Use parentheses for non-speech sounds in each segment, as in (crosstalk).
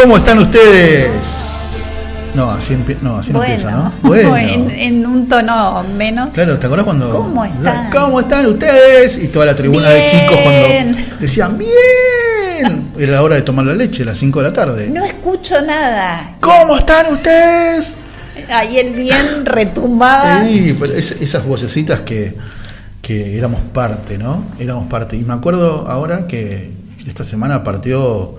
¿Cómo están ustedes? No, así, no, así no empieza, ¿no? Bueno, (laughs) en, en un tono menos. Claro, ¿te acordás cuando.? ¿Cómo están? ¿Cómo están ustedes? Y toda la tribuna de chicos cuando decían, ¡Bien! (laughs) Era la hora de tomar la leche, las 5 de la tarde. No escucho nada. ¿Cómo están ustedes? Ahí el bien retumbaba. Sí, pero es- esas vocecitas que, que éramos parte, ¿no? Éramos parte. Y me acuerdo ahora que esta semana partió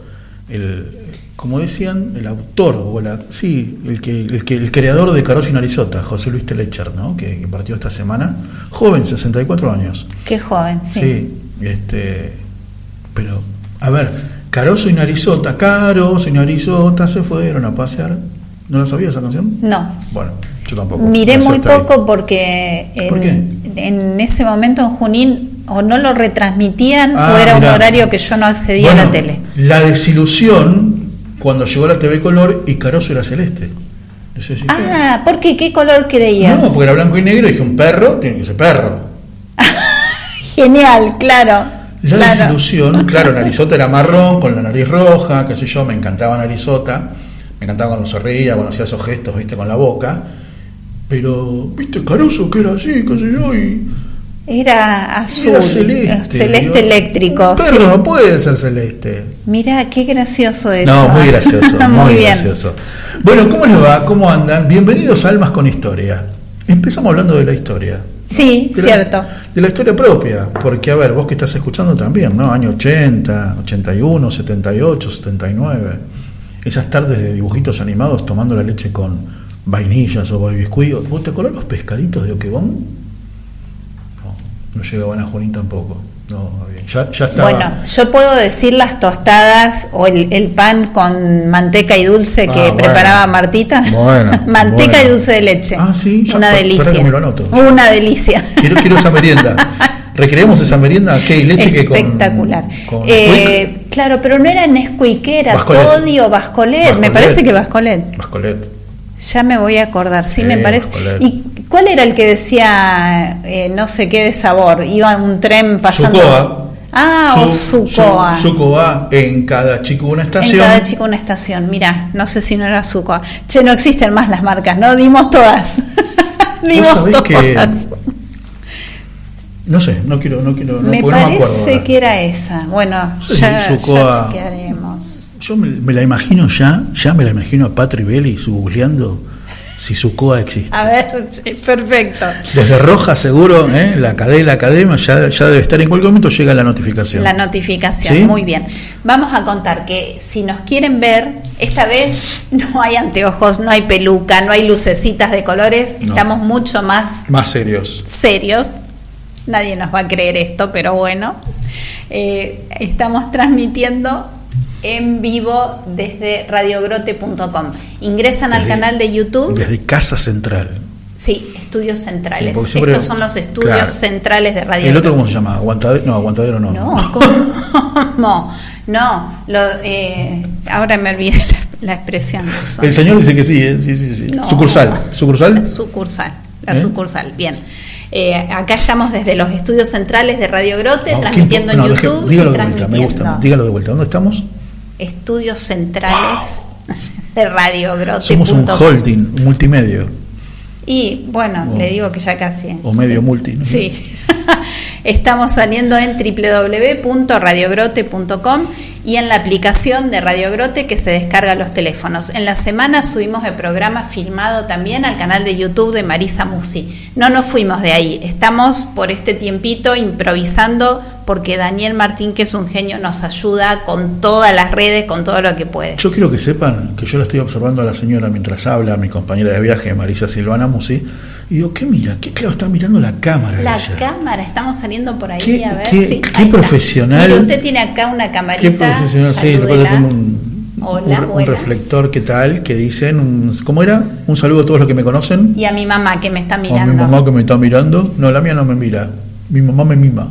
el, como decían, el autor, o la, sí, el que, el que el creador de Caroso y Narizota, José Luis Telecher, ¿no? Que, que partió esta semana, joven, 64 años. Qué joven, sí. Sí, este, pero, a ver, Caroso y Narizota, Caroso y Narizota se fueron a pasear. ¿No la sabía esa canción? No. Bueno, yo tampoco. Miré muy ahí. poco porque en, ¿Por qué? en ese momento en Junín o no lo retransmitían Ah, o era un horario que yo no accedía a la tele. La desilusión cuando llegó la TV Color y Caroso era celeste. Ah, ¿por qué? ¿Qué color creías? No, porque era blanco y negro y dije, un perro tiene que ser perro. (laughs) Genial, claro. La claro. desilusión, (laughs) claro, Narizota era marrón, con la nariz roja, qué sé yo, me encantaba Narizota, me encantaba cuando se reía, cuando hacía esos gestos, viste, con la boca. Pero, viste, Caroso que era así, qué sé yo, y. Era azul, Era celeste. celeste digo, eléctrico. Sí. no puede ser celeste. Mira, qué gracioso eso. No, muy gracioso, (laughs) muy, bien. gracioso. Bueno, ¿cómo les va? ¿Cómo andan? Bienvenidos a Almas con Historia. Empezamos hablando de la historia. Sí, De la- cierto. De la historia propia, porque a ver, vos que estás escuchando también, ¿no? Año 80, 81, 78, 79. Esas tardes de dibujitos animados tomando la leche con vainillas o biscuitos. ¿Vos te acordás los pescaditos de Oquebón? No, llegaban a Junín tampoco. No, bien. Ya, ya estaba. Bueno, yo puedo decir las tostadas o el, el pan con manteca y dulce que Ah, bueno. preparaba Martita. Bueno, (laughs) manteca bueno. y dulce de leche. Ah, sí, ya, Una delicia. pará que me lo anoto. Una delicia. Quiero, quiero esa merienda. (laughs) Recreemos esa merienda, ¿qué? ¿Y leche que con. Espectacular. con Eh, claro, pero no era Nesquik, era Bascolet. Toddy o Bascolet. Me parece que Bascolet. Bascolet. Ya me voy a acordar, sí, me parece. Bascolet. ¿Y cuál era el que decía eh, no sé qué de sabor? Iba un tren pasando. Sucoa. Ah, o Su- Sucoa. su- Sucoa, en cada chico una En estación. cada chico una estación. Mira, no sé si no era Sucoa. Che, no existen más las marcas, ¿no? Dimos todas. (laughs) Dimos sabés todas. que- No sé, no quiero, no quiero, no, me porque no me acuerdo. parece que era esa. Bueno, Sí, ya, Sucoa. ya chequearemos. Yo me, me la imagino ya, ya me la imagino a Patri Bellis googleando si su coa existe. A ver, sí, perfecto. Desde Roja seguro, ¿eh? la cadena, la academia, ya, ya debe estar en cualquier momento, llega la notificación. La notificación, ¿Sí? muy bien. Vamos a contar que si nos quieren ver, esta vez no hay anteojos, no hay peluca, no hay lucecitas de colores, No. estamos mucho más Más serios. serios. Nadie nos va a creer esto, pero bueno. Eh, estamos transmitiendo en vivo desde radiogrote.com. Ingresan al canal de YouTube. Desde Casa Central. Sí, estudios centrales. Sí, siempre- Estos son los estudios claro. centrales de Radio ¿El otro cómo se llama? ¿Aguantadero? No, aguantadero no. No, ¿cómo? (laughs) No, lo, eh, ahora me olvidé la, la expresión. El señor dice que sí, ¿eh? sí, sí, sí. No. Sucursal. ¿Sucursal? La sucursal, la ¿Eh? sucursal, bien. Eh, acá estamos desde los estudios centrales de Radio Grote, No, ¿qué transmitiendo en YouTube dígalo de vuelta, me gusta. Dígalo de vuelta. ¿Dónde estamos? Estudios centrales de Radio Grote. Somos un holding, un multimedio. Y bueno, O- le digo que ya casi. o medio sí. multi, ¿no? Sí. (laughs) Estamos saliendo en www.radiogrote.com y en la aplicación de Radio Grote que se descarga a los teléfonos. En la semana subimos el programa filmado también al canal de YouTube de Marisa Musi. No nos fuimos de ahí, estamos por este tiempito improvisando porque Daniel Martín, que es un genio, nos ayuda con todas las redes, con todo lo que puede. Yo quiero que sepan que yo la estoy observando a la señora mientras habla, mi compañera de viaje, Marisa Silvana Musi, y digo, ¿qué mira? ¿Qué claro está mirando la cámara? La ella? cámara, estamos saliendo por ahí Qué- a ver. qué- sí, qué profesional. Usted tiene acá una camarita. Qué profesional, sí, lo pasa tengo un, Hola, un- un reflector, ¿qué tal? Que dicen, un- ¿cómo era? Un saludo a todos los que me conocen. Y a mi mamá que me está O a mi mirando. mamá que me está mirando. No, la mía no me mira. Mi mamá me mima.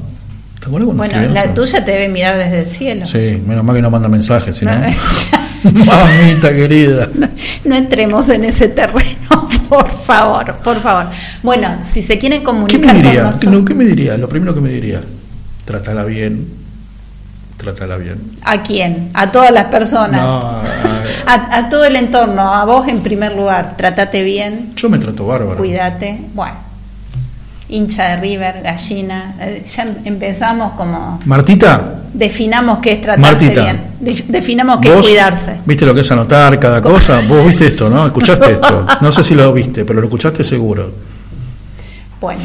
¿Te acuerdas cuando bueno, la tuya te debe mirar desde el cielo. Sí, menos mal que no manda mensajes, no. No. (laughs) Mamita querida. (laughs) No entremos en ese terreno, (laughs) por favor, por favor. Bueno, si se quieren ¿Qué comunicar me con diría? nosotros, No, ¿Qué me diría? Lo primero que me diría, trátala bien. Trátala bien. ¿a quién? A todas las personas. No, a- (laughs) A, a todo el entorno, a vos en primer lugar. Trátate bien, yo me trato bárbaro. cuídate. Bueno, hincha de River, gallina. eh, ya em- empezamos como. Martita, Definamos qué es tratarse Martita, bien. De- definamos qué es cuidarse. viste lo que es anotar cada cosa. Vos viste esto, ¿no? Escuchaste esto. No sé si lo viste, pero lo escuchaste seguro. Bueno,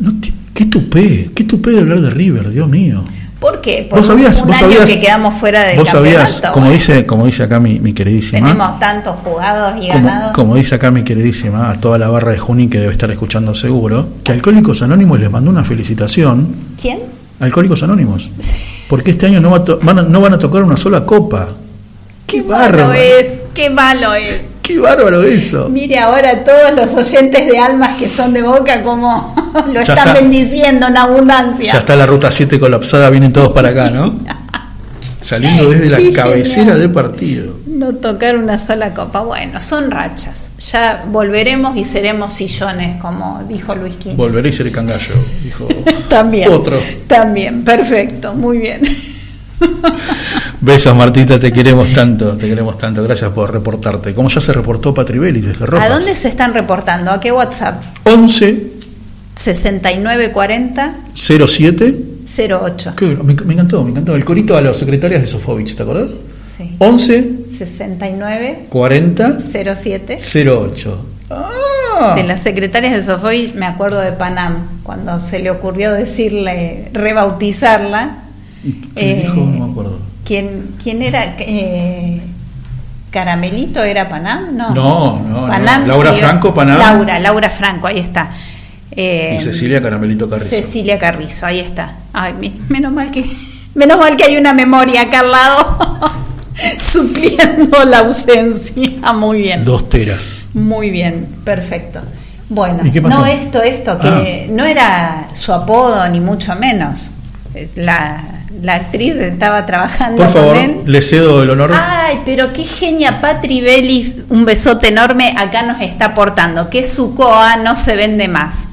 No qué tupé, qué tupé de hablar de River, Dios mío. ¿Por qué? Por Vos sabías, un vos año sabías, que quedamos fuera del vos sabías, campeonato. como bueno, dice, como dice acá mi, mi queridísima, tenemos tantos jugados y como, ganados. como dice acá mi queridísima, a toda la barra de Junín que debe estar escuchando seguro, que Alcohólicos Anónimos les mandó una felicitación. ¿Quién? Alcohólicos Anónimos. Porque este año no, va van, a, no van a tocar una sola copa. ¡Qué bárbaro! Malo es, qué malo es. ¡Qué bárbaro eso! Mire ahora todos los oyentes de almas que son de boca como (laughs) lo Ya están está. bendiciendo en abundancia. Ya está la ruta 7 colapsada, vienen todos para acá, ¿no? (laughs) Saliendo desde la cabecera genial. del partido. No tocar una sola copa. Bueno, son rachas. Ya volveremos y seremos sillones, como dijo Luis XV. Volveré y seré cangallo, dijo. (laughs) También. Otro. También, perfecto, muy bien. (laughs) Besos, Martita, te queremos tanto, te queremos tanto. Gracias por reportarte. Como ya se reportó Patribelli desde Rojas. ¿A dónde se están reportando? ¿A qué WhatsApp? 11 6940 07. 08. ¿Qué? Me, me encantó, me encantó. El corito a los secretarias de Sofovich, ¿te acordás? Sí. 11 69 40 07. 08. Ah, De las secretarias de Sofoy me acuerdo de Panam, cuando se le ocurrió decirle, rebautizarla. ¿Qué Eh, dijo? No me acuerdo. ¿Quién, quién era? Eh, ¿Caramelito era Panam? No, No, no, no. Panam Laura sí, Franco, Panam. Laura, Laura Franco, ahí está. Eh, Y Cecilia Caramelito Carrizo. Cecilia Carrizo, ahí está. Ay, menos mal que (laughs) menos mal que hay una memoria acá al lado (laughs) supliendo la ausencia. Muy bien. Dos teras. Muy bien, perfecto. Bueno, no esto, esto, que Ah. no era su apodo ni mucho menos. Eh, La, la actriz estaba trabajando Por favor, con él. le cedo el honor. Ay, pero qué genia Patri Bellis, un besote enorme, acá nos está aportando, que su coa no se vende más.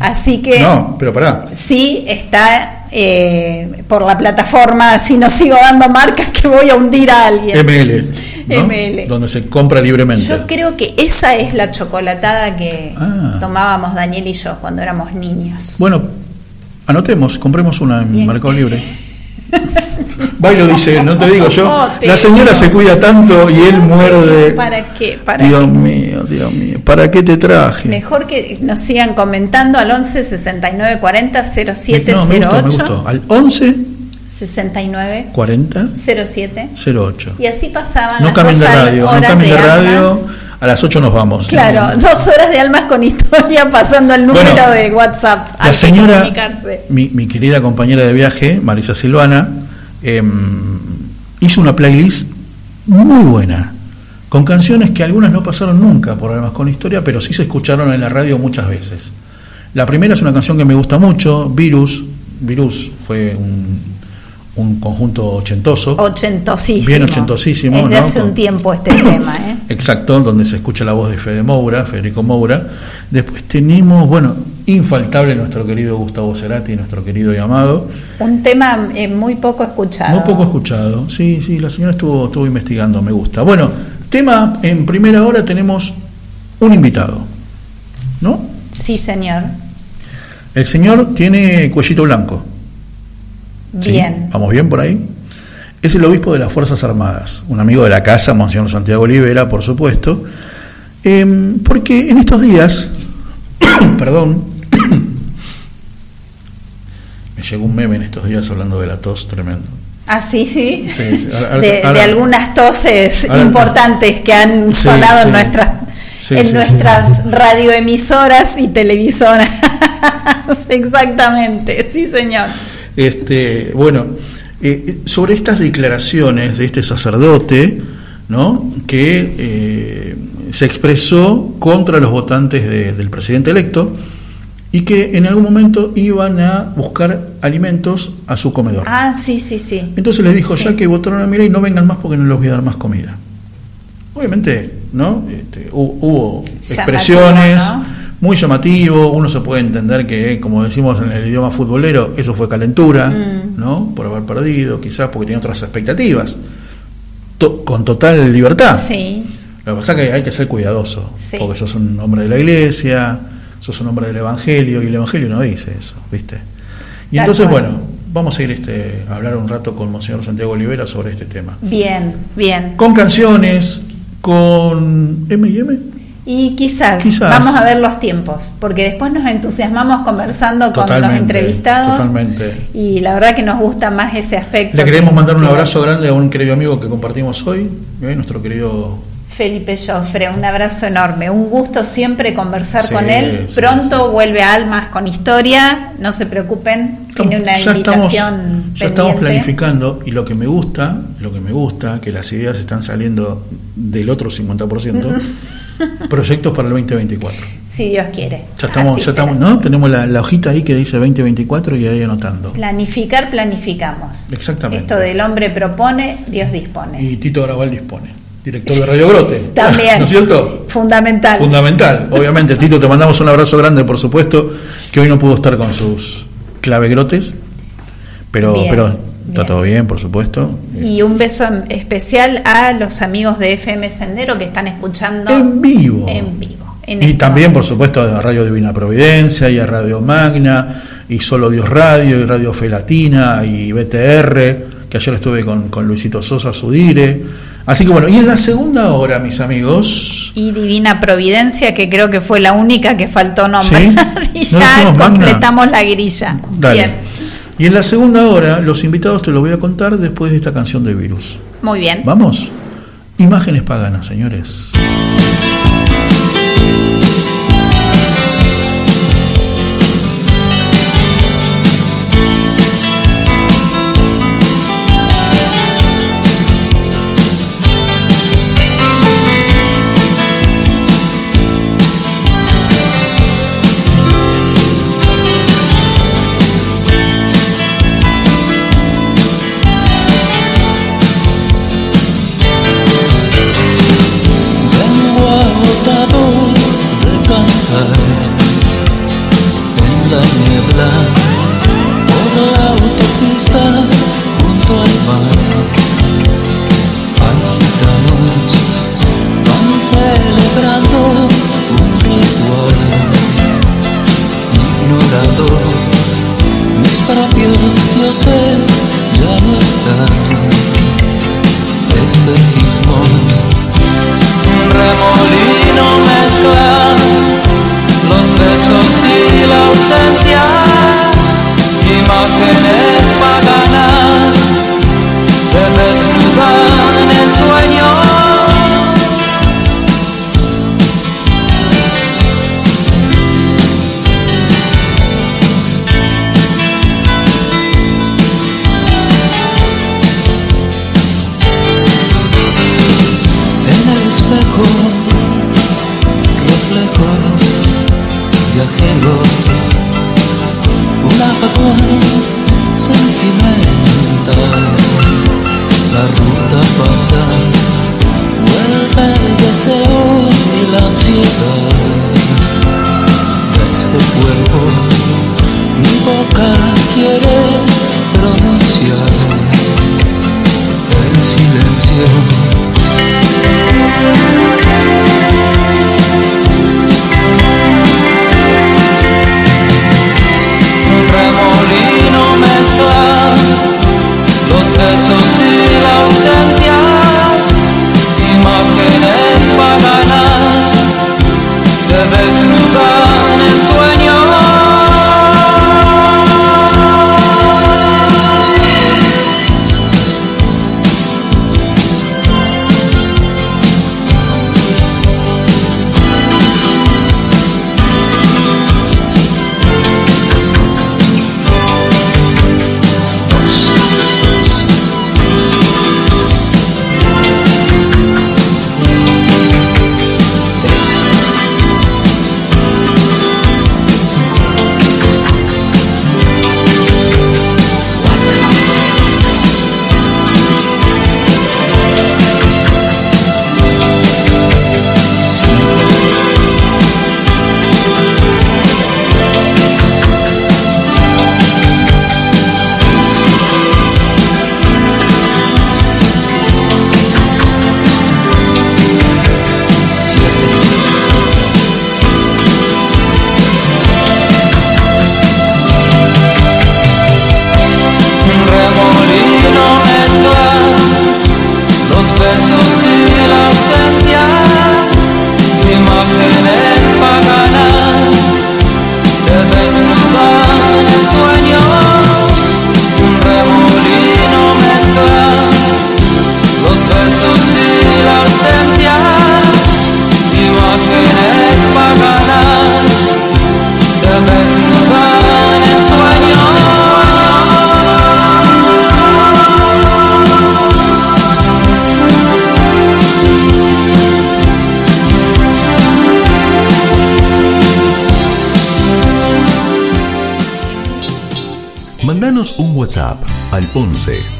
Así que No, pero pará. sí está eh, por la plataforma, si no sigo dando marcas que voy a hundir a alguien. ML. ¿no? ML. Donde se compra libremente. Yo creo que esa es la chocolatada que Ah. tomábamos Daniel y yo cuando éramos niños. Bueno, anotemos, compremos una en Bien. Mercado Libre. Va y lo dice no te digo yo. (laughs) No, La señora se cuida tanto y él muerde. ¿Para qué? ¿Para Dios qué? mío, Dios mío. ¿Para qué te traje? Mejor que nos sigan comentando al 11 69 40 No, me 0708 gustó, me gustó. Al 11 69 40 07 08. y así pasaban No las cambien de dos radio, no horas cambien de radio. almas. A las 8 nos vamos. Claro, dos horas de almas con historia pasando el número Bueno, de WhatsApp. La señora, mi, mi querida compañera de viaje, Marisa Silvana, em, hizo una playlist muy buena, con canciones que algunas no pasaron nunca por Almas con Historia, pero sí se escucharon en la radio muchas veces. La primera es una canción que me gusta mucho, Virus. Virus fue un, un conjunto ochentoso. Ochentosísimo. Bien ochentosísimo, Es de ¿no? hace un tiempo este tema, ¿eh? (coughs) Exacto, donde se escucha la voz de Fede Moura, Federico Moura. Después tenemos, bueno, infaltable nuestro querido Gustavo Cerati, nuestro querido y amado. Un tema eh, muy poco escuchado. Muy poco escuchado. Sí, sí, la señora estuvo, estuvo investigando, me gusta. Bueno, tema, en primera hora tenemos un invitado, ¿no? Sí, señor. El señor tiene cuellito blanco. ¿Sí? Bien. ¿Vamos bien por ahí? Es el obispo de las Fuerzas Armadas, un amigo de la casa, Monseñor Santiago Olivera, por supuesto, Em, porque en estos días, (coughs) perdón, (coughs) me llegó un meme en estos días hablando de la tos tremendo. Ah, sí, sí. Sí, sí. (laughs) Ahora- de, ahora- de algunas toses ahora- importantes que han Sí, sonado sí. en nuestras, Sí, en sí, nuestras radioemisoras y televisoras. (laughs) Exactamente, sí, señor. Este, bueno, eh, sobre estas declaraciones de este sacerdote, ¿no? que eh, se expresó contra los votantes de- del presidente electo y que en algún momento iban a buscar alimentos a su comedor. Ah, sí, sí, sí. Entonces les dijo, Sí. ya que votaron a Milei, no vengan más porque no les voy a dar más comida. Obviamente, ¿no? Este, hu- hubo expresiones ¿no? Muy llamativo, uno se puede entender que, como decimos en el idioma futbolero, eso fue calentura, Mm. ¿no? Por haber perdido, quizás porque tenía otras expectativas. To- con total libertad. Sí, Lo que pasa es que hay que ser cuidadoso, Sí. porque sos un hombre de la iglesia, sos un hombre del evangelio, y el evangelio no dice eso, ¿viste? Y entonces, bueno, vamos a ir este, a hablar un rato con Monseñor Santiago Olivera sobre este tema. bien, bien. Con canciones, con M&M. Y quizás, Quizás. vamos a ver los tiempos, porque después nos entusiasmamos conversando con los entrevistados. totalmente. Y la verdad que nos gusta más ese aspecto. Le queremos que- mandar un abrazo grande a un querido amigo que compartimos hoy, ¿eh? nuestro querido Felipe Joffre, un abrazo enorme. Un gusto siempre conversar Sí, con él. sí, Pronto sí. vuelve a Almas con historia. No se preocupen, tiene una ya invitación estamos, ya estamos planificando y lo que me gusta, lo que me gusta, que las ideas están saliendo del otro 50%, (laughs) proyectos para el 2024. Si Dios quiere. Ya estamos, Así ya estamos, ¿no? Tenemos la, la hojita ahí que dice 2024 y ahí anotando. Planificar, planificamos. Exactamente. Esto del hombre propone, Dios dispone. Y Tito Graval dispone, director de Radio Grote. (laughs) También. ¿No es cierto? Fundamental. Fundamental, (laughs) obviamente. Tito, te mandamos un abrazo grande, por supuesto, que hoy no pudo estar con sus clavegrotes, pero, Bien, pero está todo bien, por supuesto. Y un beso especial a los amigos de FM Sendero que están escuchando En vivo. En vivo. en y este también, por supuesto, a Radio Divina Providencia y a Radio Magna y Solo Dios Radio y Radio Fe Latina y BTR, que ayer estuve con, con Luisito Sosa Sudire. Así que bueno, y en la segunda hora, mis amigos, Y Divina Providencia, que creo que fue la única que faltó nombrar. Sí. y (laughs) ¿No ya Magna? completamos la grilla. dale. Bien. Y en la segunda hora, los invitados te lo voy a contar después de esta canción de Virus. Muy bien. ¿Vamos? Imágenes paganas, señores.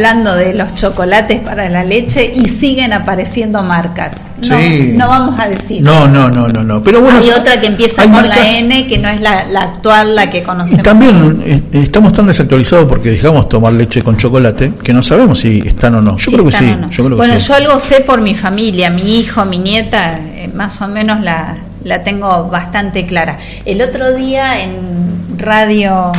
Hablando de los chocolates para la leche y siguen apareciendo marcas. No, Sí. no vamos a decir. No, no, no, no, no. Pero bueno, Hay otra que empieza con la N, que no es la, la actual, la que Y conocemos. también eh, estamos tan desactualizados porque dejamos tomar leche con chocolate que no sabemos si están o no. Yo Si creo que sí. o no. Yo creo que bueno, sí. yo algo sé por mi familia, mi hijo, mi nieta, eh, más o menos la, la tengo bastante clara. El otro día en radio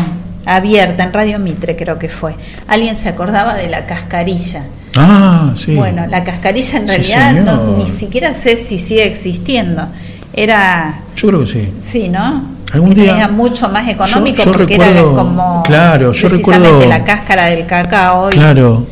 abierta, en Radio Mitre creo que fue, alguien se acordaba de la cascarilla. Ah, sí. Bueno, la cascarilla en Sí, realidad no- ni siquiera sé si sigue existiendo. Era, Yo creo que sí. sí, ¿no? Algún día- Era mucho más económico Yo- yo porque era como claro, yo precisamente recuerdo- la cáscara del cacao y, Claro.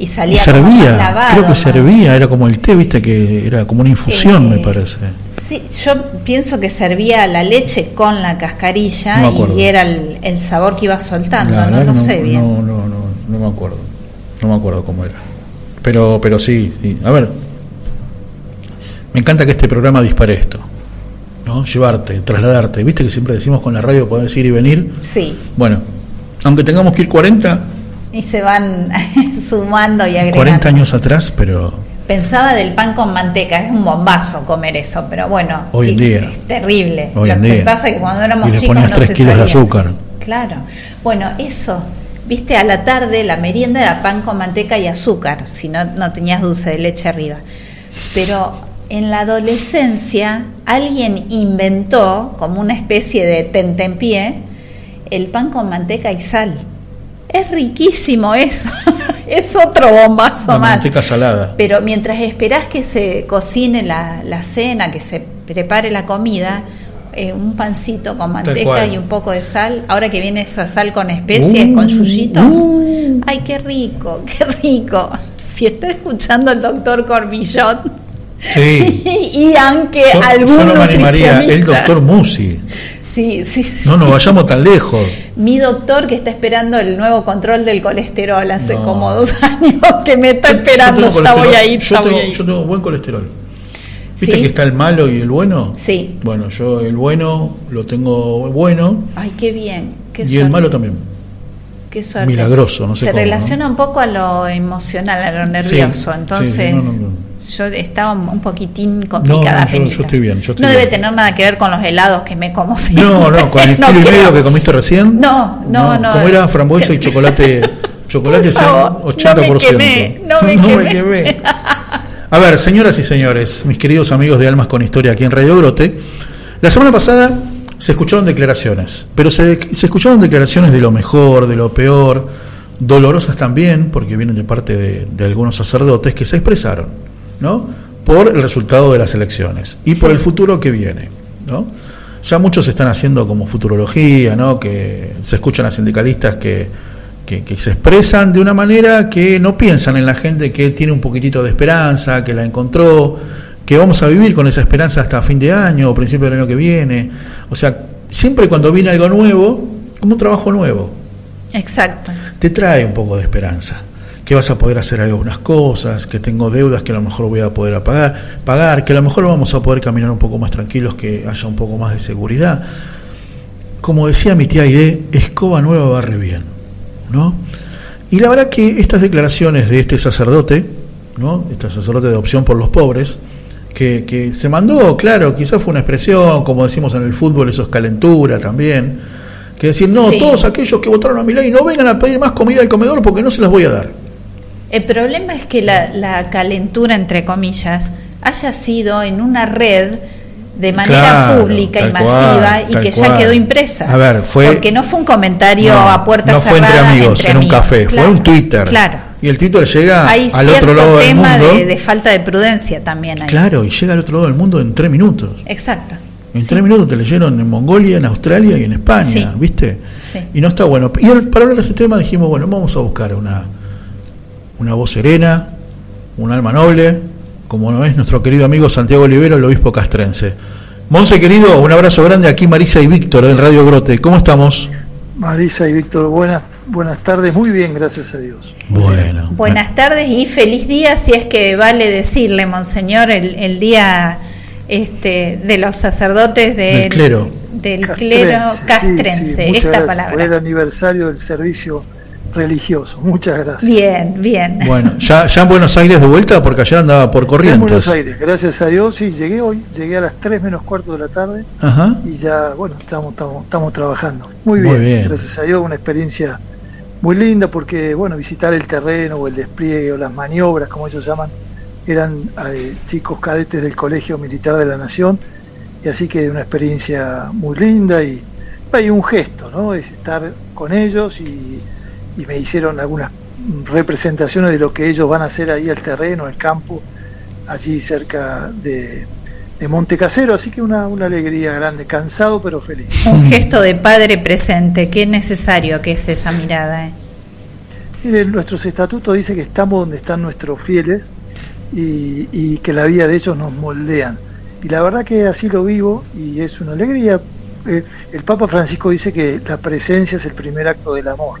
Y Y salía más servía, lavado, creo que servía, era como el té, viste, que era como una infusión, Eh, me parece. Sí, yo pienso que servía la leche con la cascarilla No y era el, el sabor que iba soltando, La no, no sé bien. No, no, no, no me acuerdo. No me acuerdo cómo era. Pero, pero sí, sí. A ver, me encanta que este programa dispare esto. ¿no? Llevarte, trasladarte. Viste que siempre decimos con la radio podés ir y venir. Sí, Bueno, aunque tengamos que ir 40, y se van (laughs) sumando y agregando. 40 años atrás, pero Pensaba del pan con manteca, es un bombazo comer eso, pero bueno, Hoy en es, día. es terrible. Hoy Lo en que día. pasa es que cuando éramos Y le chicos ponías no tres se kilos de azúcar. Claro. Bueno, eso viste, a la tarde la merienda era pan con manteca y azúcar, si no, no tenías dulce de leche arriba. Pero en la adolescencia alguien inventó, como una especie de tentempié, el pan con manteca y sal. Es riquísimo eso. (laughs) es otro bombazo más. manteca salada. Pero mientras esperás que se cocine la, la cena, que se prepare la comida, eh, un pancito con manteca y un poco de sal. Ahora que viene esa sal con especies, Uh, con yuyitos. uh. Ay, qué rico, (laughs) qué rico. Si está escuchando el doctor Cormillot Sí. (laughs) y aunque Yo, algún yo no me animaría, el doctor Musi. Sí, sí, sí. No nos vayamos tan lejos. Mi doctor que está esperando el nuevo control del colesterol hace No. como dos (laughs) años que me está esperando, Yo ya voy a ir, yo tengo, ir. Yo tengo buen colesterol. ¿Viste ¿Sí? que está el malo y el bueno? Sí. Bueno, yo el bueno lo tengo bueno Ay, qué bien. Qué y suerte, el malo también. Qué suerte. Milagroso, no sé Se cómo, relaciona un poco a lo emocional, a lo nervioso. sí, Entonces, sí, no, no, no. Yo estaba un poquitín complicada. No, no, yo- estoy bien, yo estoy no debe tener nada que ver con los helados que me como siempre. No, no, (laughs) con el No kilo y creo. medio que comiste recién. No, no, no. ¿Cómo era frambuesa y (laughs) chocolate? Chocolate favor, 80%. (laughs) no me quemé, no me quemé. A ver, señoras y señores, mis queridos amigos de Almas con Historia aquí en Radio Grote, la semana pasada se escucharon declaraciones, pero se, se escucharon declaraciones de lo mejor, de lo peor, dolorosas también, porque vienen de parte de, de algunos sacerdotes que se expresaron, ¿no? Por el resultado de las elecciones y por el futuro que viene, ¿no? Ya muchos están haciendo como futurología, ¿no? Que se escuchan a sindicalistas que, que, que se expresan de una manera que no piensan en la gente que tiene un poquitito de esperanza, que la encontró, que vamos a vivir con esa esperanza hasta fin de año o principio del año que viene. O sea, siempre cuando viene algo nuevo, como un trabajo nuevo, Exacto. te trae un poco de esperanza. Que vas a poder hacer algunas cosas, que tengo deudas que a lo mejor voy a poder pagar, pagar, que a lo mejor vamos a poder caminar un poco más tranquilos, que haya un poco más de seguridad. Como decía mi tía Aide, escoba nueva barre bien, ¿no? Y la verdad que estas declaraciones de este sacerdote, ¿no? Este sacerdote de opción por los pobres, que, que se mandó, claro, quizás fue una expresión, como decimos en el fútbol, eso es calentura también, que decir, no, Sí. todos aquellos que votaron a mi ley no vengan a pedir más comida al comedor porque no se las voy a dar. El problema es que la, la calentura, entre comillas, haya sido en una red de manera Claro, pública y masiva cual, y que cual. ya quedó impresa. A ver, fue- Porque no fue un comentario No, a puertas no fue entre amigos, entre en un amigos. café, Claro, fue un Twitter. Claro. Y el Twitter llega Hay al otro lado del tema mundo. de, de falta de prudencia también ahí. Claro, y llega al otro lado del mundo en tres minutos. Exacto. En Sí. tres minutos te leyeron en Mongolia, en Australia y en España, Sí. ¿viste? Sí. Y no está bueno. Y para hablar de este tema dijimos, bueno, vamos a buscar una, una voz serena, un alma noble, como no es nuestro querido amigo Santiago Olivero, el obispo castrense. Monse querido, un abrazo grande aquí Marisa y Víctor del Radio Grote. ¿Cómo estamos? Marisa y Víctor, buenas, buenas tardes, muy bien, gracias a Dios. Bueno. Buenas tardes y feliz día, si es que vale decirle, Monseñor, el, el día este, de los sacerdotes del, Del clero. del Castrense, clero sí, castrense, sí, muchas esta gracias palabra. Por el aniversario del servicio religioso, muchas gracias. Bien, bien. Bueno, ¿ya, ya en Buenos Aires de vuelta porque ayer andaba por En Corrientes. Buenos Aires, gracias a Dios, sí, llegué hoy, llegué a las 3 menos cuarto de la tarde Ajá. y ya, bueno, estamos, estamos, estamos trabajando. Muy bien. gracias a Dios, una experiencia muy linda porque, bueno, visitar el terreno o el despliegue o las maniobras, como ellos llaman, eran eh, chicos cadetes del Colegio Militar de la Nación y así que una experiencia muy linda y hay un gesto, ¿no? Es estar con ellos y, y me hicieron algunas representaciones de lo que ellos van a hacer ahí al terreno, al campo, allí cerca de, de Monte Casero, así que una, una alegría grande, cansado pero feliz. Un gesto de padre presente, qué necesario que es esa mirada. ¿eh? Nuestros estatutos dice que estamos donde están nuestros fieles y, y que la vida de ellos nos moldean. Y la verdad que así lo vivo y es una alegría. Eh, el Papa Francisco dice que la presencia es el primer acto del amor,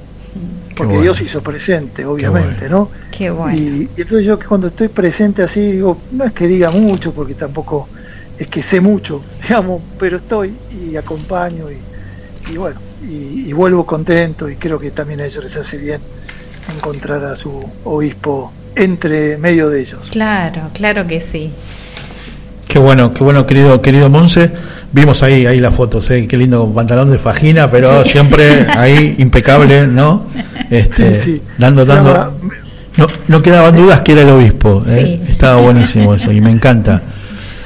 porque bueno. Dios hizo presente, obviamente, bueno. ¿no? Qué bueno. Y, y entonces yo que cuando estoy presente así, digo, no es que diga mucho, porque tampoco es que sé mucho, (laughs) digamos, pero estoy y acompaño y, y bueno, y, y vuelvo contento y creo que también a ellos les hace bien encontrar a su obispo entre medio de ellos. Claro, claro que sí. Qué bueno, qué bueno, querido, querido Monse. Vimos ahí, ahí la foto, sé qué lindo con pantalón de fajina, pero siempre ahí impecable, ¿no? Este, Sí, sí. Dando, dando. No, no quedaban dudas que era el obispo. ¿eh? Sí. Estaba buenísimo eso y me encanta.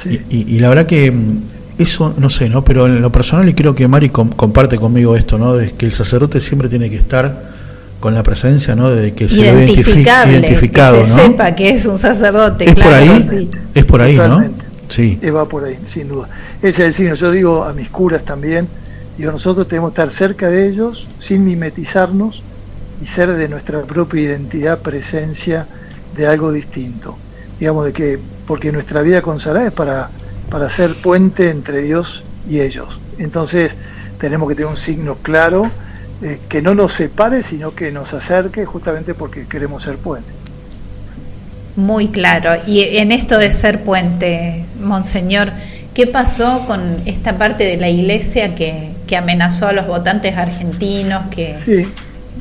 Sí. Y, y- y la verdad que mm, eso, no sé, ¿no? Pero en lo personal, y creo que Mari com- comparte conmigo esto, ¿no? De que el sacerdote siempre tiene que estar con la presencia, ¿no? De que se lo identificado, que se ¿no? sepa que es un sacerdote. es por ahí, sí. es por ahí, ¿no? Sí. Eh, va por ahí, sin duda. Ese es el signo. Yo digo a mis curas también, digo, nosotros tenemos que estar cerca de ellos sin mimetizarnos y ser de nuestra propia identidad presencia de algo distinto. Digamos de que, porque nuestra vida consagrada es para, para ser puente entre Dios y ellos. Entonces tenemos que tener un signo claro eh, que no nos separe, sino que nos acerque justamente porque queremos ser puente. Muy claro. Y en esto de ser puente, Monseñor, ¿qué pasó con esta parte de la iglesia que, que amenazó a los votantes argentinos? Que... Sí,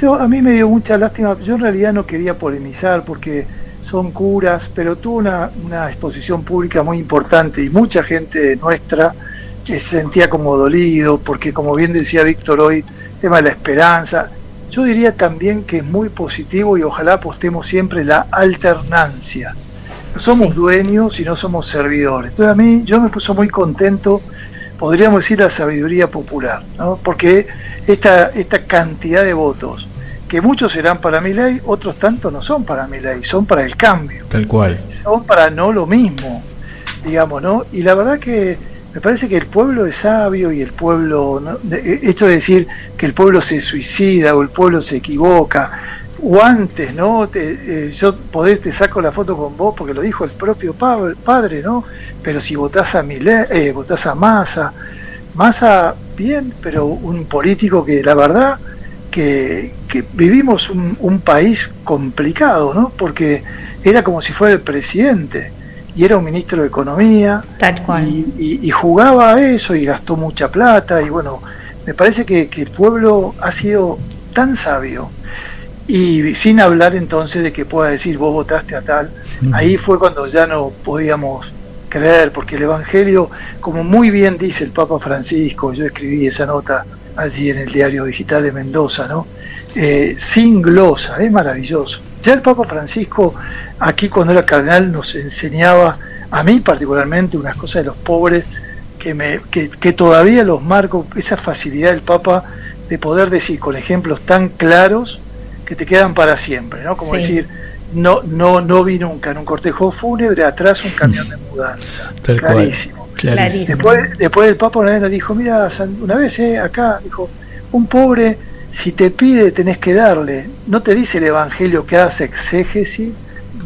a mí me dio mucha lástima. Yo en realidad no quería polemizar porque son curas, pero tuvo una, una exposición pública muy importante y mucha gente nuestra se sentía como dolido, porque como bien decía Víctor hoy, tema de la esperanza. Yo diría también que es muy positivo y ojalá apostemos siempre la alternancia. No somos Sí. dueños y no somos servidores. Entonces a mí yo me puso muy contento, podríamos decir la sabiduría popular, ¿no? porque esta, esta cantidad de votos, que muchos serán para mi ley, otros tantos no son para mi ley, son para el cambio Tal cual. son para no lo mismo, digamos, ¿no? Y la verdad que me parece que el pueblo es sabio y el pueblo, ¿no? De- esto de decir que el pueblo se suicida o el pueblo se equivoca, o antes, ¿no? Te- eh, yo podés, te saco la foto con vos porque lo dijo el propio pa- padre, ¿no? Pero si votás a Milei, eh, votás a Massa, Massa bien, pero un político que la verdad que, que vivimos un, un país complicado, ¿no? Porque era como si fuera el presidente y era un ministro de Economía Tal cual. y, y- y jugaba a eso y gastó mucha plata y bueno, me parece que, que el pueblo ha sido tan sabio y sin hablar entonces de que pueda decir vos votaste a tal, ahí fue cuando ya no podíamos creer, porque el Evangelio, como muy bien dice el Papa Francisco, yo escribí esa nota allí en el diario digital de Mendoza, ¿no? Eh, sin glosa, es maravilloso. Ya el Papa Francisco, aquí cuando era cardenal, nos enseñaba, a mí particularmente, unas cosas de los pobres que, me, que, que todavía los marco, esa facilidad del Papa de poder decir con ejemplos tan claros que te quedan para siempre, ¿no? Como Sí. decir, no, no, no vi nunca en un cortejo fúnebre atrás un camión de mudanza. (laughs) Tal cual. Clarísimo. Clarísimo. Después, después el Papa una vez nos dijo, mira, una vez eh, acá, dijo, un pobre, si te pide, tenés que darle. No te dice el Evangelio que hace exégesis,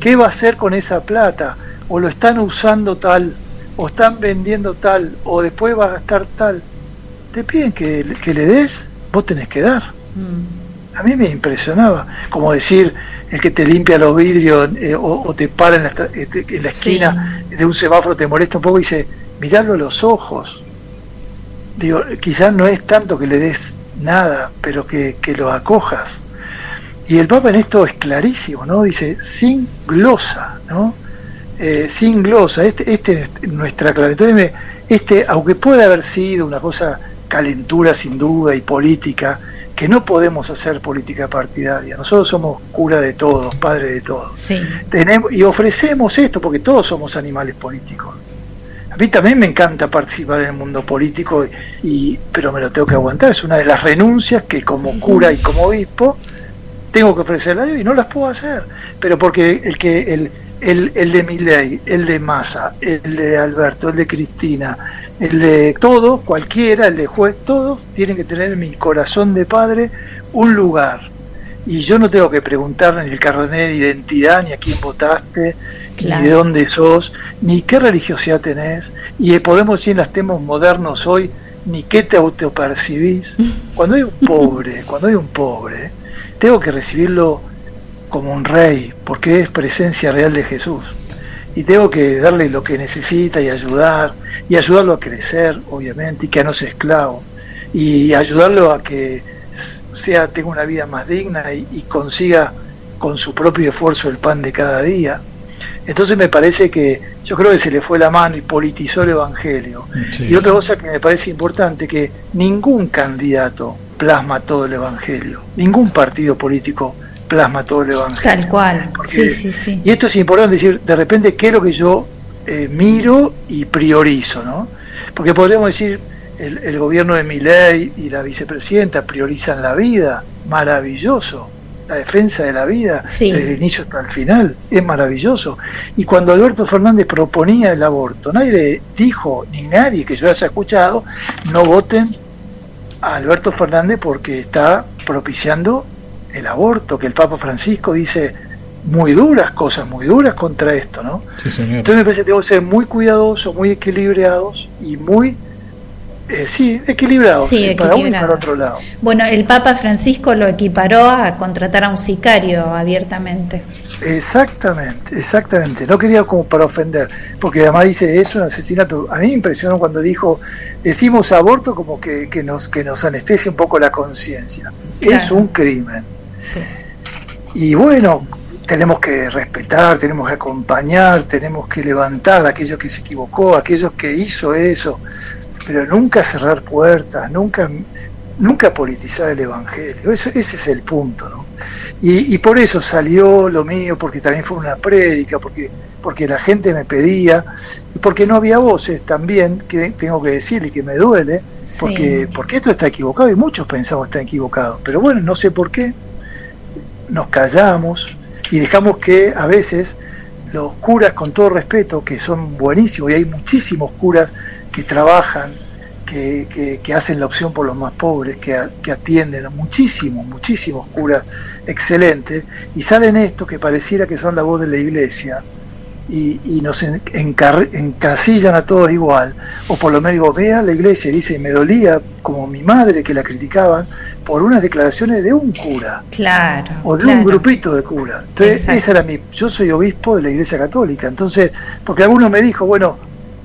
¿qué va a hacer con esa plata? O lo están usando tal, o están vendiendo tal, o después va a gastar tal. Te piden que, que le des, vos tenés que dar. Mm. A mí me impresionaba, como decir, el que te limpia los vidrios eh, o, o te para en la, este, en la Sí. esquina de un semáforo, te molesta un poco y dice, mirarlo a los ojos. Digo, quizás no es tanto que le des nada, pero que, que lo acojas. Y el Papa en esto es clarísimo, ¿no? Dice, sin glosa, ¿no? Eh, sin glosa, este, este es nuestra clave. Entonces, este, aunque puede haber sido una cosa calentura sin duda y política, que no podemos hacer política partidaria. Nosotros somos cura de todos, padre de todos. Sí. Tenemos, y ofrecemos esto porque todos somos animales políticos. A mí también me encanta participar en el mundo político, y, pero me lo tengo que aguantar. Es una de las renuncias que como cura y como obispo tengo que ofrecerle a Dios y no las puedo hacer. Pero porque el que el, el, el de Milei, el de Massa, el de Alberto, el de Cristina, el de todos, cualquiera, el de juez, todos tienen que tener en mi corazón de padre un lugar. Y yo no tengo que preguntarle ni el carnet de identidad, ni a quién votaste, Claro. ni de dónde sos, ni qué religiosidad tenés. Y eh, podemos decir en los temas modernos hoy, ni qué te autopercibís. (laughs) Cuando hay un pobre, cuando hay un pobre, tengo que recibirlo como un rey, porque es presencia real de Jesús. Y tengo que darle lo que necesita y ayudar, y ayudarlo a crecer, obviamente, y que no sea esclavo, y ayudarlo a que sea tenga una vida más digna y, y consiga con su propio esfuerzo el pan de cada día. Entonces me parece que yo creo que se le fue la mano y politizó el Evangelio. Sí. Y otra cosa que me parece importante, que ningún candidato plasma todo el Evangelio, ningún partido político plasma todo el Evangelio. Tal cual, Porque- sí, sí, sí. Y esto es importante decir, de repente, ¿qué es lo que yo eh, miro y priorizo? ¿no? Porque podríamos decir, el, el gobierno de Milei y la vicepresidenta priorizan la vida, maravilloso, la defensa de la vida, Sí. desde el inicio hasta el final, es maravilloso. Y cuando Alberto Fernández proponía el aborto, nadie le dijo, ni nadie que yo haya escuchado, no voten a Alberto Fernández porque está propiciando el aborto, que el Papa Francisco dice muy duras cosas, muy duras contra esto, ¿no? Sí, señor. Entonces me parece que tenemos que ser muy cuidadosos, muy equilibrados y muy, eh, sí, equilibrados, Sí, eh, para uno y para otro lado. Bueno, el Papa Francisco lo equiparó a contratar a un sicario abiertamente. Exactamente, exactamente. No quería como para ofender, porque además dice es un asesinato. A mí me impresionó cuando dijo decimos aborto como que, que nos que nos anestesia un poco la conciencia. Es un crimen. Sí. Y bueno, tenemos que respetar, tenemos que acompañar, tenemos que levantar a aquellos que se equivocó, a aquellos que hizo eso, pero nunca cerrar puertas, nunca, nunca politizar el Evangelio. Eso, ese es el punto, ¿no? Y, y por eso salió lo mío, porque también fue una prédica, porque, porque la gente me pedía, y porque no había voces también, que tengo que decir y que me duele, Sí. porque, porque esto está equivocado y muchos pensamos que está equivocado. Pero bueno, no sé por qué, nos callamos y dejamos que a veces los curas, con todo respeto, que son buenísimos, y hay muchísimos curas que trabajan, que, que- que hacen la opción por los más pobres, que, a- que atienden a muchísimos, muchísimos curas excelentes, y salen estos que pareciera que son la voz de la iglesia, y, y nos encasillan a todos igual, o por lo menos digo, vea la iglesia, y dice, me dolía como mi madre que la criticaban por unas declaraciones de un cura Claro. o de claro. un grupito de curas. Entonces, Exacto. esa era mi. Yo soy obispo de la Iglesia Católica, entonces, porque alguno me dijo, bueno,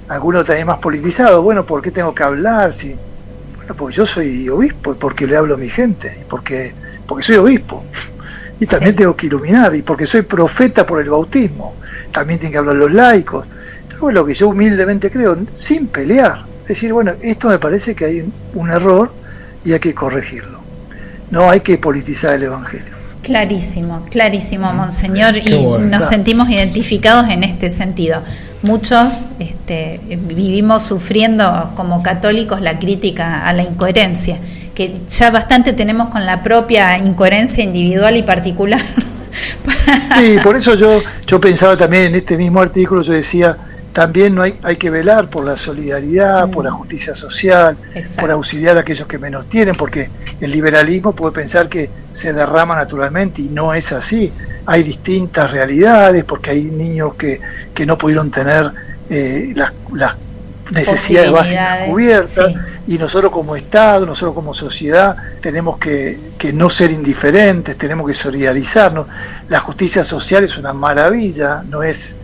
alguno también más politizado, bueno, ¿por qué tengo que hablar? Si, bueno, porque yo soy obispo y porque le hablo a mi gente, y porque, porque soy obispo. Y también Sí. tengo que iluminar, y porque soy profeta por el bautismo, también tienen que hablar los laicos. Entonces, bueno, lo que yo humildemente creo, sin pelear, decir, bueno, esto me parece que hay un error y hay que corregirlo. No hay que politizar el Evangelio. Clarísimo, clarísimo, Monseñor, Qué y bueno. nos Está. sentimos identificados en este sentido. Muchos este, vivimos sufriendo como católicos la crítica a la incoherencia, que ya bastante tenemos con la propia incoherencia individual y particular. (laughs) Sí, por eso yo, yo pensaba también en este mismo artículo, yo decía, también no hay, hay que velar por la solidaridad, Mm. por la justicia social, Exacto. por auxiliar a aquellos que menos tienen, porque el liberalismo puede pensar que se derrama naturalmente y no es así. Hay distintas realidades, porque hay niños que, que no pudieron tener eh, las, las necesidades básicas cubiertas y nosotros como Estado, nosotros como sociedad tenemos que, que no ser indiferentes, tenemos que solidarizarnos. La justicia social es una maravilla, no es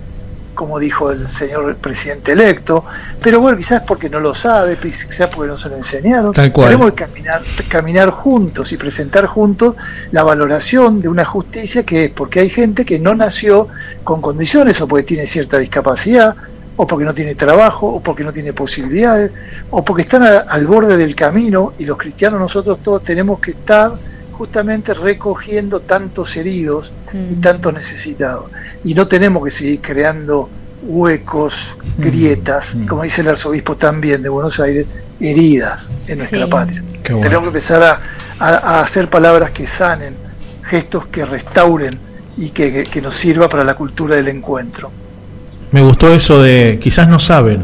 como dijo el señor presidente electo, pero bueno, quizás porque no lo sabe, quizás porque no se lo enseñaron. Tal cual. Tenemos que caminar, caminar juntos y presentar juntos la valoración de una justicia que es porque hay gente que no nació con condiciones o porque tiene cierta discapacidad o porque no tiene trabajo, o porque no tiene posibilidades, o porque están a- al borde del camino y los cristianos nosotros todos tenemos que estar justamente recogiendo tantos heridos y Mm. tantos necesitados. Y no tenemos que seguir creando huecos, Mm. grietas, Mm. como dice el arzobispo también de Buenos Aires, heridas en nuestra Sí. patria. Bueno. Tenemos que empezar a, a- a hacer palabras que sanen, gestos que restauren y que, que nos sirva para la cultura del encuentro. Me gustó eso de quizás no saben,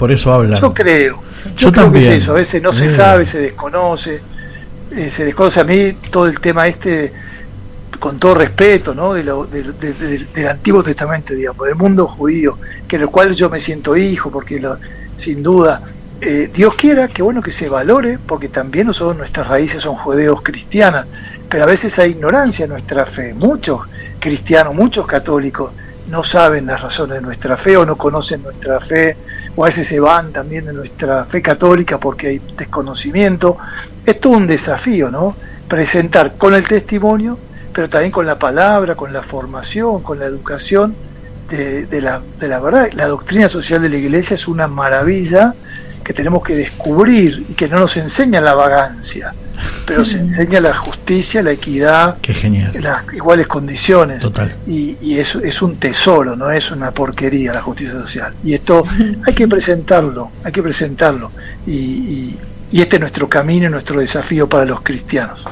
por eso hablan. Yo creo. Yo Yo, creo también. que es eso. A veces no se sabe, se desconoce. Eh, se desconoce a mí todo el tema este, con todo respeto, ¿no? De lo- de- de- de- del Antiguo Testamento, digamos, del mundo judío, que en el cual yo me siento hijo, porque lo- sin duda eh, Dios quiera que bueno que se valore, porque también nosotros nuestras raíces son judeos cristianas, pero a veces hay ignorancia en nuestra fe. Muchos cristianos, muchos católicos no saben las razones de nuestra fe o no conocen nuestra fe, o a veces se van también de nuestra fe católica porque hay desconocimiento. Es todo un desafío, ¿no? Presentar con el testimonio, pero también con la palabra, con la formación, con la educación, de, la, de la verdad. La doctrina social de la iglesia es una maravilla que tenemos que descubrir y que no nos enseña la vagancia, pero se enseña la justicia, la equidad, Qué genial. las iguales condiciones. Total. Y, y eso es un tesoro, no es una porquería la justicia social. Y esto (laughs) hay que presentarlo, hay que presentarlo. Y, y- y este es nuestro camino y nuestro desafío para los cristianos.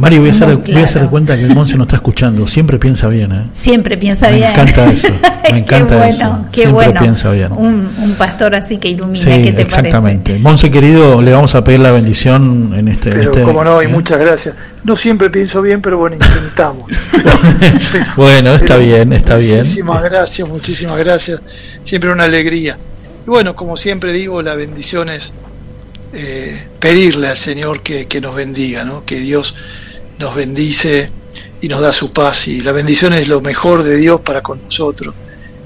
Mari, voy a, hacer, Muy voy a hacer de cuenta que el Monse no está escuchando. Siempre piensa bien, ¿eh? Siempre piensa Me bien. encanta eso, (laughs) me Qué encanta bueno, eso. Qué Siempre bueno. piensa bien. Un, un pastor así que ilumina, Sí, ¿qué te exactamente. parece? Monse, querido, le vamos a pedir la bendición en este. en Pero este- como no, y ¿eh? muchas gracias. No siempre pienso bien, pero bueno, intentamos. Pero- (laughs) Bueno, está pero bien, está bien. Muchísimas gracias, muchísimas gracias. Siempre una alegría. Y bueno, como siempre digo, la bendición es eh, pedirle al Señor que, que nos bendiga, ¿no? que Dios nos bendice y nos da su paz. Y la bendición es lo mejor de Dios para con nosotros.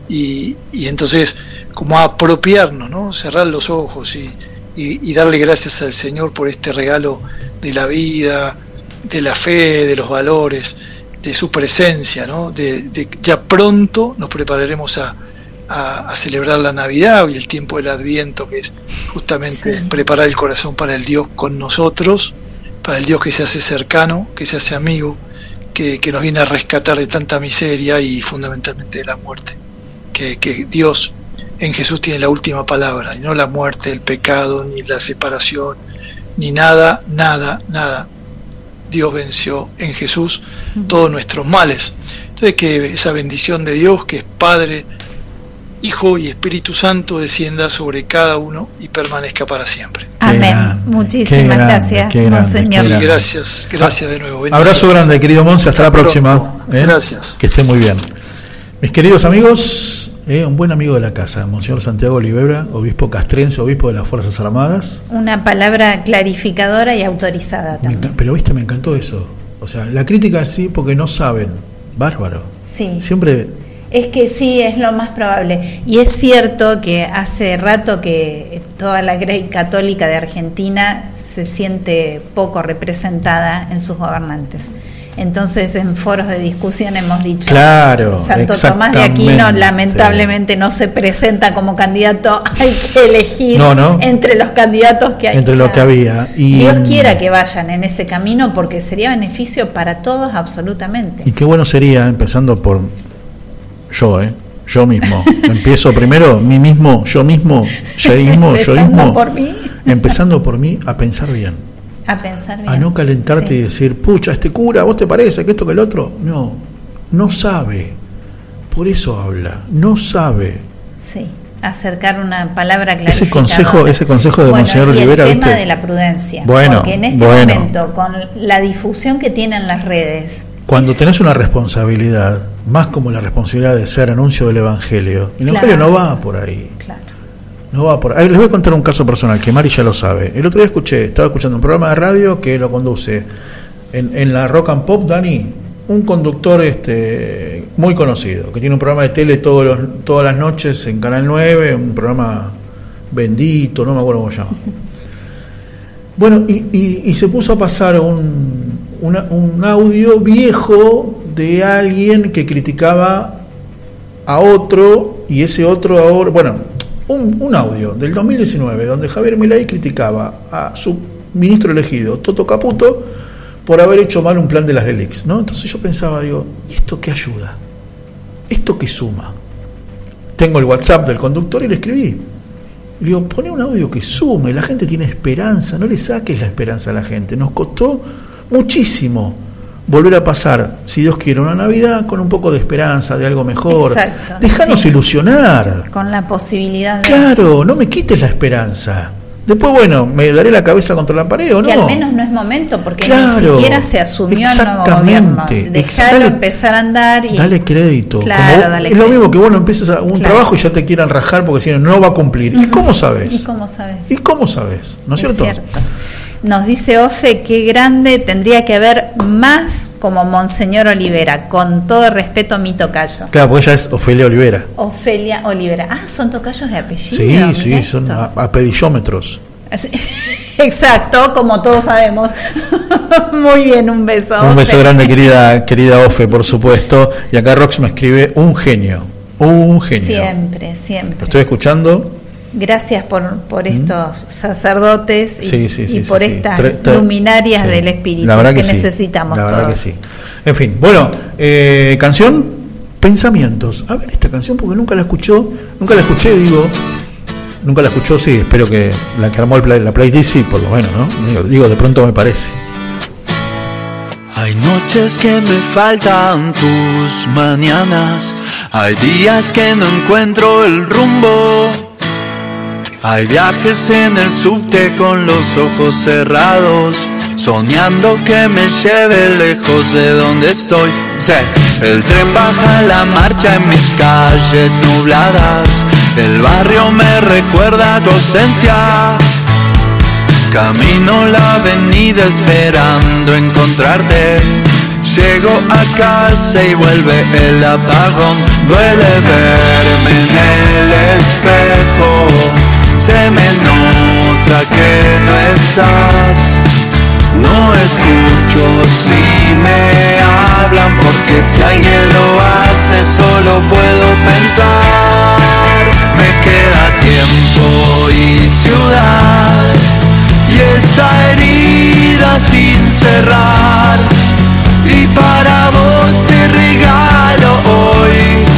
Y, y entonces, como apropiarnos, ¿no? cerrar los ojos y, y- y darle gracias al Señor por este regalo de la vida, de la fe, de los valores, de su presencia, ¿no? De, de- ya pronto nos prepararemos a, a- a celebrar la Navidad y el tiempo del Adviento, que es justamente Sí. preparar el corazón para el Dios con nosotros, para el Dios que se hace cercano, que se hace amigo, que, que nos viene a rescatar de tanta miseria y fundamentalmente de la muerte. Que, que Dios en Jesús tiene la última palabra, y no la muerte, el pecado, ni la separación, ni nada, nada, nada. Dios venció en Jesús todos nuestros males. Entonces que esa bendición de Dios, que es Padre, Hijo y Espíritu Santo, descienda sobre cada uno y permanezca para siempre. Amén. Muchísimas grande, gracias, qué grande, Monseñor. grande. gracias, gracias de nuevo. Abrazo grande, querido Monse. Hasta la próxima. ¿eh? Gracias. Que esté muy bien. Mis queridos amigos, eh, un buen amigo de la casa, Monseñor Santiago Olivera, obispo castrense, obispo de las Fuerzas Armadas. Una palabra clarificadora y autorizada también. pero viste, me encantó eso. O sea, la crítica sí porque no saben. Bárbaro. Sí. Siempre Es que sí, es lo más probable. Y es cierto que hace rato que toda la Grey Católica de Argentina se siente poco representada en sus gobernantes. Entonces, en foros de discusión hemos dicho, Claro, Santo Tomás de Aquino lamentablemente no se presenta como candidato, (laughs) hay que elegir No, no. entre los candidatos que hay. Entre lo que había. Y- Dios quiera que vayan en ese camino porque sería beneficio para todos absolutamente. Y qué bueno sería, empezando por yo, ¿eh? Yo mismo. Empiezo primero, mí mismo, yo mismo, yo mismo, yo Empezando mismo. por mí. Empezando por mí a pensar bien. A pensar bien. A no calentarte Sí. y decir, pucha, este cura, ¿vos te parece que esto que el otro? No, no sabe. Por eso habla, no sabe. Sí, acercar una palabra clarificadora. Ese consejo- ese consejo de bueno, Monseñor Olivera, el tema ¿viste? de la prudencia. Bueno, porque en este bueno. momento, con la difusión que tienen las redes, Cuando tenés una responsabilidad, más como la responsabilidad de ser anuncio del Evangelio, el Evangelio no va por ahí. claro. No va por ahí. Les voy a contar un caso personal que Mari ya lo sabe. El otro día escuché, estaba escuchando un programa de radio que lo conduce en, en la Rock and Pop, Dani, un conductor este muy conocido, que tiene un programa de tele todos los, todas las noches en Canal 9, un programa bendito, no me acuerdo cómo se llama. Bueno, y, y- y se puso a pasar un, una- un audio viejo de alguien que criticaba a otro y ese otro ahora, bueno, un, audio del 2019 donde Javier Milei criticaba a su ministro elegido, Toto Caputo, por haber hecho mal un plan de las LELIX, ¿no? Entonces yo pensaba, digo, ¿y esto qué ayuda? ¿Esto qué suma? Tengo el WhatsApp del conductor y le escribí. Le digo, pone un audio que sume, la gente tiene esperanza, no le saques la esperanza a la gente. Nos costó muchísimo volver a pasar, si Dios quiere, una Navidad con un poco de esperanza, de algo mejor. Exacto, Déjanos sí. ilusionar. Con la posibilidad de Claro, no me quites la esperanza. Después, bueno, me daré la cabeza contra la pared o no. que al menos no es momento porque Claro, ni siquiera se asumió el nuevo gobierno. Dejarlo empezar a andar y Dale crédito. Claro, Como- dale es lo mismo que bueno, empieces a un Claro. trabajo y ya te quieran rajar porque si no, no va a cumplir. ¿Y cómo sabes? ¿Y cómo sabes? ¿Y cómo sabes? ¿No es, Es cierto? cierto. Nos dice Ofe que grande tendría que haber más como Monseñor Olivera, con todo respeto a mi tocayo. Claro, porque ella es Ofelia Olivera. Ofelia Olivera. Ah, son tocayos de apellido. Sí, mirá sí, son esto. a, a pedillómetros. (laughs) Exacto, como todos sabemos. (laughs) Muy bien, un beso. Un beso grande, querida, (laughs) querida Ofe, por supuesto. Y acá Rox me escribe un genio. Un genio. Siempre, siempre. Lo estoy escuchando. Gracias por, por ¿Mm? estos sacerdotes y, y por estas luminarias del espíritu la verdad que, necesitamos. La verdad que sí. En fin, bueno, eh, canción, pensamientos. A ver esta canción porque nunca la escuchó, nunca la escuché, digo, nunca la escuchó, sí, espero que la que armó la playlist, sí, por lo menos, ¿no? Digo, de pronto me parece. Hay noches que me faltan tus mañanas, hay días que no encuentro el rumbo. Hay viajes en el subte con los ojos cerrados, soñando que me lleve lejos de donde estoy. Sé, el tren baja la marcha en mis calles nubladas, el barrio me recuerda tu ausencia. Camino la avenida esperando encontrarte. Llego a casa y vuelve el apagón. Duele verme en el espejo se me nota que no estás. No escucho si me hablan porque si alguien lo hace solo puedo pensar. Me queda tiempo y ciudad y esta herida sin cerrar. Y para vos te regalo hoy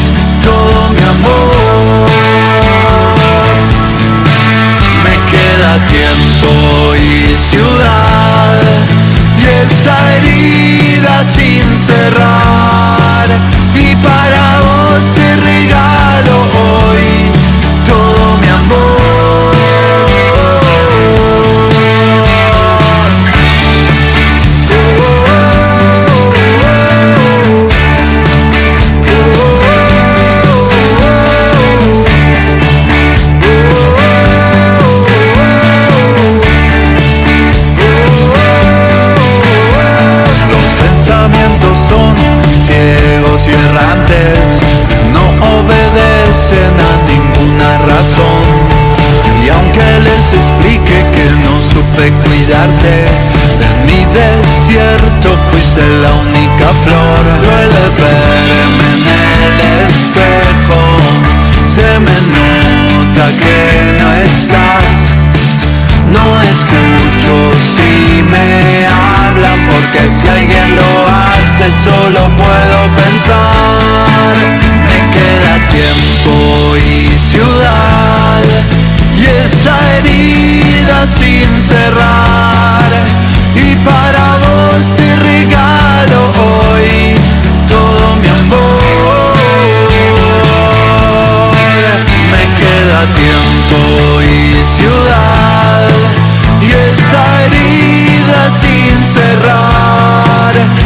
tiempo y ciudad y esa herida sin cerrar y para vos te regalo En mi desierto fuiste la única flor. Duele verme en el espejo. Se me nota que no estás. No escucho si me hablan porque si alguien lo hace solo puedo pensar. Tiempo y ciudad y esa herida sin cerrar. Y para vos te regalo hoy todo mi amor. Me queda tiempo y ciudad y esta herida sin cerrar.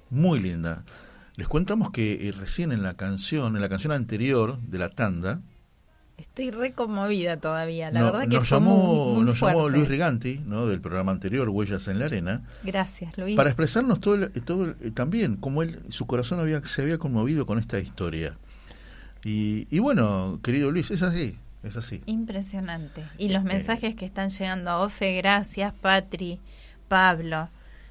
muy linda. Les contamos que eh, recién en la canción, en la canción anterior de la tanda, Estoy re conmovida todavía, la no- verdad que nos, fue llamó, muy, muy nos llamó. Luis Riganti, ¿no? del programa anterior, Huellas en la Arena, Gracias, Luis. para expresarnos todo, el- todo el- eh, también cómo él, su corazón había, se había conmovido con esta historia. Y, y bueno, querido Luis, es así, es así. Impresionante. Y los mensajes que están llegando a Ofe, gracias, Patri, Pablo.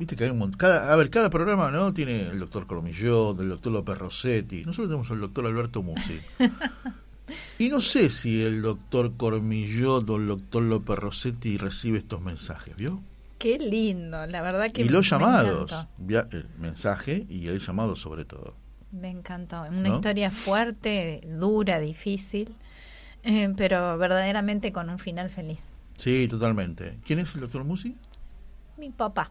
Viste que hay un montón. Cada, a ver, cada programa no tiene el doctor Cormillot, el doctor López Rossetti. Nosotros tenemos al doctor Alberto Musi. (laughs) y no sé si el doctor Cormillot o el doctor López Rossetti recibe estos mensajes, ¿vio? Qué lindo, la verdad que y los me llamados, via- el mensaje y el llamado sobre todo. Me encantó. Una ¿No? historia fuerte, dura, difícil, eh, pero verdaderamente con un final feliz. Sí, totalmente. ¿Quién es el doctor Musi? Mi papá.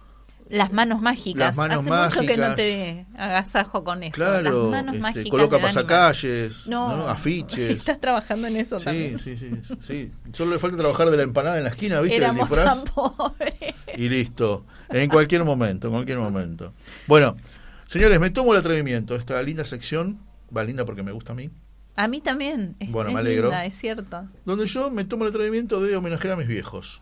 Las manos mágicas. Las manos Hace mucho que no te agasajo con eso. Claro, Las manos este, mágicas. coloca pasacalles, No, ¿no? afiches. (laughs) Estás trabajando en eso Sí, también. sí, sí, sí, sí. Solo le falta trabajar de la empanada en la esquina, ¿viste? Éramos el disfraz. tan pobres. Y listo. En cualquier momento, en cualquier momento. Bueno, señores, me tomo el atrevimiento. Esta linda sección, va linda porque me gusta a mí, A mí también. Es, Bueno, es me alegro. linda, es cierto. donde yo me tomo el atrevimiento de homenajear a mis viejos,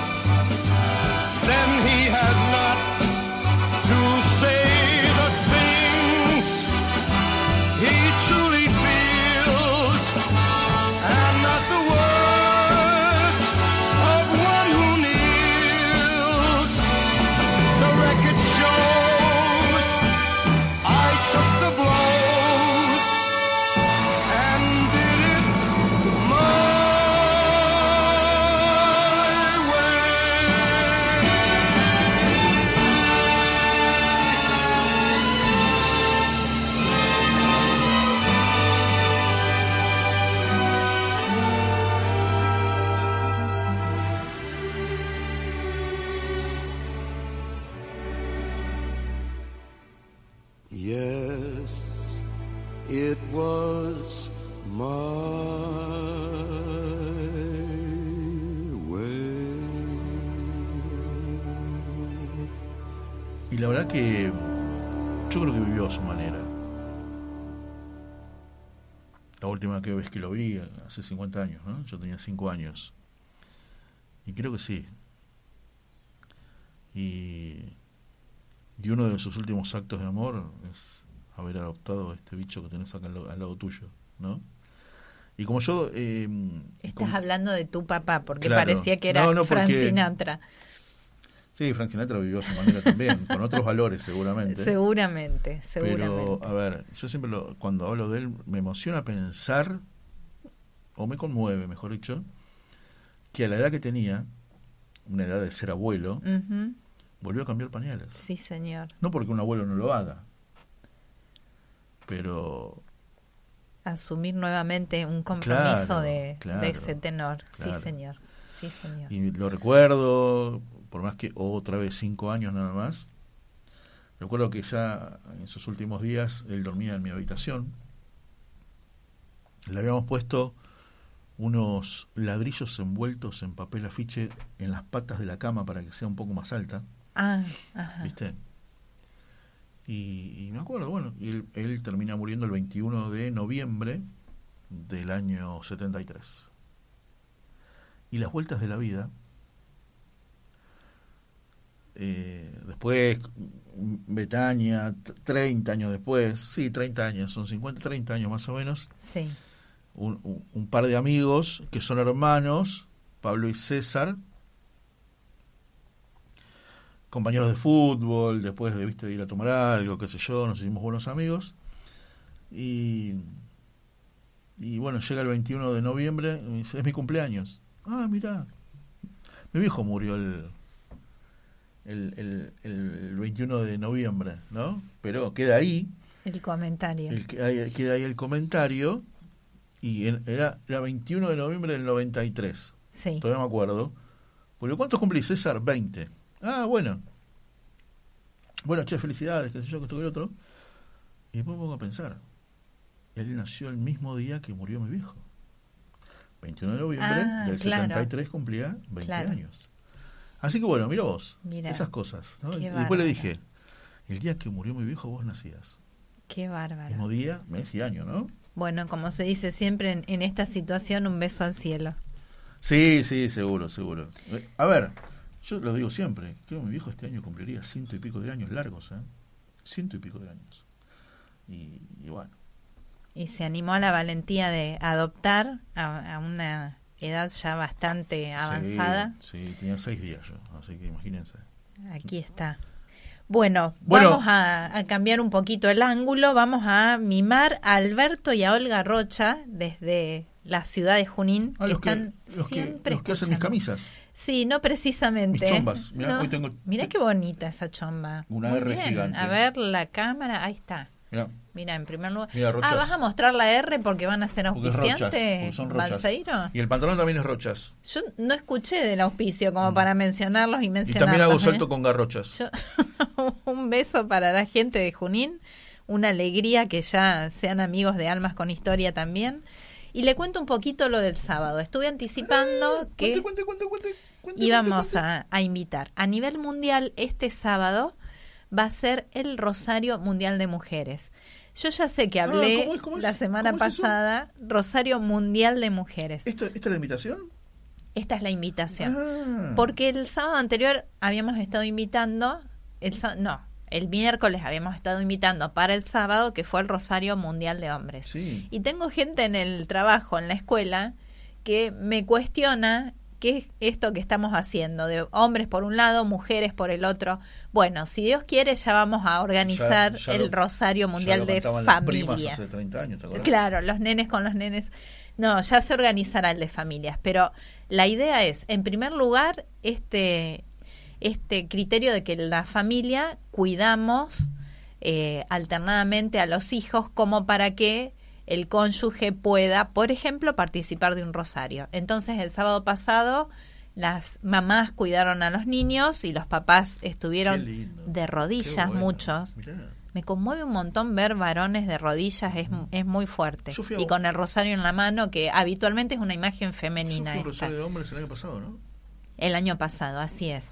Vez que lo vi, hace 50 años, ¿no? Yo tenía 5 años. Y creo que sí. Y, y uno de sus últimos actos de amor es haber adoptado a este bicho que tenés acá al, lado- al lado tuyo, ¿no? Y como yo... eh, Estás como- hablando de tu papá, porque Claro. parecía que era No, no, Frank porque- Sinatra. Sí, Frank Sinatra vivió a su manera también, con otros valores seguramente. Seguramente, seguramente. Pero, a ver, yo siempre lo, cuando hablo de él me emociona pensar, o me conmueve, mejor dicho, que a la edad que tenía, una edad de ser abuelo, volvió a cambiar pañales. Sí, señor. No porque un abuelo no lo haga, pero Asumir nuevamente un compromiso Claro, de, claro, de ese tenor. claro. Sí, señor. Sí, señor. y lo recuerdo, por más que otra vez cinco años nada más, recuerdo que ya en sus últimos días él dormía en mi habitación, le habíamos puesto unos ladrillos envueltos en papel afiche en las patas de la cama para que sea un poco más alta, Ah, ajá. ¿viste? Y, y me acuerdo, bueno, y él, él termina muriendo el 21 de noviembre del año 73. Y las vueltas de la vida, eh, después Betania, t- 30 años después, sí, 30 años, son 50, 30 años más o menos, Sí. Un, par de amigos que son hermanos, Pablo y César, compañeros de fútbol, después de, ¿viste, de ir a tomar algo, qué sé yo, nos hicimos buenos amigos. Y, y bueno, llega el 21 de noviembre, y me dice, es mi cumpleaños. Ah, mira, mi viejo murió el, el, el, el 21 de noviembre, ¿no? Pero queda ahí, El comentario. el, queda ahí el comentario, y en- era, era 21 de noviembre del 93. Sí. Todavía me acuerdo. Porque ¿cuántos cumplís, César? 20. Ah, bueno. Bueno, che, felicidades, qué sé yo, que esto que el otro. Y después me pongo a pensar. Él nació el mismo día que murió mi viejo. 21 de noviembre Ah, del claro. 73 cumplía 20 Claro. años. Así que bueno, mira vos. Mira. Esas cosas. ¿no? Y después le dije, el día que murió mi viejo vos nacías. Qué bárbaro. Mismo día, mes y año, ¿no? Bueno, como se dice siempre en, en esta situación, un beso al cielo. Sí, sí, seguro, seguro. Eh, A ver, yo lo digo siempre, creo que mi viejo este año cumpliría ciento y pico de años largos, ¿eh? Ciento y pico de años. Y, y bueno, Y se animó a la valentía de adoptar a, a una edad ya bastante avanzada. Sí, sí, tenía seis días yo, así que imagínense. Aquí está. Bueno, Bueno. vamos a, a cambiar un poquito el ángulo. Vamos a mimar a Alberto y a Olga Rocha desde la ciudad de Junín, Ah, que los que, están que, siempre los que hacen mis camisas. Sí, no precisamente. Mis chombas. Mirá, No. hoy tengo- Mirá qué bonita esa chomba. Una Muy R bien. gigante. A ver la cámara, ahí está. Mirá, Mira, en primer lugar. Mira, ah. ¿vas a mostrar la R porque van a ser auspiciantes. Balseiro? Y el pantalón también es rochas. Yo no escuché del auspicio como para mencionarlos y Mm. Y mencionarlos. también hago ¿eh? salto con garrochas. Yo- (laughs) un beso para la gente de Junín, una alegría que ya sean amigos de Almas con Historia también. Y le cuento un poquito lo del sábado. Estuve anticipando que cuente, cuente, cuente. íbamos a, a invitar. A nivel mundial, este sábado va a ser el Rosario Mundial de Mujeres. Yo ya sé que Ah, hablé ¿cómo es? ¿Cómo es? la semana pasada, Rosario Mundial de Mujeres. ¿Esto, ¿Esta es la invitación? Esta es la invitación. Ah. Porque el sábado anterior habíamos estado invitando, el no, el miércoles habíamos estado invitando para el sábado que fue el Rosario Mundial de Hombres. Sí. Y tengo gente en el trabajo, en la escuela, que me cuestiona qué es esto que estamos haciendo, de hombres por un lado, mujeres por el otro. Bueno, si Dios quiere ya vamos a organizar Ya- ya el lo- Rosario Mundial de Familias. hace 30 años. Claro, los nenes con los nenes. No, ya se organizará el de familias, pero la idea es, en primer lugar, este, este criterio de que la familia cuidamos eh, alternadamente a los hijos como para que el cónyuge pueda, por ejemplo, participar de un rosario. Entonces, el sábado pasado, las mamás cuidaron a los niños y los papás estuvieron de rodillas, bueno. muchos. Mirá. Me conmueve un montón ver varones de rodillas, es, es muy fuerte. Yo fui a- Y con el rosario en la mano, que habitualmente es una imagen femenina. un rosario de hombres el año pasado, ¿no? El año pasado, así es.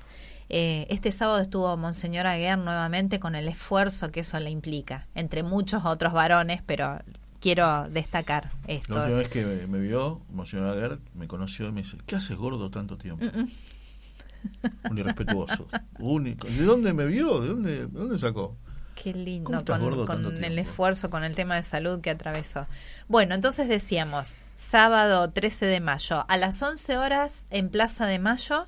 Eh, este sábado estuvo Monseñor Aguer nuevamente con el esfuerzo que eso le implica, entre muchos otros varones, pero quiero destacar La esto. última vez que me, me vio, Monseñor Aguer, me conoció y me dice, ¿qué haces gordo tanto tiempo? Mm, Un irrespetuoso. Único. ¿De dónde me vio? ¿De dónde, de dónde sacó? Qué lindo, ¿Cómo estás con, con el esfuerzo, con el tema de salud que atravesó. Bueno, entonces decíamos, sábado 13 de mayo, a las 11 horas en Plaza de Mayo.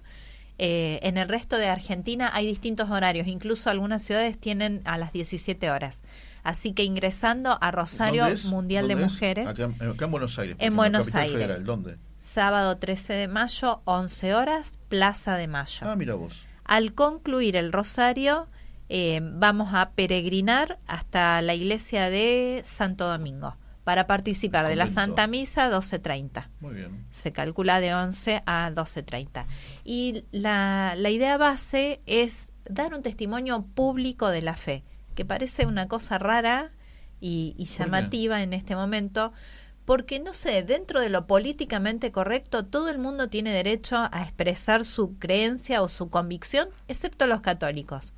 eh, en el resto de Argentina hay distintos horarios, incluso algunas ciudades tienen a las 17 horas. Así que ingresando a Rosario. Mundial de. Mujeres, Acá, en- acá en Buenos Aires. En Buenos Aires. Federal. ¿Dónde? sábado 13 de mayo, 11 horas, Plaza de Mayo. Ah, mira vos. Al concluir el rosario, eh, vamos a peregrinar hasta la iglesia de Santo Domingo para participar de la. Santa Misa 12.30. Muy bien. Se calcula de 11 a 12.30. Y la, la idea base es dar un testimonio público de la fe, que parece una cosa rara y, llamativa en este momento, porque no sé, dentro de lo políticamente correcto, todo el mundo tiene derecho a expresar su creencia o su convicción, excepto los católicos.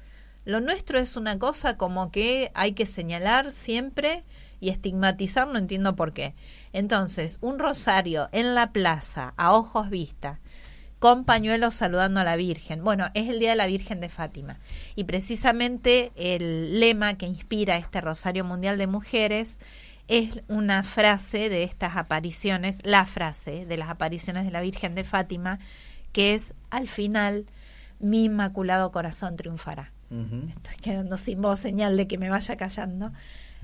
Lo nuestro es una cosa como que hay que señalar siempre y estigmatizar, no entiendo por qué. Entonces, un rosario en la plaza, a ojos vista, con pañuelos saludando a la Virgen. Bueno, es el Día de la Virgen de Fátima. Y precisamente el lema que inspira este Rosario Mundial de Mujeres es una frase de estas apariciones, la frase de las apariciones de la Virgen de Fátima, que es, al final, mi inmaculado corazón triunfará. Estoy quedando sin voz, señal de que me vaya callando.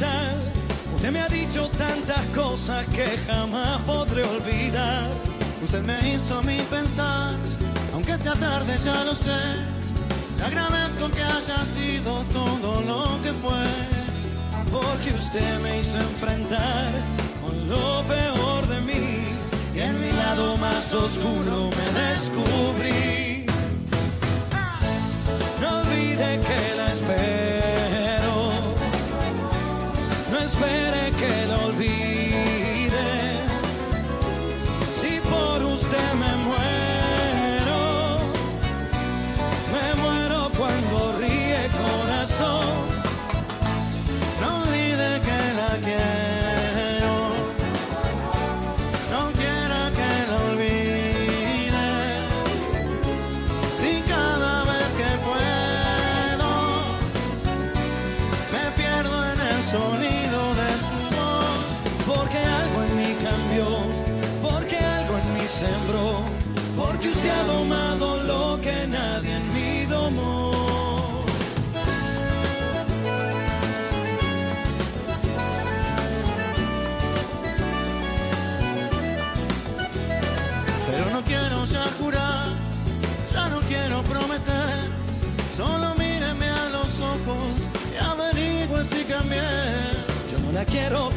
Usted me ha dicho tantas cosas que jamás podré olvidar. Usted me hizo mí pensar, aunque sea tarde ya lo sé, Le agradezco que haya sido todo lo que fue, porque usted me hizo enfrentar con lo peor de mí y en mi lado más oscuro me descubrí. No olvide que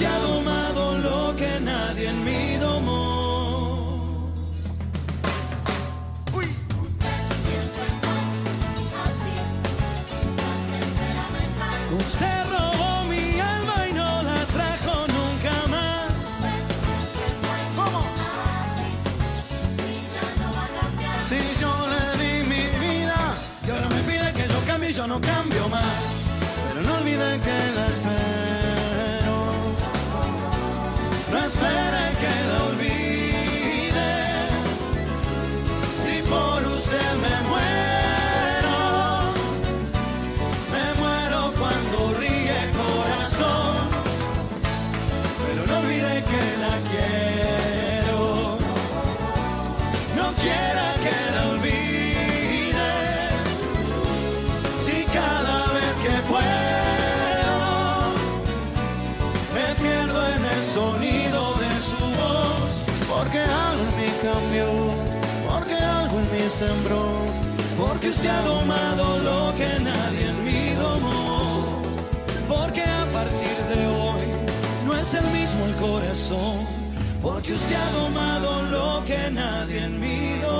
Porque porque algo en mí sembró, porque usted ha domado lo que nadie en mí domó, porque a partir de hoy no es el mismo el corazón, porque usted ha domado lo que nadie en mí domó.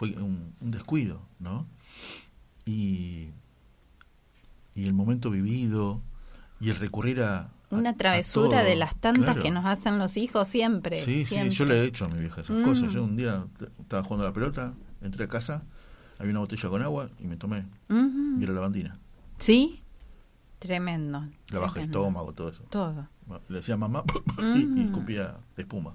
fue un, un descuido, ¿no? Y, y el momento vivido y el recurrir a, Una travesura de las tantas claro. que nos hacen los hijos siempre. Sí, siempre. sí, yo le he hecho a mi vieja esas Mm. cosas. Yo un día estaba jugando a la pelota, entré a casa, había una botella con agua y me tomé. Ujú. Y era lavandina. Sí, tremendo. La baja tremendo. estómago, todo eso. Todo. Le decía mamá y, (laughs) y Mm. escupía espuma.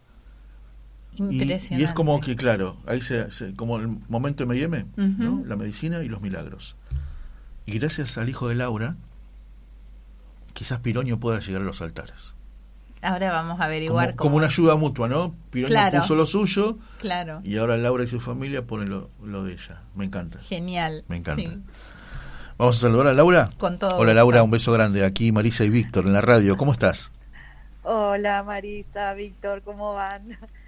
Y, Impresionante. y es como que, claro, ahí se, se- como el momento M&M, ¿no? Ujú. la medicina y los milagros. Y gracias al hijo de Laura, quizás Piroño pueda llegar a los altares. Ahora vamos a Como, averiguar como cómo- una ayuda mutua, ¿no? Piroño Claro. puso lo suyo Claro. y ahora Laura y su familia ponen lo, lo de ella. Me encanta. Genial. Me encanta. Sí. Vamos a saludar a Laura. Con todo Hola gusto. Laura, un beso grande. Aquí Marisa y Víctor en la radio. ¿Cómo estás? Hola Marisa, Víctor, ¿cómo van?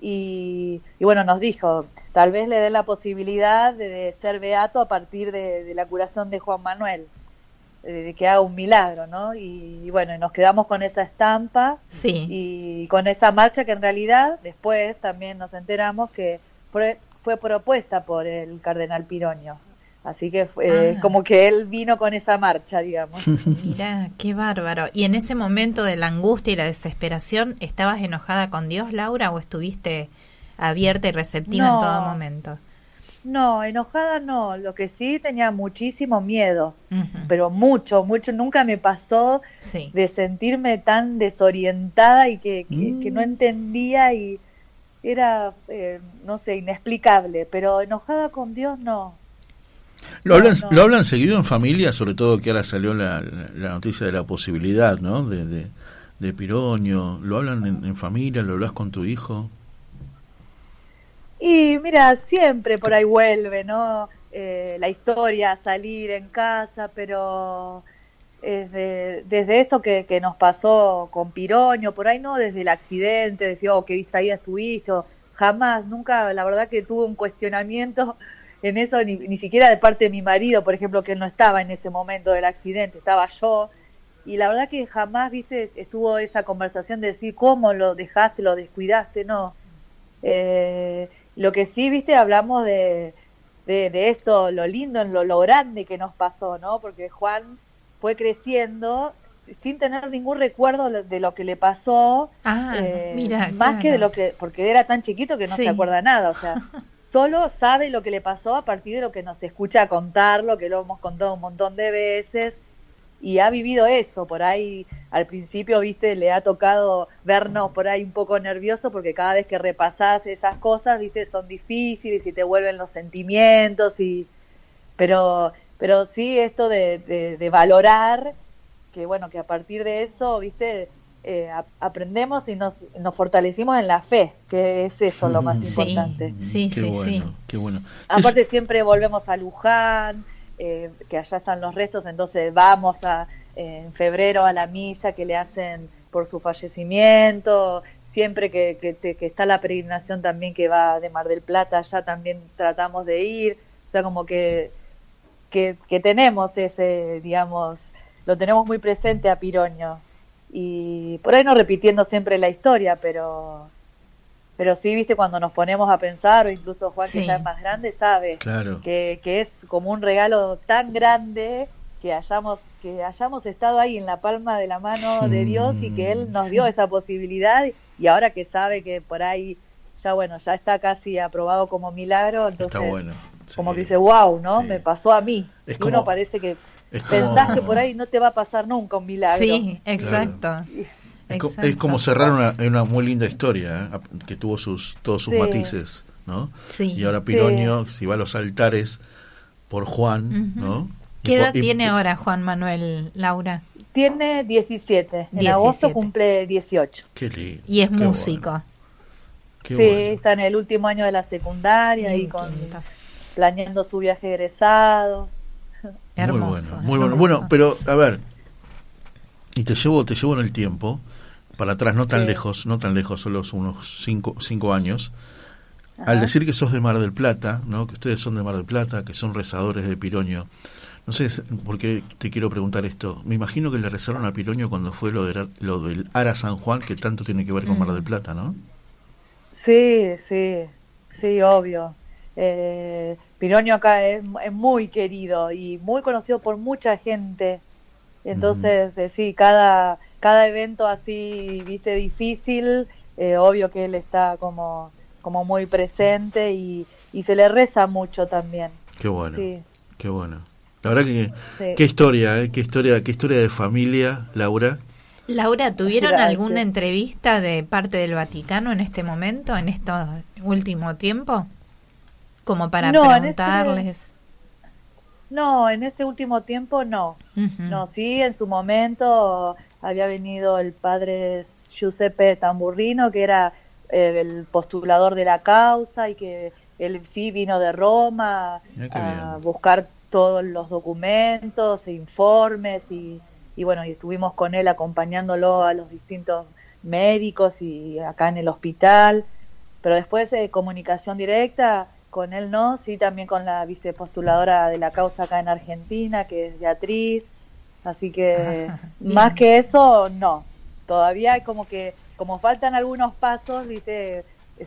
y, bueno, nos dijo, tal vez le dé la posibilidad de, ser beato a partir de la curación de Juan Manuel de que haga un milagro, ¿no? Y, bueno, nos quedamos con esa estampa sí. y con esa marcha que en realidad después también nos enteramos que fue, fue propuesta por el cardenal Piroño. Así que fue ah. como que él vino con esa marcha, digamos. (laughs) Mira, (laughs) qué bárbaro. ¿Y en ese momento de la angustia y la desesperación, estabas enojada con Dios, Laura, o estuviste abierta y receptiva en todo momento? No, enojada no, lo que sí tenía muchísimo miedo, pero mucho, mucho, nunca me pasó de sentirme tan desorientada y que, no mm. entendía y era, eh, no sé, inexplicable, pero enojada con Dios no. Lo, hablan, lo hablan seguido en familia, sobre todo que ahora salió la, noticia de la posibilidad, ¿no? De, de, Piroño, ¿lo hablan en, en familia? ¿Lo hablas con tu hijo? Y mira, siempre por ahí vuelve, ¿no? Eh, la historia, salir en casa, pero desde, desde esto que, que, nos pasó con Piroño, por ahí no desde el accidente, decía, oh, qué distraída estuviste, jamás, nunca, la verdad que tuve un cuestionamiento en eso, ni, ni siquiera de parte de mi marido, por ejemplo, que él no estaba en ese momento del accidente, estaba yo, y la verdad que jamás, viste, estuvo esa conversación de decir, ¿cómo lo dejaste, lo descuidaste? No. Eh, lo que sí, viste, hablamos de, de, esto, lo lindo, lo, lo grande que nos pasó, ¿no? Porque Juan fue creciendo sin tener ningún recuerdo de lo que le pasó, ah, eh, mira, más que de lo que, porque era tan chiquito que no se acuerda nada, o sea, (laughs) solo sabe lo que le pasó a partir de lo que nos escucha contarlo, que lo hemos contado un montón de veces, y ha vivido eso, por ahí al principio, viste, le ha tocado vernos por ahí un poco nervioso porque cada vez que repasás esas cosas, viste, son difíciles y te vuelven los sentimientos y pero pero sí esto de, de, valorar que bueno, que a partir de eso, viste, eh, aprendemos y nos, nos fortalecimos en la fe, que es eso lo más importante. Sí, qué sí, bueno, sí. Qué bueno. Aparte siempre volvemos a Luján, eh, que allá están los restos, entonces vamos a, en febrero a la misa que le hacen por su fallecimiento, siempre que, que, está la peregrinación también que va de Mar del Plata, allá también tratamos de ir, o sea, como que, que, tenemos ese, digamos, lo tenemos muy presente a Piroño, y por ahí no repitiendo siempre la historia, pero pero sí, viste, cuando nos ponemos a pensar, o incluso Juan, que ya es más grande, sabe que, que, es como un regalo tan grande que hayamos, que hayamos estado ahí en la palma de la mano de Dios y que Él nos dio esa posibilidad y ahora que sabe que por ahí ya bueno, ya está casi aprobado como milagro, entonces como que dice, wow, ¿no? Me pasó a mí. y uno parece que pensás que por ahí no te va a pasar nunca un milagro. Sí, exacto. Es, como cerrar una, una muy linda historia, ¿eh? que tuvo sus todos sus matices, ¿no? Y ahora Piroño, si va a los altares por Juan, ¿no? ¿Qué edad tiene ahora Juan Manuel, Laura? Tiene 17. En agosto cumple 18. Qué lindo. Y es músico. sí, está en el último año de la secundaria y con planeando su viaje de egresados. Hermoso. Muy bueno, Bueno, pero a ver, y te llevo, te llevo en el tiempo para atrás, no tan lejos, no tan lejos, solo unos cinco, cinco años, al decir que sos de Mar del Plata, ¿no? que ustedes son de Mar del Plata, que son rezadores de Piroño, no sé por qué te quiero preguntar esto. Me imagino que le rezaron a Piroño cuando fue lo, de, lo del Ara San Juan, que tanto tiene que ver con Mar del mm. Plata, ¿no? Sí, sí, sí, obvio. Eh, Pironio acá es, es muy querido y muy conocido por mucha gente. Entonces, eh, sí, cada, cada evento así, viste, difícil, eh, obvio que él está como, como muy presente y, y se le reza mucho también. Qué bueno, Sí. qué bueno. La verdad que Sí. qué historia, ¿eh? qué historia, qué historia de familia, Laura. Laura, ¿tuvieron Gracias. alguna entrevista de parte del Vaticano en este momento, en este último tiempo? Como para No, en este- preguntarles. No, en este último tiempo no. No, sí, en su momento había venido el padre Giuseppe Tamburrino, que era eh, el postulador de la causa y que él sí vino de Roma a bien. buscar todos los documentos e informes y, y bueno, y estuvimos con él acompañándolo a los distintos médicos y acá en el hospital, pero después de comunicación directa con él no, sí también con la vicepostuladora de la causa acá en Argentina, que es Beatriz, así que (laughs) más que eso, no, todavía hay como que, como faltan algunos pasos, viste,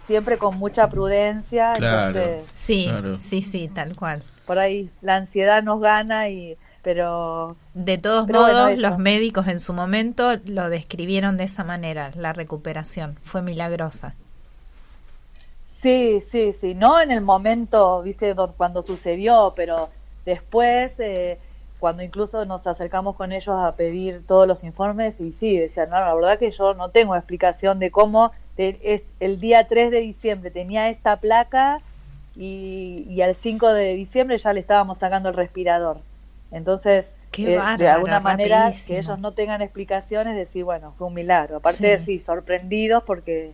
siempre con mucha prudencia, Claro. entonces Sí, Claro. sí, sí, tal cual. por ahí la ansiedad nos gana y pero De todos Pero modos, los médicos en su momento lo describieron de esa manera, la recuperación. Fue milagrosa. Sí, sí, sí, no en el momento, viste, do- cuando sucedió, pero después, eh, cuando incluso nos acercamos con ellos a pedir todos los informes, y sí, decían, no, la verdad que yo no tengo explicación de cómo te- es- el día 3 de diciembre tenía esta placa y, y al 5 de diciembre ya le estábamos sacando el respirador. Entonces, de alguna manera, rapidísimo. que ellos no tengan explicaciones, decir, bueno, fue un milagro. Aparte, Sí. sí, sorprendidos porque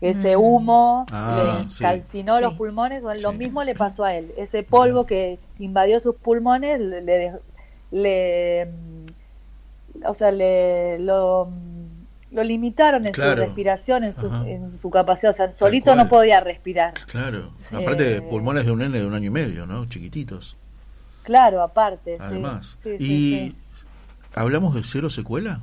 que ese Mm. humo Ah, le sí. calcinó Sí. los pulmones, bueno, lo mismo le pasó a él. Ese polvo que invadió sus pulmones le, le, dej- le, o sea, le lo, lo limitaron en Claro. su respiración, en su, en su capacidad, o sea, solito no podía respirar. Claro. Sí. Aparte, Eh. pulmones de un nene de un año y medio, ¿no? Chiquititos. Claro, aparte. sí. Además. Sí, sí, y sí. hablamos de cero secuela.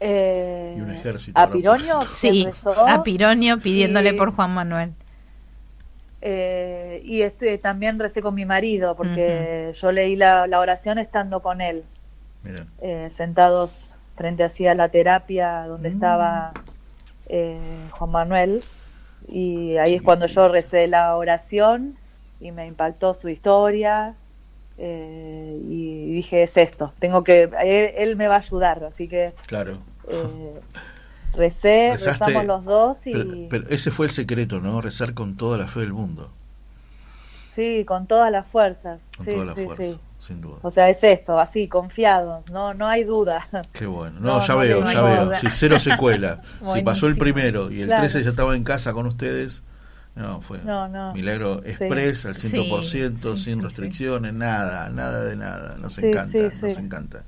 Eh, Y un ejército, a. Pironio (laughs) Sí, rezó, a Pironio pidiéndole y- por Juan Manuel. eh, y estoy, también recé con mi marido, porque yo leí la, la oración estando con él, eh, sentados frente así a la terapia donde Mm. estaba eh, Juan Manuel. Y ahí es cuando yo recé la oración y me impactó su historia. Eh, y dije, es esto, tengo que, él, él me va a ayudar, así que Claro. eh, recé, Rezaste, rezamos los dos y Pero, pero ese fue el secreto, ¿no? Rezar con toda la fe del mundo. sí, con todas las fuerzas. Con sí, toda la sí, fuerza, sí. sin duda. O sea, es esto, así, confiados, no, no hay duda. Qué bueno. No, No, ya no veo, ya veo. Si cero secuela. (laughs) si pasó el primero y el Claro. 13 ya estaba en casa con ustedes. No, fue No, no. milagro Sí. express al Sí, 100%, sí, sin restricciones, nada, nada de nada. Nos encanta, nos encanta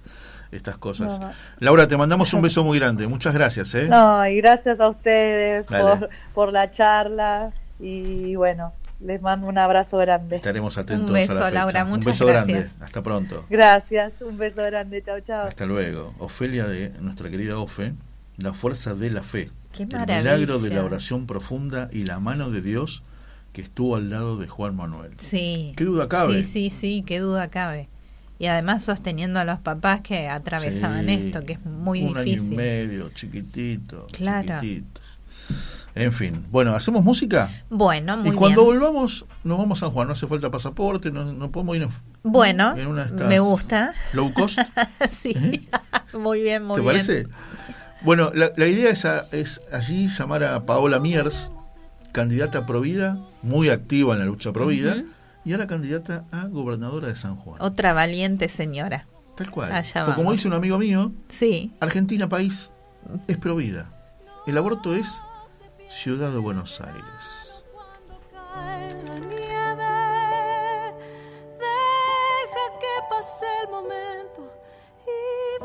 estas cosas. No. Laura, te mandamos un beso muy grande. Muchas gracias, ¿eh? No, y gracias a ustedes por, por la charla y bueno, les mando un abrazo grande. Estaremos atentos Un beso, a la fecha. Laura, un muchas beso gracias. grande. Hasta pronto. Gracias, un beso grande, chao, chao. Hasta luego. Ofelia de nuestra querida Ofe, la fuerza de la fe. Qué el maravilla. milagro de la oración profunda y la mano de Dios que estuvo al lado de Juan Manuel. Sí. ¿Qué duda cabe? Sí, sí, sí, qué duda cabe. Y además sosteniendo a los papás que atravesaban Sí, esto, que es muy un difícil. año y medio, chiquitito, Claro. chiquitito. En fin, bueno, ¿hacemos música? Bueno, muy y cuando bien. volvamos, nos vamos a San Juan, no hace falta pasaporte, no, no podemos ir en, Bueno, en una de estas me gusta. low cost. (laughs) sí, (laughs) muy bien, muy ¿Te bien. parece? Bueno, la, la idea es, a- es allí llamar a Paola Miers, candidata a Provida, muy activa en la lucha Provida, Ujú. y ahora candidata a gobernadora de San Juan. Otra valiente señora. Tal cual. Allá O como dice un amigo mío, Sí, Argentina país es Provida. El aborto es Ciudad de Buenos Aires. cae la nieve. Deja que pase el momento y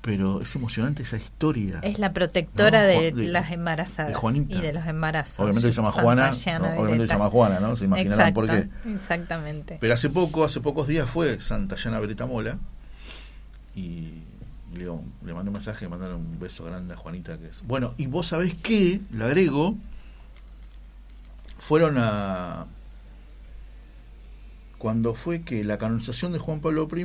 Pero es emocionante esa historia. Es la protectora No, de, las embarazadas de Juanita. y de los embarazos. Obviamente se llama Santa Juana, obviamente se llama Juana, ¿no? Se imaginarán por qué. Exactamente. Pero hace poco, hace pocos días fue Santa Llana Beretta Mola y le, le mandé un mensaje, mandarle un beso grande a Juanita que es. Bueno, y vos sabés qué, le agrego, fueron a cuando fue que la canonización de Juan Pablo I,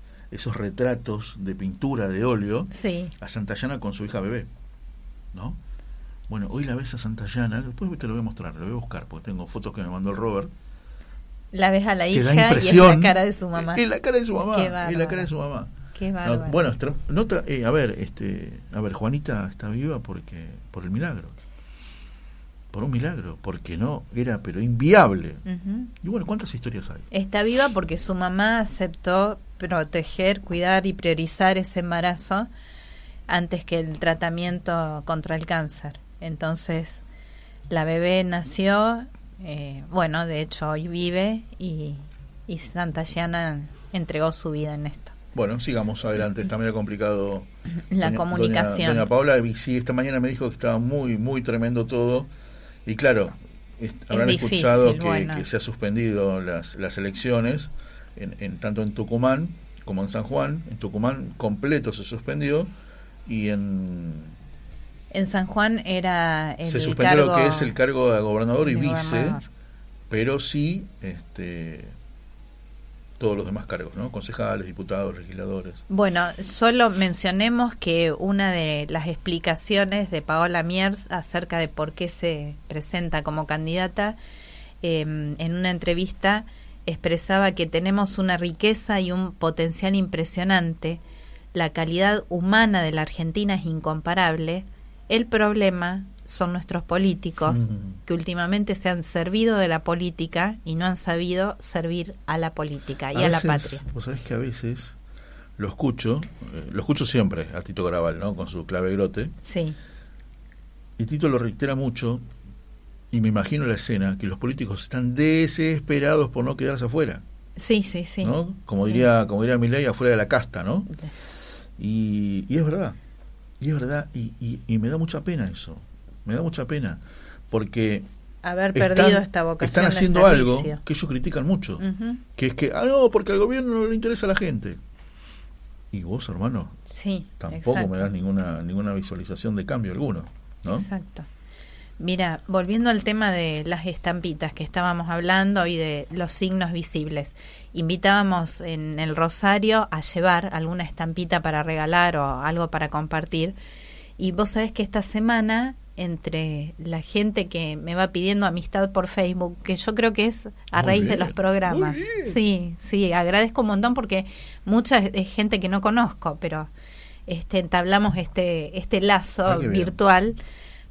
esos retratos de pintura de óleo Sí. a Santa Llana con su hija bebé. ¿No? Bueno, hoy la ves a Santa Llana, después te lo voy a mostrar, lo voy a buscar, porque tengo fotos que me mandó el Robert. La ves a la hija da y es la cara de su mamá. Es la cara de su mamá. Es la cara de su mamá. Qué No, bueno, nota, eh, a ver, este, a ver, Juanita está viva porque por el milagro. Por un milagro, porque no era pero inviable. Y bueno, ¿cuántas historias hay? Está viva porque su mamá aceptó proteger, cuidar y priorizar ese embarazo antes que el tratamiento contra el cáncer. Entonces, la bebé nació, eh, bueno, de hecho hoy vive y, y Santa Llana entregó su vida en esto. Bueno, sigamos adelante, está medio complicado. La comunicación. Doña, doña Paula, y sí, esta mañana me dijo que estaba muy, muy tremendo todo. Y claro, habrán difícil, escuchado que, bueno. que se ha suspendido las, las elecciones, en, en- tanto en Tucumán como en San Juan. En Tucumán completo se suspendió y en En San Juan era el se suspendió lo que es el cargo de gobernador y de vice, gobernador. pero sí este todos los demás cargos, ¿no? Concejales, diputados, legisladores. Bueno, solo mencionemos que una de las explicaciones de Paola Miers acerca de por qué se presenta como candidata, eh, en una entrevista expresaba que tenemos una riqueza y un potencial impresionante, la calidad humana de la Argentina es incomparable, el problema son nuestros políticos Ujú. que últimamente se han servido de la política y no han sabido servir a la política y a, la veces, patria. Vos sabés que a veces lo escucho, eh, lo escucho siempre a Tito Graval, ¿no? Con su clave grote. Sí. Y Tito lo reitera mucho y me imagino la escena que los políticos están desesperados por no quedarse afuera, Sí, sí, sí. ¿no? Como Sí. diría, como diría Milei, afuera de la casta, ¿no? Y, y es verdad, y es verdad, y, y- y me da mucha pena eso, me da mucha pena, porque Haber están- perdido esta vocación están de haciendo algo que ellos critican mucho, Ujú. que es que, ah, no, porque al gobierno no le interesa a la gente. Y vos, hermano, Sí, tampoco exacto. me das ninguna, ninguna visualización de cambio alguno, ¿no? Exacto. Mira, volviendo al tema de las estampitas que estábamos hablando y de los signos visibles, invitábamos en el Rosario a llevar alguna estampita para regalar o algo para compartir. Y vos sabés que esta semana, entre la gente que me va pidiendo amistad por Facebook, que yo creo que es a Muy raíz de los programas. Sí, sí, agradezco un montón porque mucha es- gente que no conozco, pero este entablamos este este lazo Ah, bien.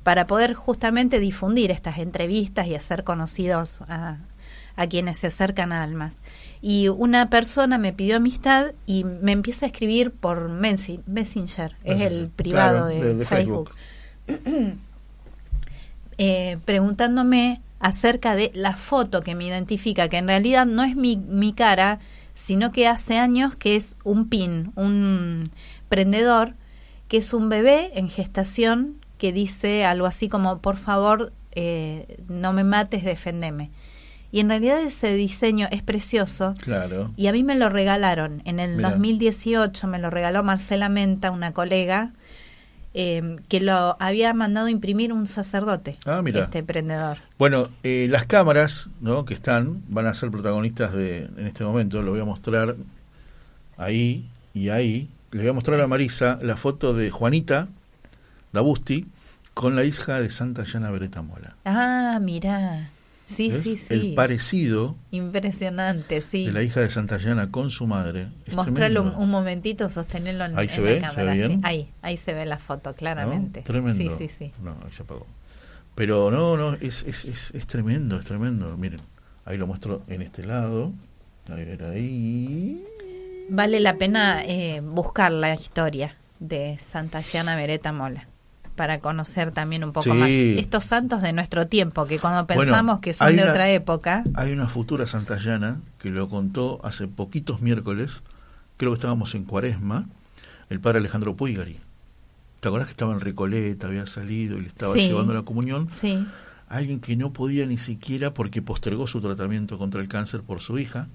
Para poder justamente difundir estas entrevistas y hacer conocidos a, a quienes se acercan a Almas. Y una persona me pidió amistad y me empieza a escribir por Mensi- Messenger, es el Messenger, privado claro, de, de- de Facebook. (clears throat) eh, preguntándome acerca de la foto que me identifica, que en realidad no es mi, mi cara, sino que hace años que es un pin, un prendedor, que es un bebé en gestación que dice algo así como, por favor, eh, no me mates, defendeme. Y en realidad ese diseño es precioso. Claro. Y a mí me lo regalaron. En el Mira. 2018 me lo regaló Marcela Menta, una colega, eh, que lo había mandado imprimir un sacerdote. Ah, mira. Este prendedor. Bueno, eh, las cámaras ¿no? que están van a ser protagonistas de en este momento. Lo voy a mostrar ahí y ahí. Le voy a mostrar a Marisa la foto de Juanita Dabusti con la hija de Santa Llana Beretta Mola. Ah, mira. Sí, ¿Ves? sí, sí. El parecido Impresionante, sí. de la hija de Santa Llana con su madre. Mostrarlo un, un momentito, sostenerlo en, Ahí en se la ve, cámara. ¿se ve sí. bien? Ahí, ahí se ve la foto, ¿no? claramente. Tremendo. Sí, sí, sí. No, ahí se apagó. Pero no, no, es, es, es, es tremendo, es tremendo. Miren, ahí lo muestro en este lado. A ver, ahí. Vale la pena eh, buscar la historia de Santa Llana Beretta Mola para conocer también un poco Sí. más estos santos de nuestro tiempo, que cuando Bueno, pensamos que son de una- otra época, Hay una futura santallana que lo contó hace poquitos miércoles, creo que estábamos en Cuaresma, el padre Alejandro Puigari. ¿Te acordás que estaba en Recoleta, había salido y le estaba Sí. llevando la comunión? sí, Alguien que no podía ni siquiera porque postergó su tratamiento contra el cáncer por su hija.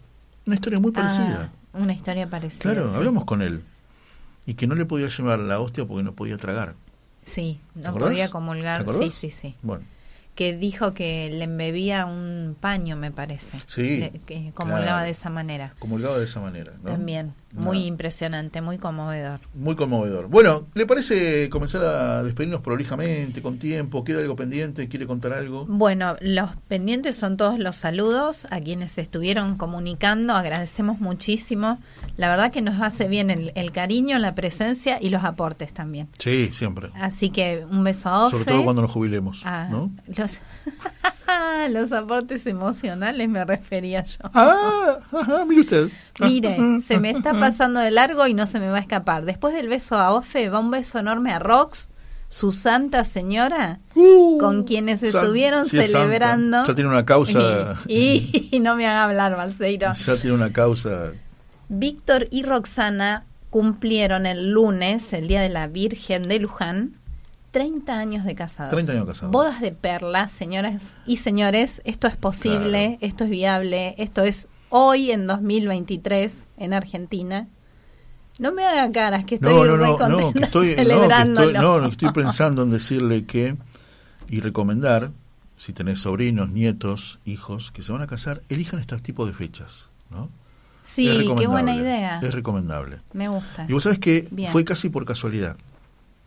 Una historia muy parecida. Ah, una historia parecida. claro, sí. hablamos con él. Y que no le podía llevar la hostia porque no podía tragar. Sí, ¿Te no podía ¿Te comulgar. Sí, sí, sí. Bueno, Que dijo que le embebía un paño, me parece. Sí, Le- que comulgaba claro. de esa manera. comulgado de esa manera. ¿no? También. Muy impresionante, muy conmovedor. Muy conmovedor. Bueno, ¿le parece comenzar a despedirnos prolijamente, con tiempo? ¿Queda algo pendiente? ¿Quiere contar algo? Bueno, los pendientes son todos los saludos a quienes estuvieron comunicando. Agradecemos muchísimo. La verdad que nos hace bien el, el cariño, la presencia y los aportes también. Sí, siempre. Así que un beso a Ofe. Sobre todo cuando nos jubilemos. Ah, ¿no? los, (laughs) los aportes emocionales me refería yo. Ah, ajá, mire usted. Mire, se me está pasando de largo y no se me va a escapar. Después del beso a Ofe, va un beso enorme a Rox, su santa señora, Uh, con quienes san- estuvieron sí es santa. celebrando. Ya tiene una causa. (laughs) Y, y no me haga hablar, Balseiro. Ya tiene una causa. Víctor y Roxana cumplieron el lunes, el Día de la Virgen de Luján, 30 años de casados. 30 años casados. Bodas de perlas, señoras y señores, esto es posible, esto es viable, esto es hoy en 2023 en Argentina. No me haga caras que estoy No, no, re no, no, que estoy, (laughs) no, que celebrándolo. estoy, no, estoy pensando en decirle que y recomendar, si tenés sobrinos, nietos, hijos que se van a casar, elijan este tipo de fechas, ¿no? Sí, qué buena idea. Es recomendable. Me gusta. Y vos sabés que Bien. fue casi por casualidad.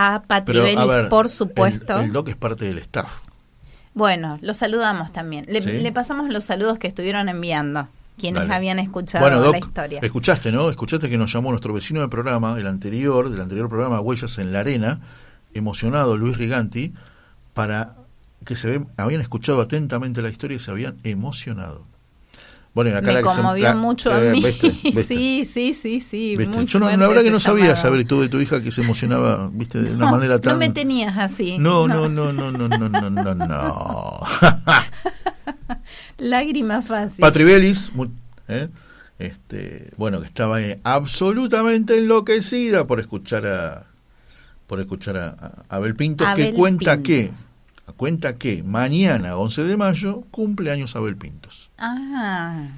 a Pero, ver, por supuesto. El, el doc es parte del staff. Bueno, los saludamos también. Le, Sí. le pasamos los saludos que estuvieron enviando, quienes Dale. habían escuchado Bueno, Doc, la historia. escuchaste, ¿no? Escuchaste que nos llamó nuestro vecino de programa, el anterior, del anterior programa Huellas en la Arena, emocionado Luis Riganti, para que se habían escuchado atentamente la historia y se habían emocionado. Bueno, y acá Me la que se- conmovió la- mucho a eh, mí. ¿viste? (laughs) ¿Viste? Sí, sí, sí, sí. Muy Yo no, la verdad que no sabía saber tú de tu hija que se emocionaba, viste, de una (laughs) No, manera tan. no me tenías así. No, no, no, no, no, no, no, no, no. (laughs) Lágrima fácil. Patri Bellis, mu- ¿eh? este, bueno, que estaba eh, absolutamente enloquecida por escuchar a por escuchar a, a Abel Pintos, que Abel cuenta Pintos. que cuenta que mañana, 11 de mayo, cumple años Abel Pintos. Ah.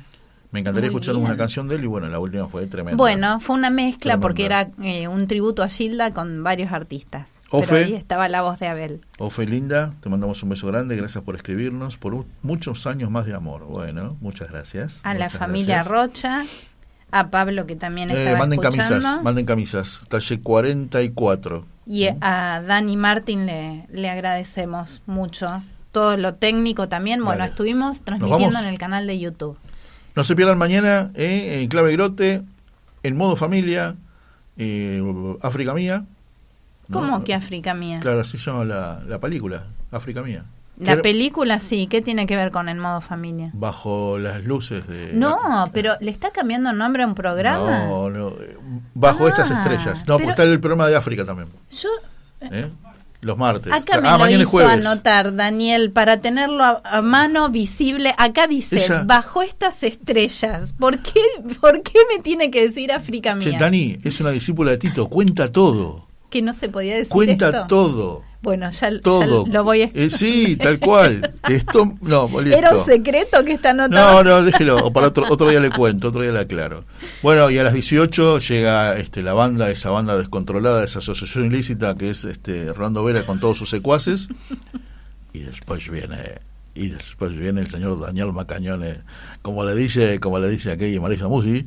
Me encantaría escuchar bien. una canción de él y bueno, la última fue tremenda. Bueno, fue una mezcla Tremenda. porque era eh, un tributo a Gilda con varios artistas. Ofe. Pero ahí estaba la voz de Abel. Ofe Linda, te mandamos un beso grande, gracias por escribirnos, por muchos años más de amor. Bueno, muchas gracias. A la familia gracias. Rocha. A Pablo que también Eh, estaba manden escuchando. camisas, manden camisas, talle 44. Y a Dani Martín le, le agradecemos mucho. Todo lo técnico también. Bueno, Dale. estuvimos transmitiendo en el canal de YouTube. No se pierdan mañana eh, en Clave Grote, en modo familia, eh, África Mía. ¿no? ¿Cómo que África Mía? Claro, así se llama la, la película, África Mía. La película sí, ¿qué tiene que ver con el modo familia? Bajo las luces de... No, pero le está cambiando nombre a un programa. No, no, eh, bajo Ah, estas estrellas. No, porque está el programa de África también. Yo ¿eh? Los martes. acá me ah, lo mañana es hizo jueves. anotar, Daniel, para tenerlo a, a mano visible. Acá dice, Ella- bajo estas estrellas. ¿Por qué, ¿Por qué me tiene que decir África Che, Mía? Dani es una discípula de Tito, cuenta todo. Que no se podía decir Cuenta esto. todo. Bueno, ya, ya Todo. lo voy a... Eh, sí, tal cual. (laughs) Esto, no, listo. Era un secreto que está anotado. No, no, déjelo, o para otro, otro día le cuento, otro día le aclaro. Bueno, y a las 18 llega este, la banda, esa banda descontrolada, esa asociación ilícita que es este, Rolando Vera con todos sus secuaces. Y después viene, y después viene el señor Daniel Macañones, como le dice, como le dice aquí Marisa Musi,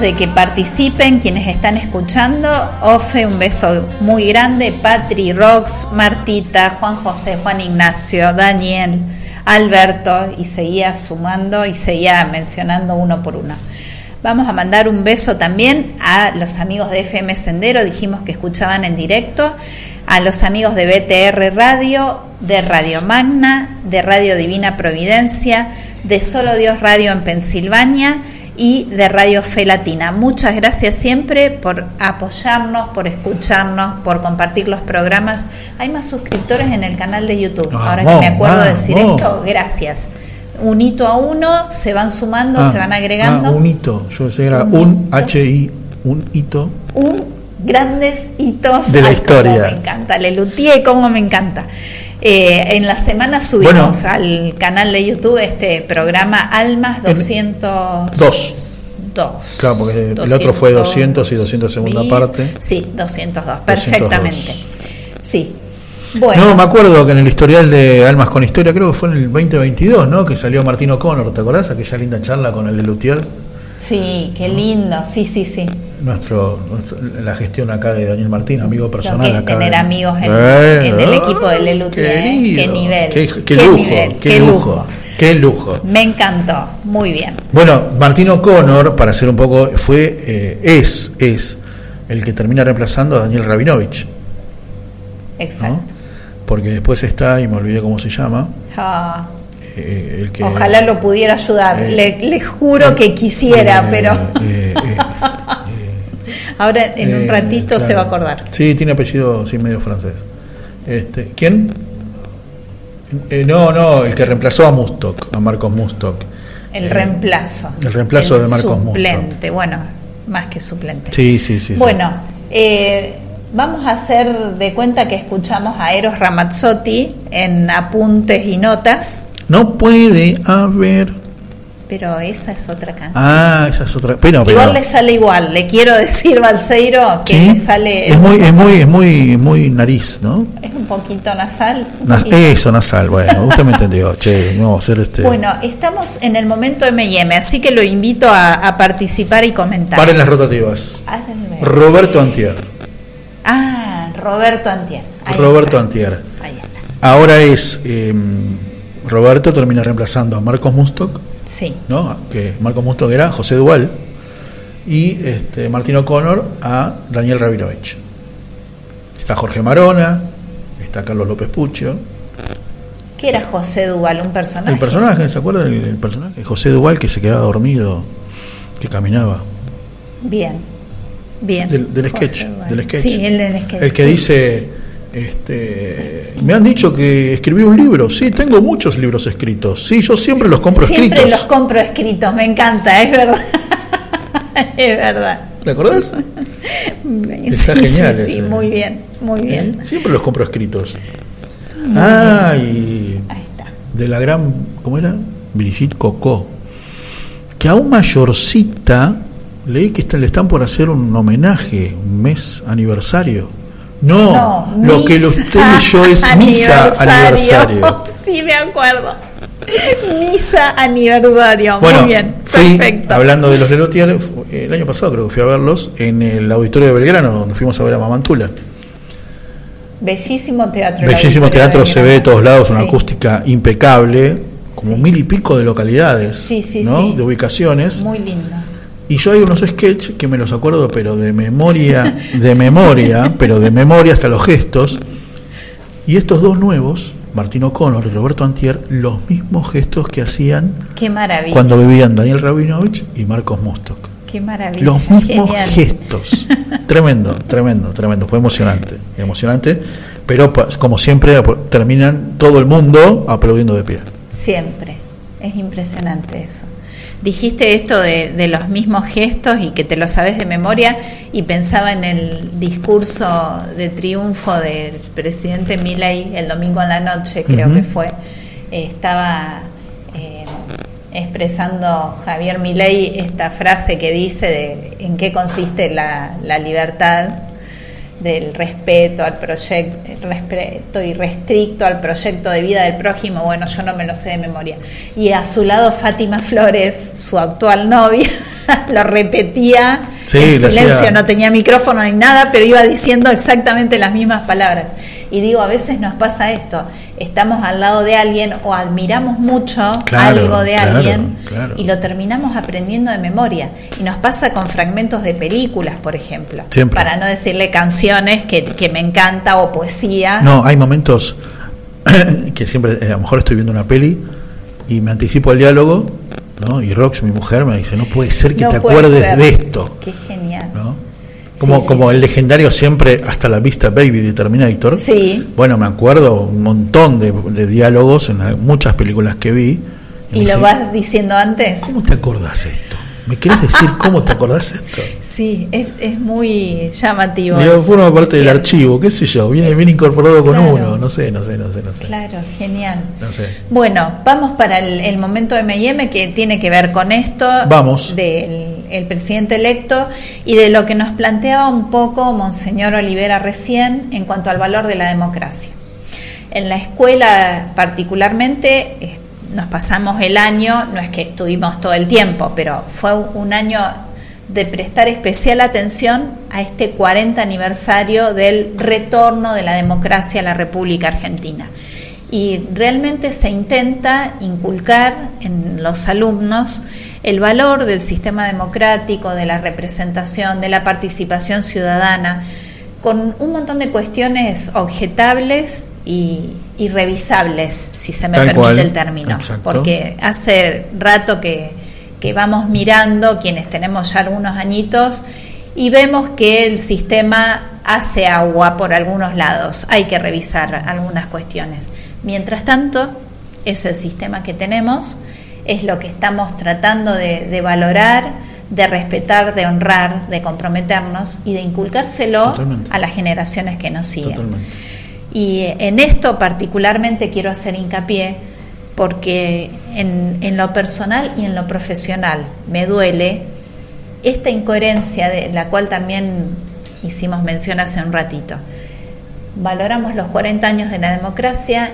De que participen quienes están escuchando. Ofe, un beso muy grande. Patri, Rox, Martita, Juan José, Juan Ignacio, Daniel, Alberto. Y seguía sumando y seguía mencionando uno por uno. Vamos a mandar un beso también a los amigos de FM Sendero, dijimos que escuchaban en directo, a los amigos de BTR Radio, de Radio Magna, de Radio Divina Providencia, de Solo Dios Radio en Pensilvania y de Radio Fe Latina. Muchas gracias siempre por apoyarnos, por escucharnos, por compartir los programas. Hay más suscriptores en el canal de YouTube. Ahora que me acuerdo de decir esto, gracias. Un hito a uno, se van sumando, Ah, se van agregando. ah, un hito, yo sé, era un HI, un hito. un grandes hitos De la Ay, historia. cómo me encanta Lelutier cómo me encanta Eh, en la semana subimos al canal de YouTube este programa Almas 202 Dos. Claro, porque el otro fue 200 y 200 segunda bis. parte. sí 202 perfectamente 202. sí bueno No, me acuerdo que en el historial de Almas con Historia, creo que fue en el 2022, ¿no? Que salió Martín O'Connor, ¿te acordás? Aquella linda charla con el de Lutier, sí qué lindo sí sí sí nuestro, nuestro- la gestión acá de Daniel Martín, amigo personal lo que es acá. tener amigos en, Eh, en el equipo de ¿eh? querido. qué nivel Qué, qué lujo, nivel, qué, lujo, qué lujo. me encantó muy bien Bueno, Martín O'Connor, para ser un poco, fue, eh, es, es el que termina reemplazando a Daniel Rabinovich, Exacto. ¿no? Porque después está, y me olvidé cómo se llama, Ah, eh, el que... ojalá lo pudiera ayudar. eh, le, le juro que quisiera, pero ahora en un eh, ratito se va a acordar. Sí, tiene apellido sí medio francés. Este, ¿Quién? Eh, no, no, el que reemplazó a Mustok, a Marcos Mustok. El Eh, reemplazo. el reemplazo El de Marcos Mustok. Suplente, bueno, más que suplente. Sí, sí, sí. sí. Bueno, eh, vamos a hacer de cuenta que escuchamos a Eros Ramazzotti en apuntes y notas, No puede haber. Pero esa es otra canción. Ah, esa es otra. Pero, Igual le sale igual, le quiero (laughs) decir Balseiro que ¿sí? le sale Es muy, es muy, es muy, muy nariz, ¿no? es un poquito nasal. un Nas- poquito. eso, nasal, bueno, usted me entendió. (laughs) Che, no vamos a hacer este. Bueno, estamos en el momento M&M, así que lo invito a, a participar y comentar. Paren las rotativas. Roberto Antier. Ah, Roberto Antier. Ahí Roberto está. Antier. Ahí está. Ahora es. eh, Roberto termina reemplazando a Marcos Mustok, Sí. ¿no? Que Marcos Mustok era José Duval. Y este, Martín O'Connor a Daniel Rabinovich. Está Jorge Marona. Está Carlos López Puccio. ¿Qué era José Duval? ¿Un personaje? El personaje, ¿se acuerdan del personaje? José Duval que se quedaba dormido, que caminaba. Bien. Bien. Del, sketch, del sketch. Sí, el del sketch. El que sí. dice, este, me han dicho que escribí un libro. Sí, tengo muchos libros escritos. Sí, yo siempre los compro Siempre escritos. los compro escritos, me encanta, es verdad. (laughs) es verdad. ¿Te acordás? (laughs) Está Sí, genial Sí, muy bien, muy bien. ¿Eh? Siempre los compro escritos. ah, y Ahí está. de la gran, ¿cómo era? Brigitte Cocó. Que a un mayorcita leí que está- le están por hacer un homenaje, un mes aniversario. No, No, lo que usted leyó es misa aniversario. (laughs) sí, me acuerdo. Misa aniversario. Bueno, muy bien, fui, perfecto. hablando de los Lelotier, el año pasado creo que fui a verlos en el auditorio de Belgrano, donde fuimos a ver a Mamantula. Bellísimo teatro. el Bellísimo teatro, se ve de todos lados, una acústica impecable, como mil y pico de localidades, Sí, sí, ¿no? sí. de ubicaciones. Muy lindo. Y yo hay unos sketches que me los acuerdo, pero de memoria, de memoria, pero de memoria hasta los gestos. Y estos dos nuevos, Martín O'Connor y Roberto Antier, los mismos gestos que hacían Qué maravilla. cuando vivían Daniel Rabinovich y Marcos Mustok. Qué maravilla. Los mismos Genial. gestos. tremendo, tremendo, tremendo. Fue emocionante, emocionante. Pero como siempre terminan todo el mundo aplaudiendo de pie. Siempre. Es impresionante eso. Dijiste esto de, de los mismos gestos y que te lo sabes de memoria y pensaba en el discurso de triunfo del presidente Milei el domingo en la noche, creo que fue. Eh, estaba eh, expresando Javier Milei esta frase que dice de en qué consiste la, la libertad del respeto al proyecto respeto irrestricto al proyecto de vida del prójimo bueno yo no me lo sé de memoria. Y a su lado Fátima Flores su actual novia (laughs) lo repetía Sí, en le silencio no tenía micrófono ni nada pero iba diciendo exactamente las mismas palabras y digo a veces nos pasa esto estamos al lado de alguien o admiramos mucho Claro, algo de claro, alguien claro. y lo terminamos aprendiendo de memoria y nos pasa con fragmentos de películas por ejemplo Siempre. para no decirle canciones que, que me encanta o poesía. No, hay momentos (clears throat) que siempre, a lo mejor estoy viendo una peli y me anticipo al diálogo, ¿no? Y Rox, mi mujer, me dice, no puede ser que No te acuerdes ser. de esto, Qué genial. ¿no? Como, Sí, como sí. el legendario siempre hasta la vista Baby de Terminator. Sí. Bueno, me acuerdo un montón de, de diálogos en muchas películas que vi. ¿Y lo dice, vas diciendo antes? ¿Cómo te acordás esto? ¿Me querés decir cómo te acordás esto? Sí, es, es muy llamativo. Digo, forma parte del archivo, qué sé yo, viene bien incorporado con Claro. uno, no sé, no sé, no sé, no sé. Claro, genial. No sé. Bueno, vamos para el, el momento M&M que tiene que ver con esto. Vamos. Del el presidente electo y de lo que nos planteaba un poco Monseñor Olivera recién en cuanto al valor de la democracia. En la escuela particularmente es- nos pasamos el año, no es que estuvimos todo el tiempo, pero fue un año de prestar especial atención a este 40 aniversario del retorno de la democracia a la República Argentina. y realmente se intenta inculcar en los alumnos el valor del sistema democrático, de la representación, de la participación ciudadana, con un montón de cuestiones objetables y, y revisables, si se me Tal permite cual, el término, exacto. porque hace rato que, que vamos mirando, quienes tenemos ya algunos añitos, y vemos que el sistema hace agua por algunos lados, hay que revisar algunas cuestiones. Mientras tanto, es el sistema que tenemos, es lo que estamos tratando de, de valorar, de respetar, de honrar, de comprometernos y de inculcárselo Totalmente. a las generaciones que nos siguen. Totalmente. Y en esto particularmente quiero hacer hincapié porque en, en lo personal y en lo profesional me duele esta incoherencia de la cual también hicimos mención hace un ratito. Valoramos los 40 años de la democracia,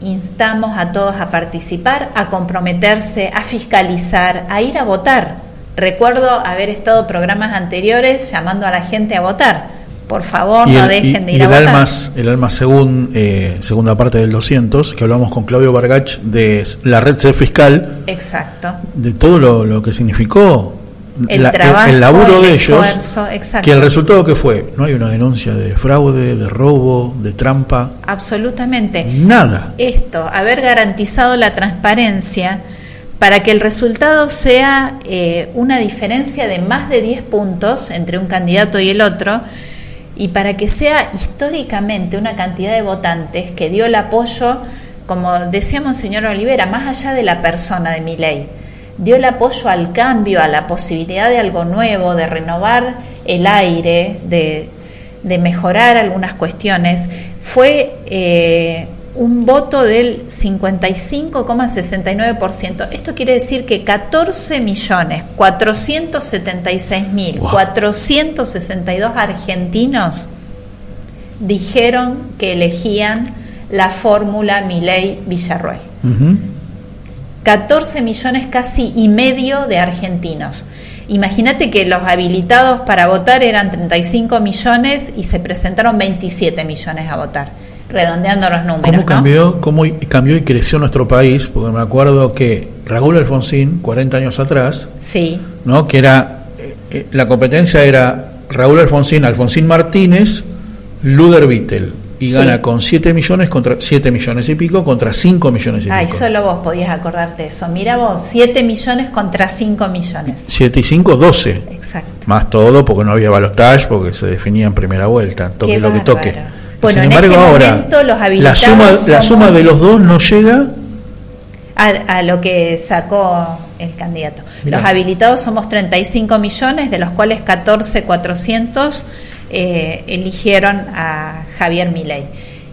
instamos a todos a participar, a comprometerse, a fiscalizar, a ir a votar. Recuerdo haber estado programas anteriores llamando a la gente a votar. Por favor, Y no el, dejen de y ir a el votar. almas, el alma según eh, segunda parte del 200, que hablamos con Claudio Vargach de la red ser fiscal, Exacto. de todo lo, lo que significó El la- trabajo, el laburo el de ellos, esfuerzo, exacto. que el resultado que fue, no hay una denuncia de fraude, de robo, de trampa, Absolutamente. nada. Esto, haber garantizado la transparencia para que el resultado sea eh, una diferencia de más de 10 puntos entre un candidato y el otro, y para que sea históricamente una cantidad de votantes que dio el apoyo, como decía Monseñor Olivera, más allá de la persona de mi ley, dio el apoyo al cambio, a la posibilidad de algo nuevo, de renovar el aire, de, de mejorar algunas cuestiones, fue eh, un voto del 55,69%. Esto quiere decir que 14 millones 476 mil Wow. 462 argentinos dijeron que elegían la fórmula Milei Villarroel. Ujú. 14 millones casi y medio de argentinos. Imagínate que los habilitados para votar eran 35 millones y se presentaron 27 millones a votar, redondeando los números. ¿Cómo ¿no? cambió, cómo y- cambió y creció nuestro país? Porque me acuerdo que Raúl Alfonsín, 40 años atrás, Sí, ¿no? que era eh, eh, la competencia era Raúl Alfonsín, Alfonsín Martínez, Luder Vittel y Sí. gana con 7 millones contra 7 millones y pico contra 5 millones y ay, pico. solo vos podías acordarte eso. Mira vos, 7 millones contra 5 millones. 7 y 5, 12. Exacto. Más todo porque no había balotage, porque se definía en primera vuelta, toque Qué lo que toque. Bueno, Sin en este ahora momento los la habilitados la suma de los dos no llega a, a lo que sacó el candidato. Mirá. Los habilitados somos 35 millones, de los cuales 14, 400 eh, eligieron a Javier Milei.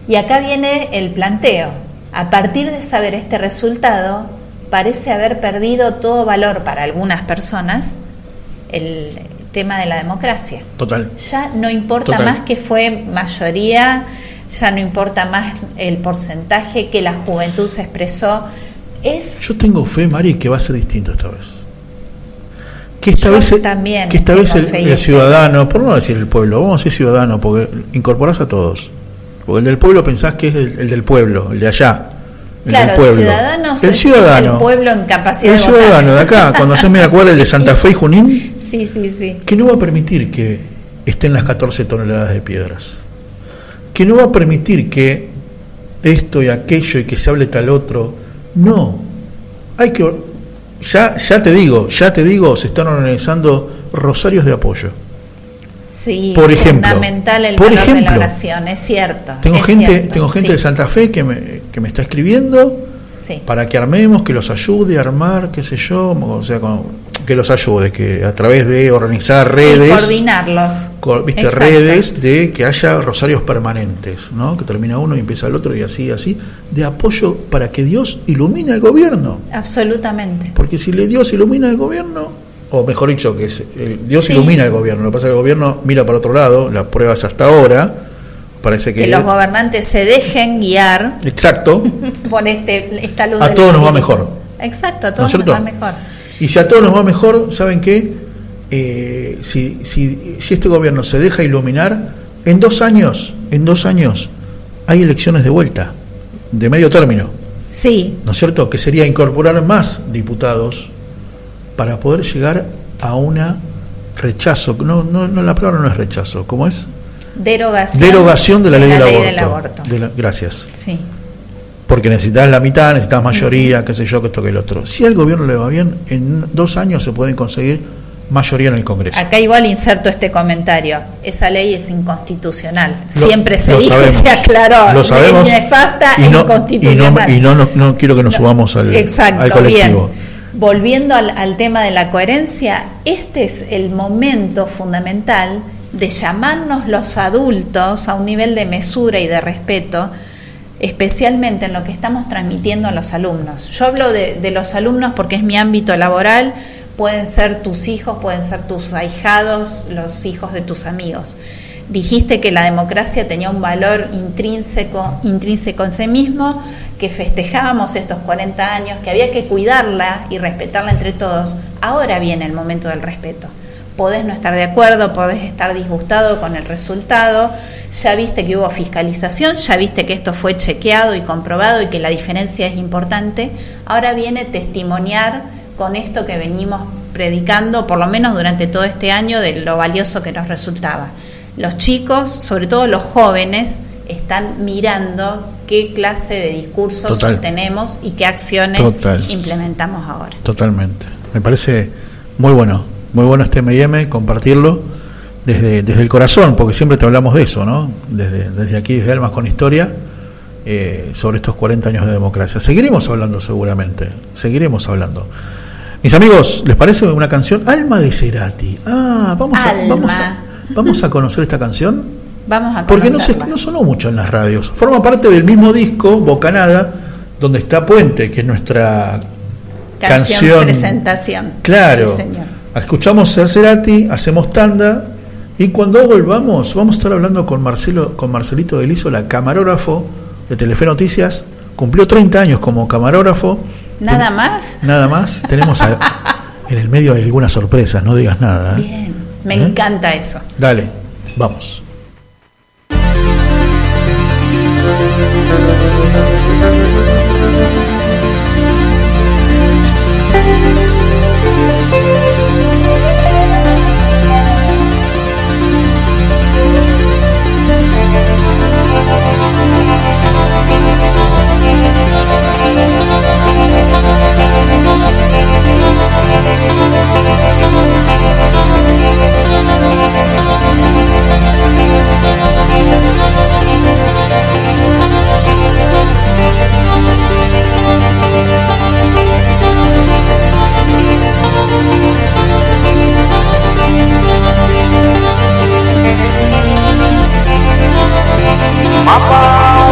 Y acá viene el planteo. A partir de saber este resultado, parece haber perdido todo valor para algunas personas el tema de la democracia total. ya no importa Total. más que fue mayoría, ya no importa más el porcentaje que la juventud se expresó. Es Yo tengo fe, Mari, que va a ser distinto esta vez. Que esta Yo vez, el- también que esta vez el, ciudadano, por no decir el pueblo, vamos a decir ciudadano, porque incorporás a todos. Porque el del pueblo pensás que es el, el del pueblo, el de allá. El claro, del pueblo. ciudadanos el es- ciudadano. es el pueblo en capacidad El ciudadano de acá, cuando se me acuerda el de Santa Fe y Junín, (laughs) Sí, sí, sí. que no va a permitir que estén las 14 toneladas de piedras. Que no va a permitir que esto y aquello y que se hable tal otro. No. Hay que. Ya, ya te digo, ya te digo, se están organizando rosarios de apoyo. Sí, Por ejemplo, fundamental el por valor de la ejemplo, oración, es cierto. Tengo es gente, cierto, tengo gente sí, de Santa Fe que me, que me está escribiendo sí. para que armemos, que los ayude a armar, qué sé yo, o sea, con- que los ayude, que a través de organizar Sí, redes. coordinarlos. co- viste Exacto. redes de que haya rosarios permanentes, ¿no? Que termina uno y empieza el otro y así, así, de apoyo para que Dios ilumine al gobierno. Absolutamente. Porque si le Dios ilumina al gobierno, o mejor dicho, que es- el Dios Sí. ilumina al gobierno, lo que pasa es que el gobierno mira para otro lado, las pruebas hasta ahora, parece que... Que los gobernantes se dejen guiar Exacto, (laughs) por este, esta luz A todos nos va mejor. Exacto, a ¿no todos nos va mejor. Y si a todos nos va mejor, ¿saben qué? Eh, si, si, si este gobierno se deja iluminar, en dos años, en dos años, hay elecciones de vuelta. de medio término, Sí, ¿no es cierto? Que sería incorporar más diputados para poder llegar a una rechazo, no, no, no la palabra no es rechazo, ¿cómo es? Derogación, Derogación de la ley, del, aborto. del aborto. De la- gracias. Sí. Porque necesitas la mitad, necesitas mayoría, qué sé yo, que esto que el otro. Si al gobierno le va bien, en dos años se pueden conseguir mayoría en el Congreso. Acá igual inserto este comentario. Esa ley es inconstitucional. Lo- Siempre se dijo y sabemos. se aclaró. Lo sabemos. Es nefasta y e no, y inconstitucional. no, y no, no, no quiero que nos subamos al, Exacto, al colectivo. bien. Volviendo al, al tema de la coherencia, este es el momento fundamental de llamarnos los adultos a un nivel de mesura y de respeto, especialmente en lo que estamos transmitiendo a los alumnos. Yo hablo de, los alumnos porque es mi ámbito laboral, pueden ser tus hijos, pueden ser tus ahijados, los hijos de tus amigos. Dijiste que la democracia tenía un valor intrínseco, intrínseco en sí mismo, que festejábamos estos 40 años, que había que cuidarla y respetarla entre todos. Ahora viene el momento del respeto. Podés no estar de acuerdo, podés estar disgustado con el resultado, ya viste que hubo fiscalización, ya viste que esto fue chequeado y comprobado y que la diferencia es importante. Ahora viene testimoniar con esto que venimos predicando, por lo menos durante todo este año, de lo valioso que nos resultaba. Los chicos, sobre todo los jóvenes, están mirando qué clase de discursos Total. tenemos y qué acciones Total. implementamos ahora. Totalmente. Me parece muy bueno, muy bueno este M&M, compartirlo desde, desde el corazón, porque siempre te hablamos de eso, ¿no? Desde, desde aquí, desde Almas con Historia, eh, sobre estos 40 años de democracia. Seguiremos hablando seguramente, seguiremos hablando. Mis amigos, ¿les parece una canción? Alma de Cerati. Ah, vamos a, vamos a, vamos a conocer esta canción. Vamos a Porque no, se, no sonó mucho en las radios. Forma parte del mismo disco, Bocanada, donde está Puente, que es nuestra Canción, canción. presentación. Claro. Sí, señor. Escuchamos a Cerati, hacemos tanda y cuando volvamos vamos a estar hablando con Marcelo, con Marcelito Deliso, la camarógrafo de Telefe Noticias. Cumplió 30 años como camarógrafo. ¿Nada Ten- más? Nada más. (laughs) Tenemos a- en el medio hay algunas sorpresas, no digas nada. ¿eh? Bien, me ¿Eh? encanta eso. Dale, vamos. Papa.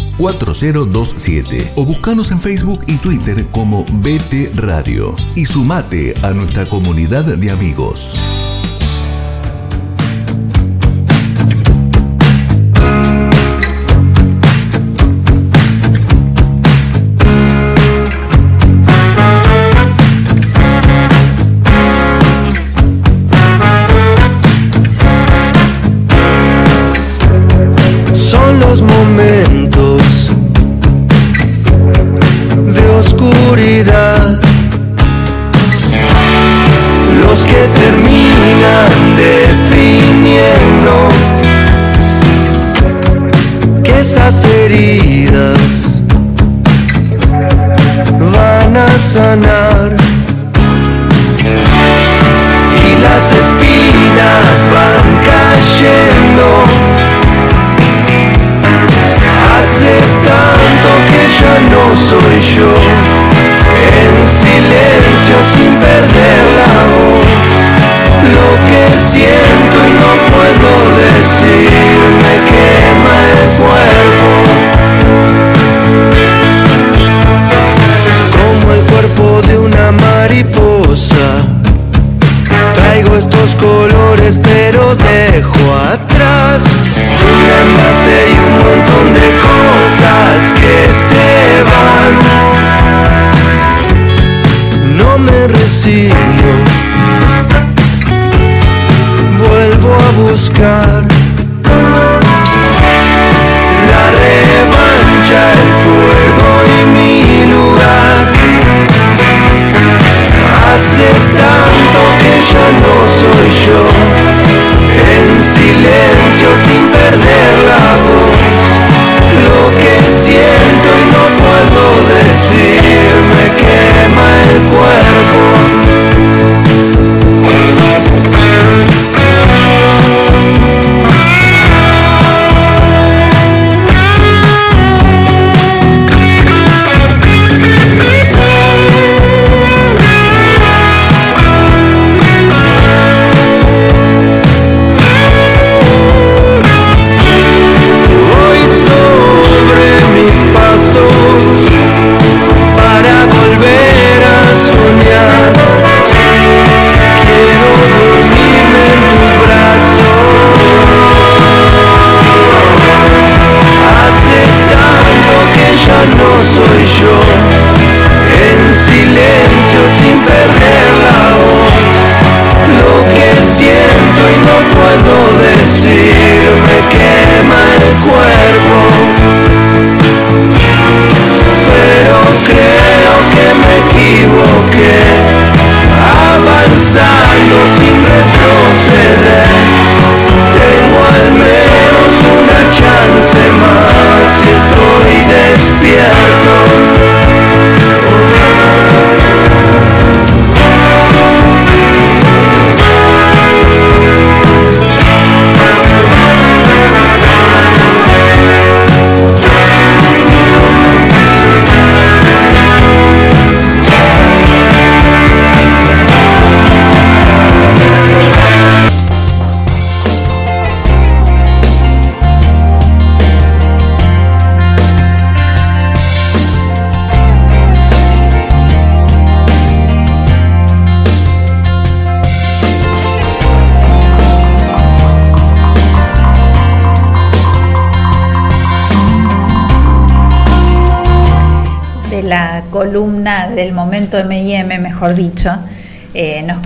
4027 o buscanos en Facebook y Twitter como BT Radio y sumate a nuestra comunidad de amigos.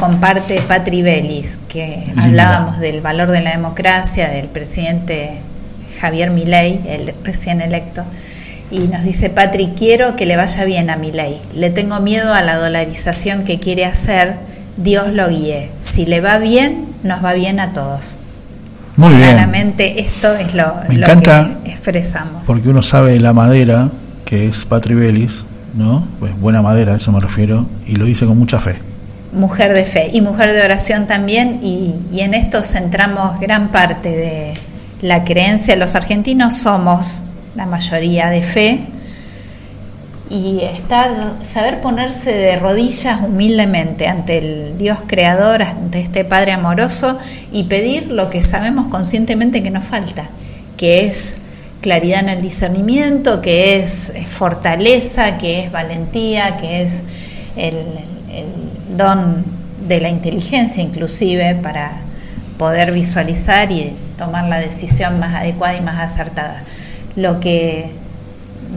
Comparte Patri Bellis, que hablábamos del valor de la democracia, del presidente Javier Milei, el recién electo. Y nos dice Patri, quiero que le vaya bien a Milei. Le tengo miedo a la dolarización que quiere hacer. Dios lo guíe. Si le va bien, nos va bien a todos. Muy bien. Claramente esto es lo, Me lo encanta que expresamos. Porque uno sabe la madera, que es Patri Bellis, ¿no? Pues buena madera, a eso me refiero, y lo dice con mucha fe. Mujer de fe y mujer de oración también, y, y en esto centramos gran parte de la creencia. Los argentinos somos la mayoría de fe y estar, saber ponerse de rodillas humildemente ante el Dios creador, ante este Padre amoroso y pedir lo que sabemos conscientemente que nos falta, que es claridad en el discernimiento, que es fortaleza, que es valentía, que es el, el don de la inteligencia inclusive para poder visualizar y tomar la decisión más adecuada y más acertada. Lo que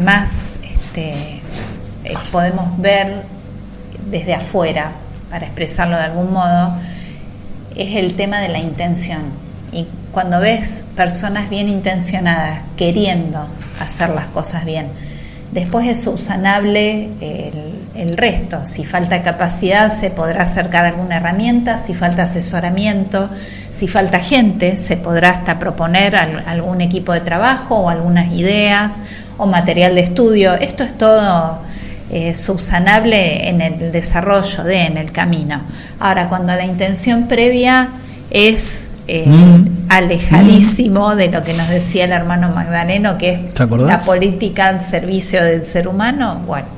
más este, eh, podemos ver desde afuera, para expresarlo de algún modo, es el tema de la intención. Y cuando ves personas bien intencionadas, queriendo hacer las cosas bien, después es subsanable el, el resto. Si falta capacidad, se podrá acercar alguna herramienta, si falta asesoramiento, si falta gente, se podrá hasta proponer al- algún equipo de trabajo o algunas ideas o material de estudio. Esto es todo eh, subsanable en el desarrollo de, en el camino. Ahora, cuando la intención previa es eh, Mm. alejadísimo de lo que nos decía el hermano Magdaleno, que es la política al servicio del ser humano, bueno,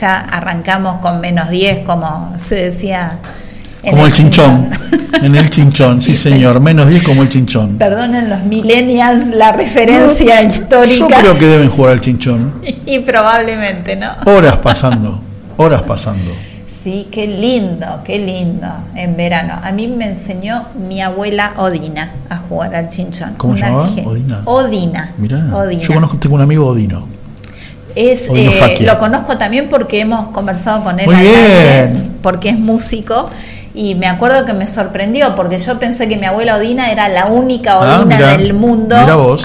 ya arrancamos con menos 10, como se decía. Como el chinchón. en el chinchón, (laughs) sí, Sí, señor. Menos 10 como el chinchón. Perdonen los millennials la referencia Yo histórica. creo que deben jugar al chinchón. (laughs) y probablemente, ¿no? Horas pasando. Horas pasando. Sí, qué lindo, qué lindo en verano. A mí me enseñó mi abuela Odina a jugar al chinchón. ¿Cómo se llamaba? Odina. Odina. Mirá, Odina. yo conozco, tengo un amigo Odino. Es, eh, lo conozco también porque hemos conversado con él Muy al aire, bien. porque es músico y me acuerdo que me sorprendió porque yo pensé que mi abuela Odina era la única Ah, Odina del mundo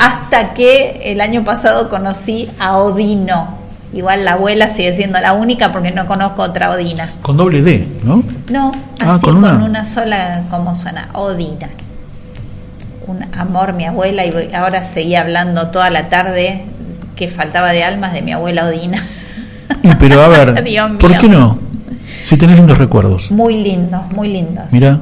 hasta que el año pasado conocí a Odino. Igual la abuela sigue siendo la única porque no conozco otra Odina. Con doble D, ¿no? No, Ah, así ¿con con una? una, sola, como suena, Odina. Un amor, mi abuela, y ahora seguía hablando toda la tarde que faltaba de almas de mi abuela Odina. Y, pero a ver. (laughs) ¿por qué no? Si tenés lindos recuerdos. Muy lindos, muy lindos. Mira,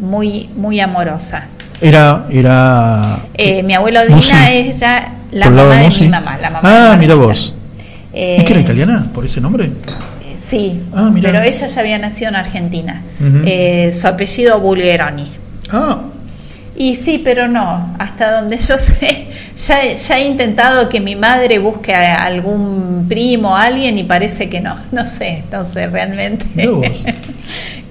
Muy, muy amorosa. era. era Eh, mi abuela Odina Musi. es ya la ¿Por el lado mamá de Musi? mi mamá. La mamá Ah, mira vos. Eh, ¿Es que era italiana por ese nombre? Sí, Ah, pero ella ya había nacido en Argentina. Eh, su apellido Bulgeroni. Ah, Y sí, pero no. Hasta donde yo (laughs) sé, ya, ya he intentado que mi madre busque a algún primo, a alguien, y parece que no. No sé, no sé realmente. (laughs)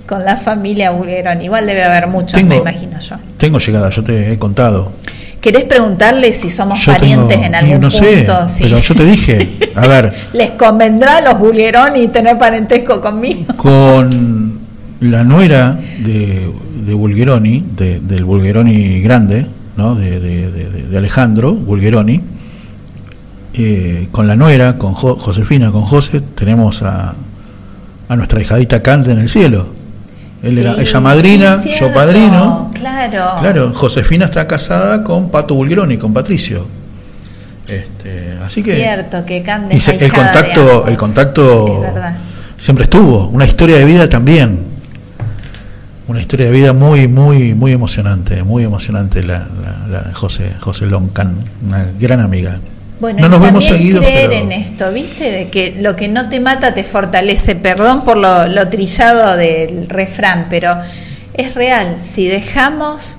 Con la familia Bulgeroni. Igual debe haber muchos, Tengo- me imagino yo. tengo llegada, yo te he contado. ¿Querés preguntarle si somos Yo parientes tengo- en y algún no sé, punto? Sí. pero yo te dije, a ver, (laughs) ¿Les convendrá a los Bulgeroni tener parentesco conmigo? con la nuera de, de Bulgeroni, de- del Bulgeroni grande, ¿no? de, de- Alejandro Bulgeroni, eh, con la nuera, con Jo- Josefina, con José, tenemos a, a nuestra hijadita Cante en el cielo. Él era, Sí, ella madrina, sí, yo padrino. Claro. Claro, Josefina está casada con Pato Bulgeroni, con Patricio. Este, así que Cierto, que Cande y es se- el contacto, el contacto Es siempre estuvo. Una historia de vida también. Una historia de vida muy, muy, muy emocionante, muy emocionante la, la, la José, José Loncan, una gran amiga. Bueno, no nos vemos seguidos, creer pero en esto, ¿viste? De que lo que no te mata te fortalece. Perdón por lo, lo trillado del refrán, pero es real. Si dejamos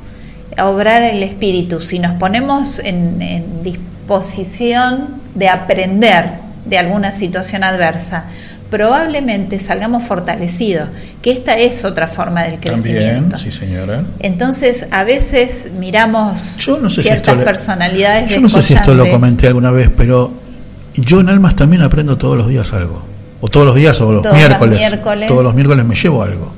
obrar el espíritu, si nos ponemos en, en disposición de aprender de alguna situación adversa, probablemente salgamos fortalecidos, que esta es otra forma del también, crecimiento. sí señora. Entonces, a veces miramos Yo no sé si ciertas le- personalidades Yo no sé si esto lo comenté alguna vez, pero yo en Almas también aprendo todos los días algo. O todos los días o los miércoles. miércoles. Todos los miércoles me llevo algo.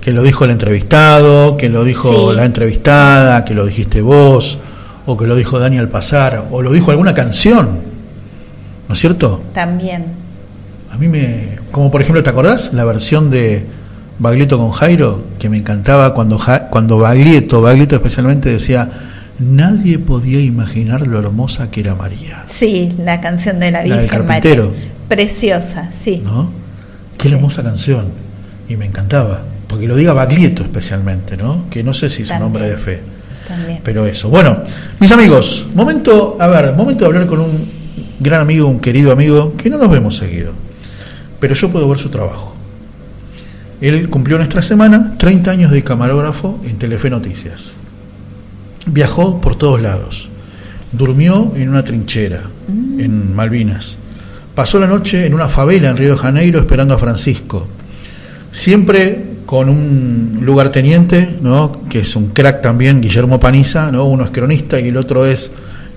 que lo dijo el entrevistado, que lo dijo Sí. la entrevistada, que lo dijiste vos, o que lo dijo Dani al pasar, o lo dijo alguna canción, ¿no es cierto? También. A mí me. Como por ejemplo, ¿te acordás la versión de Baglietto con Jairo? Que me encantaba cuando, Ja- cuando Baglietto, Baglietto especialmente decía: Nadie podía imaginar lo hermosa que era María. Sí, la canción de la La del Virgen María. carpintero. Preciosa, sí. ¿no? Qué hermosa canción. Y me encantaba. Porque lo diga Baglietto especialmente, ¿no? Que no sé si es un hombre de fe. También. Pero eso. Bueno, mis amigos, momento, a ver, momento de hablar con un gran amigo, un querido amigo, que no nos vemos seguido. Pero yo puedo ver su trabajo. Él cumplió nuestra semana 30 años de camarógrafo en Telefe Noticias. Viajó por todos lados. Durmió en una trinchera, en Malvinas. Pasó la noche en una favela en Río de Janeiro esperando a Francisco. Siempre con un lugarteniente, ¿no? que es un crack también, Guillermo Paniza, ¿no? uno es cronista y el otro es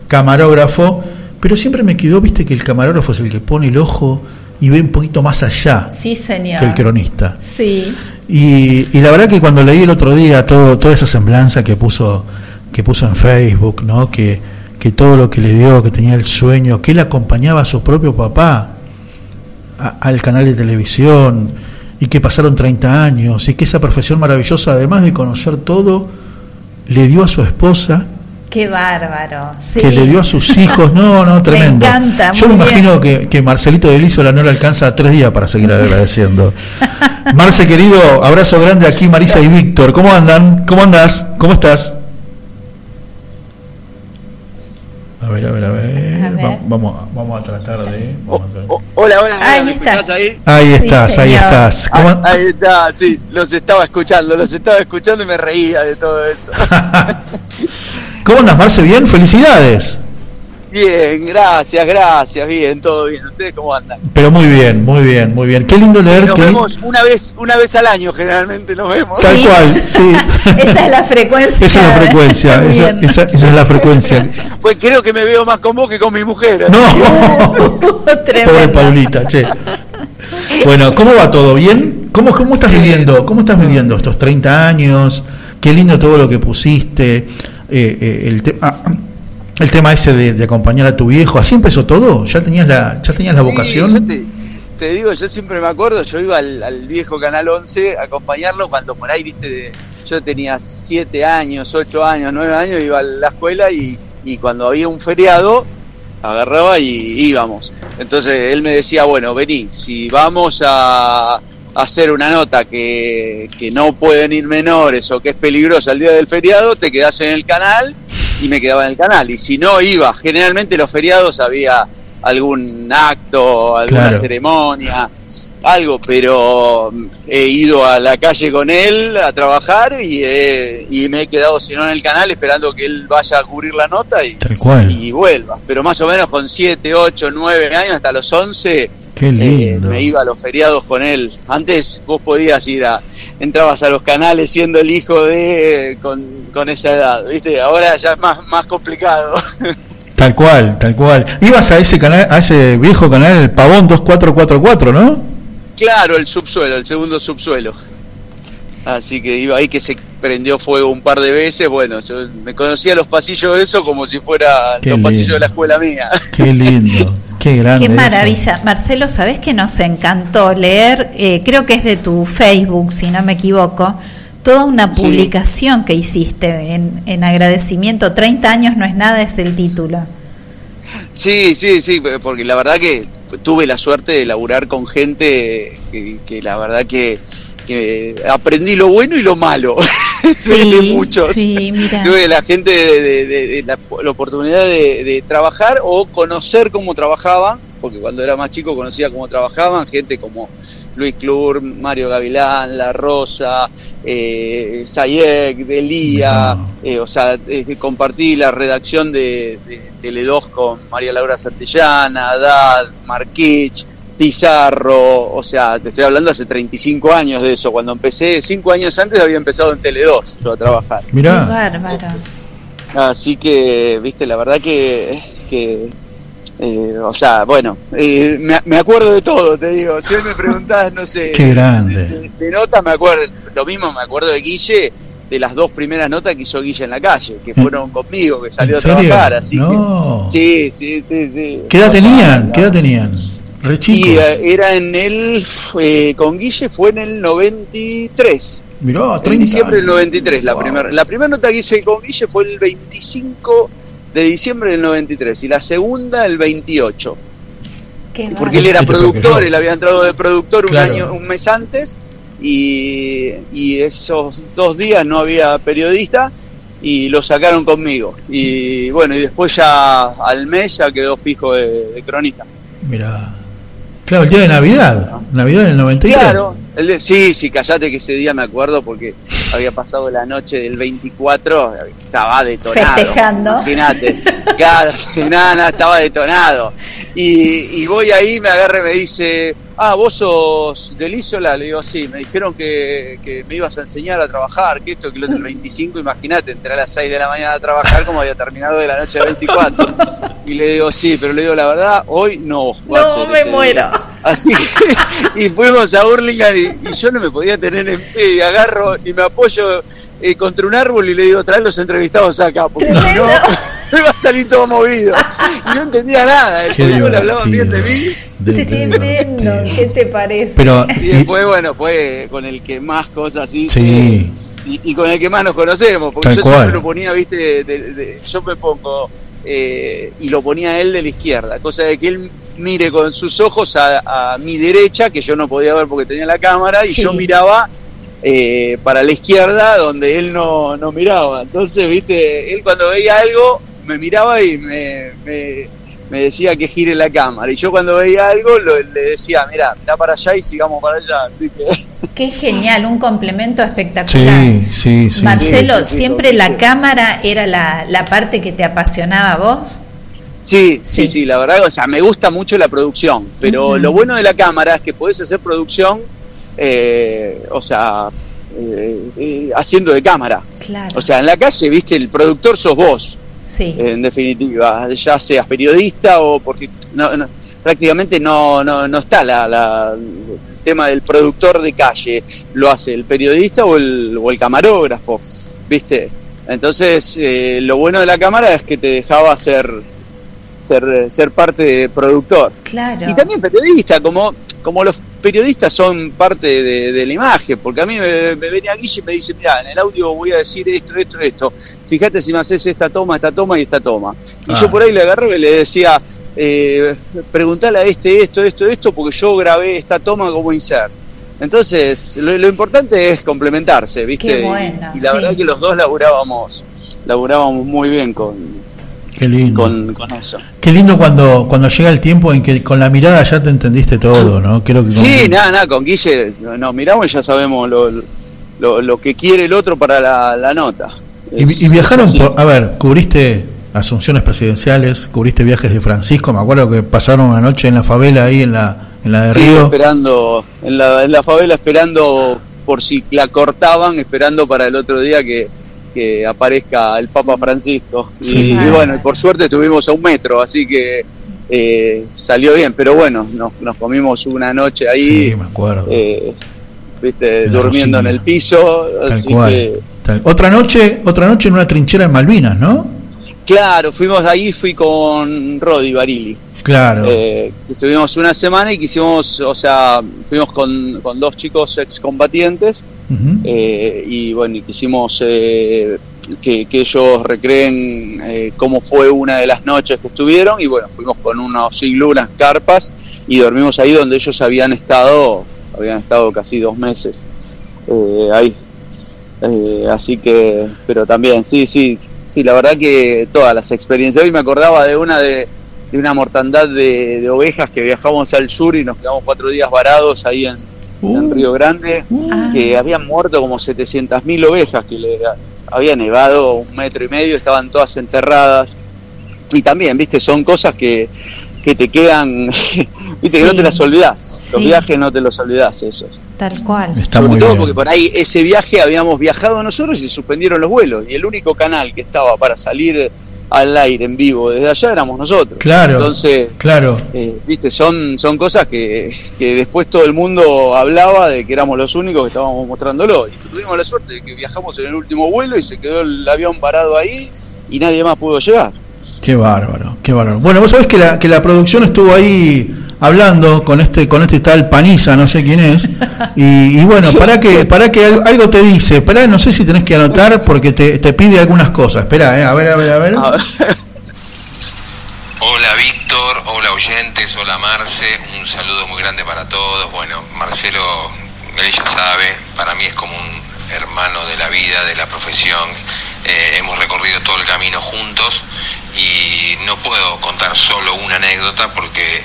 camarógrafo, pero siempre me quedó, viste, que el camarógrafo es el que pone el ojo y ve un poquito más allá Sí, señor. que el cronista. Sí. Y, y la verdad que cuando leí el otro día todo, toda esa semblanza que puso, que puso en Facebook, ¿no? que, que todo lo que le dio, que tenía el sueño, que él acompañaba a su propio papá a- al canal de televisión y que pasaron 30 años y que esa profesión maravillosa, además de conocer todo, le dio a su esposa, Qué bárbaro. Sí. que le dio a sus hijos. No, no, (laughs) tremendo. Me encanta. Yo me bien. imagino que, que Marcelito de Lizola no le alcanza tres días para seguir agradeciendo. (laughs) Marce, querido, abrazo grande aquí, Marisa y Víctor. ¿Cómo andan? ¿Cómo andas? ¿Cómo estás? A ver, a ver, a ver. A ver. Va- vamos, a- vamos a tratar de. vamos a tratar- Hola, hola, Ahí ¿me está. escuchás ahí? Ahí estás, ahí estás. ¿Cómo Ah, Ahí está, sí, los estaba escuchando, los estaba escuchando y me reía de todo eso. (laughs) ¿Cómo andas, Marce? ¿Bien? ¡Felicidades! Bien, gracias, gracias, bien, todo bien. ¿Ustedes cómo andan? Pero muy bien, muy bien, muy bien. Qué lindo leer. Nos vemos una vez, una vez al año generalmente nos vemos. Tal cual, sí. (laughs) Esa es la frecuencia. Esa es la frecuencia, esa, Bien. esa- esa es la frecuencia. (laughs) Pues creo que me veo más con vos que con mi mujer. No, (laughs) Tremendo. pobre Paulita, che. Bueno, ¿cómo va todo? ¿Bien? ¿Cómo, cómo estás viviendo? ¿Cómo estás viviendo estos 30 años? Qué lindo todo lo que pusiste. Eh, eh, el, te- ah, el tema ese de, de acompañar a tu viejo. ¿Así empezó todo? ¿Ya tenías la, ya tenías la Sí, vocación? yo te, te digo, yo siempre me acuerdo, yo iba al, al viejo Canal 11 a acompañarlo cuando por ahí, viste, de- yo tenía 7 años, 8 años, 9 años, iba a la escuela y, y cuando había un feriado, agarraba y íbamos. Entonces él me decía, bueno, vení, si vamos a hacer una nota que, que no pueden ir menores o que es peligrosa el día del feriado, te quedás en el canal y me quedaba en el canal. Y si no iba, generalmente los feriados había algún acto, alguna Claro. ceremonia, algo, pero mm, he ido a la calle con él a trabajar y, he- y me he quedado si no en el canal esperando que él vaya a cubrir la nota y, Tal cual. y vuelva. Pero más o menos con 7, 8, 9 años hasta los 11 Qué eh, lindo. me iba a los feriados con él. Antes vos podías ir a, entrabas a los canales siendo el hijo de, con, con esa edad, ¿viste? Ahora ya es más, más complicado. (laughs) Tal cual, tal cual. Ibas a ese canal, a ese viejo canal, el Pavón 2444, ¿no? claro, el subsuelo, el segundo subsuelo. Así que iba ahí que se prendió fuego un par de veces. Bueno, yo me conocía los pasillos de eso como si fuera Qué los pasillos lindo. de la escuela mía. (laughs) Qué lindo, qué grande. Qué eso. maravilla. Marcelo, ¿sabés que nos encantó leer? eh, creo que es de tu Facebook, si no me equivoco. Toda una Sí. publicación que hiciste en, en agradecimiento. 30 años no es nada, es el título. Sí, sí, sí, porque la verdad que tuve la suerte de laburar con gente que, que la verdad que, que aprendí lo bueno y lo malo (laughs) Sí, de muchos. sí, mira. Tuve la gente de, de- de- de la, la oportunidad de, de trabajar o conocer cómo trabajaban, porque cuando era más chico conocía cómo trabajaban, gente como Luis Clur, Mario Gavilán, La Rosa, eh, Sayek, Delía, eh, o sea, eh, compartí la redacción de, de Tele2 con María Laura Santillana, Haddad, Marquich, Pizarro, o sea, te estoy hablando hace 35 años de eso, cuando empecé, 5 años antes había empezado en Tele2 yo a trabajar. Mirá. Así que, viste, la verdad que, que Eh, o sea, bueno, eh, me, me acuerdo de todo, te digo. Si hoy me preguntás, no sé. Qué grande. De, de notas me acuerdo. Lo mismo me acuerdo de Guille, de las dos primeras notas que hizo Guille en la calle, que fueron conmigo, que salió ¿En a trabajar. Así No. que, sí, sí, sí, sí. ¿Qué edad O sea, tenían? ¿Qué edad tenían? Y eh, era en el. eh, con Guille fue en el 93. Mirá, En 30 diciembre del años. 93. La Wow. primera la primera nota que hice con Guille fue el 25 de diciembre del 93 y la segunda el 28. Qué Porque él era productor, él había entrado de productor un año, un mes antes y, y esos dos días no había periodista y lo sacaron conmigo. Y bueno, y después ya al mes ya quedó fijo de, de cronista. Mirá. Claro, el día de Navidad. Navidad del 93. Claro, el de- sí, sí, callate que ese día me acuerdo porque había pasado la noche del 24, estaba detonado. Festejando. Imagínate, cada nada, estaba detonado. Y, y voy ahí, me agarra y me dice, ah, vos sos del Isola, le digo, sí, me dijeron que, que me ibas a enseñar a trabajar, que esto, que lo del 25, imagínate, entré a las 6 de la mañana a trabajar como había terminado de la noche del 24. Y le digo, sí, pero le digo, la verdad, hoy no. va a No, ser me muero. día". Así que, y fuimos a Burlingame y, y yo no me podía tener en pie y agarro y me apoyo eh, contra un árbol y le digo, trae los entrevistados acá, porque si no, (laughs) Va a salir todo movido. Y no entendía nada, el polígono le hablaban bien de mí. Tremendo. ¿qué te parece? Pero, Y después, bueno, fue con el que más cosas hice. Sí. Y, y con el que más nos conocemos, porque Tal yo cual. siempre lo ponía, viste, de- de- de- yo me pongo eh, y lo ponía él de la izquierda, cosa de que él mire con sus ojos a, a mi derecha, que yo no podía ver porque tenía la cámara, y yo miraba eh, para la izquierda donde él no, no miraba. Entonces, viste, él cuando veía algo me miraba y me, me, me decía que gire la cámara. Y yo cuando veía algo lo- le decía, mira, mira para allá y sigamos para allá. Así que... (laughs) Qué genial, un complemento espectacular. Sí, sí, sí. Marcelo, sí, sí, ¿siempre sí. la cámara era la, la parte que te apasionaba a vos? Sí, Sí. sí, sí, la verdad, o sea, me gusta mucho la producción, pero lo bueno de la cámara es que podés hacer producción, eh, o sea, eh, eh, haciendo de cámara. Claro. O sea, en la calle, viste, el productor sos vos, sí. en definitiva, ya seas periodista o porque no, no- prácticamente no, no, no está la, la- el tema del productor de calle, lo hace el periodista o el, o el camarógrafo, viste. Entonces, eh, lo bueno de la cámara es que te dejaba ser, ser, ser parte de productor. claro. Y también periodista, como, como los periodistas son parte de, de la imagen, porque a mí me, me venía Guille y me dice, mira, en el audio voy a decir esto, esto, esto, fíjate si me haces esta toma, esta toma y esta toma. Y Ah. yo por ahí le agarré y le decía, eh, preguntale a este esto, esto, esto, porque yo grabé esta toma como insert. Entonces, lo, lo importante es complementarse, ¿viste? Qué y, la sí. verdad que los dos laburábamos, laburábamos muy bien con, Qué lindo. con, con eso. Qué lindo cuando, cuando llega el tiempo en que con la mirada ya te entendiste todo, ¿no? Creo que Sí, con- nada, nada, con Guille nos miramos y ya sabemos lo, lo, lo que quiere el otro para la, la nota. Y, Es- y viajaron por, a ver, cubriste asunciones presidenciales, cubriste viajes de Francisco, me acuerdo que pasaron una noche en la favela ahí en la, en la de Sí, Río. esperando, en la, en la favela esperando por si la cortaban, esperando para el otro día que, que aparezca el Papa Francisco. Y, Sí. y bueno, y por suerte estuvimos a un metro, así que eh, salió bien, pero bueno, nos, nos comimos una noche ahí. Sí, me acuerdo. eh, viste, la durmiendo en el piso. Tal así cual. que, Tal- Otra noche, otra noche en una trinchera en Malvinas, ¿no? claro, fuimos ahí, fui con Rodi Barili. Claro. Eh, estuvimos una semana y quisimos, o sea, fuimos con, con dos chicos excombatientes Eh, y bueno, quisimos eh, que, que ellos recreen eh, cómo fue una de las noches que estuvieron y bueno, fuimos con unos iglú, unas carpas y dormimos ahí donde ellos habían estado, habían estado casi dos meses eh, ahí. Eh, así que, pero también, sí, sí, sí, la verdad que todas las experiencias. Hoy me acordaba de una de, de una mortandad de, de ovejas que viajamos al sur y nos quedamos cuatro días varados ahí en, en Uh, Río Grande, Ah, que habían muerto como 700.000 ovejas, que le había nevado un metro y medio, estaban todas enterradas. Y también, viste, son cosas que, que te quedan, (laughs) viste, que no te las olvidás. Los Sí. viajes no te los olvidás, eso. tal cual. está Sobre muy todo bien. porque por ahí ese viaje habíamos viajado nosotros y suspendieron los vuelos. Y el único canal que estaba para salir al aire en vivo desde allá éramos nosotros. Claro. Entonces, Claro. eh, viste, son, son cosas que, que después todo el mundo hablaba de que éramos los únicos que estábamos mostrándolo. Y tuvimos la suerte de que viajamos en el último vuelo y se quedó el avión parado ahí y nadie más pudo llegar. Qué bárbaro, qué bárbaro. Bueno, vos sabés que la, que la producción estuvo ahí hablando con este con este tal Paniza, no sé quién es. Y, y bueno, para que para que al- algo te dice, para no sé si tenés que anotar porque te, te pide algunas cosas. Espera, eh, a ver, a ver, a ver. Hola Víctor, hola oyentes, hola Marce, un saludo muy grande para todos. Bueno, Marcelo, él ya sabe, para mí es como un hermano de la vida, de la profesión. Eh, hemos recorrido todo el camino juntos y no puedo contar solo una anécdota porque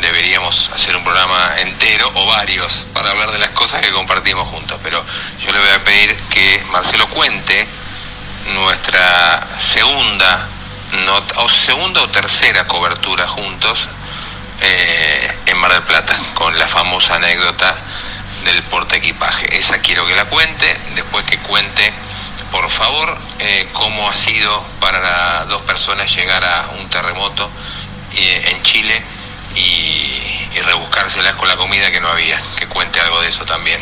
deberíamos hacer un programa entero o varios para hablar de las cosas que compartimos juntos. Pero yo le voy a pedir que Marcelo cuente nuestra segunda not- o segunda o tercera cobertura juntos eh, en Mar del Plata con la famosa anécdota del porta equipaje. Esa quiero que la cuente, después que cuente por favor eh, cómo ha sido para dos personas llegar a un terremoto eh, en Chile y, y rebuscárselas con la comida que no había, que cuente algo de eso también,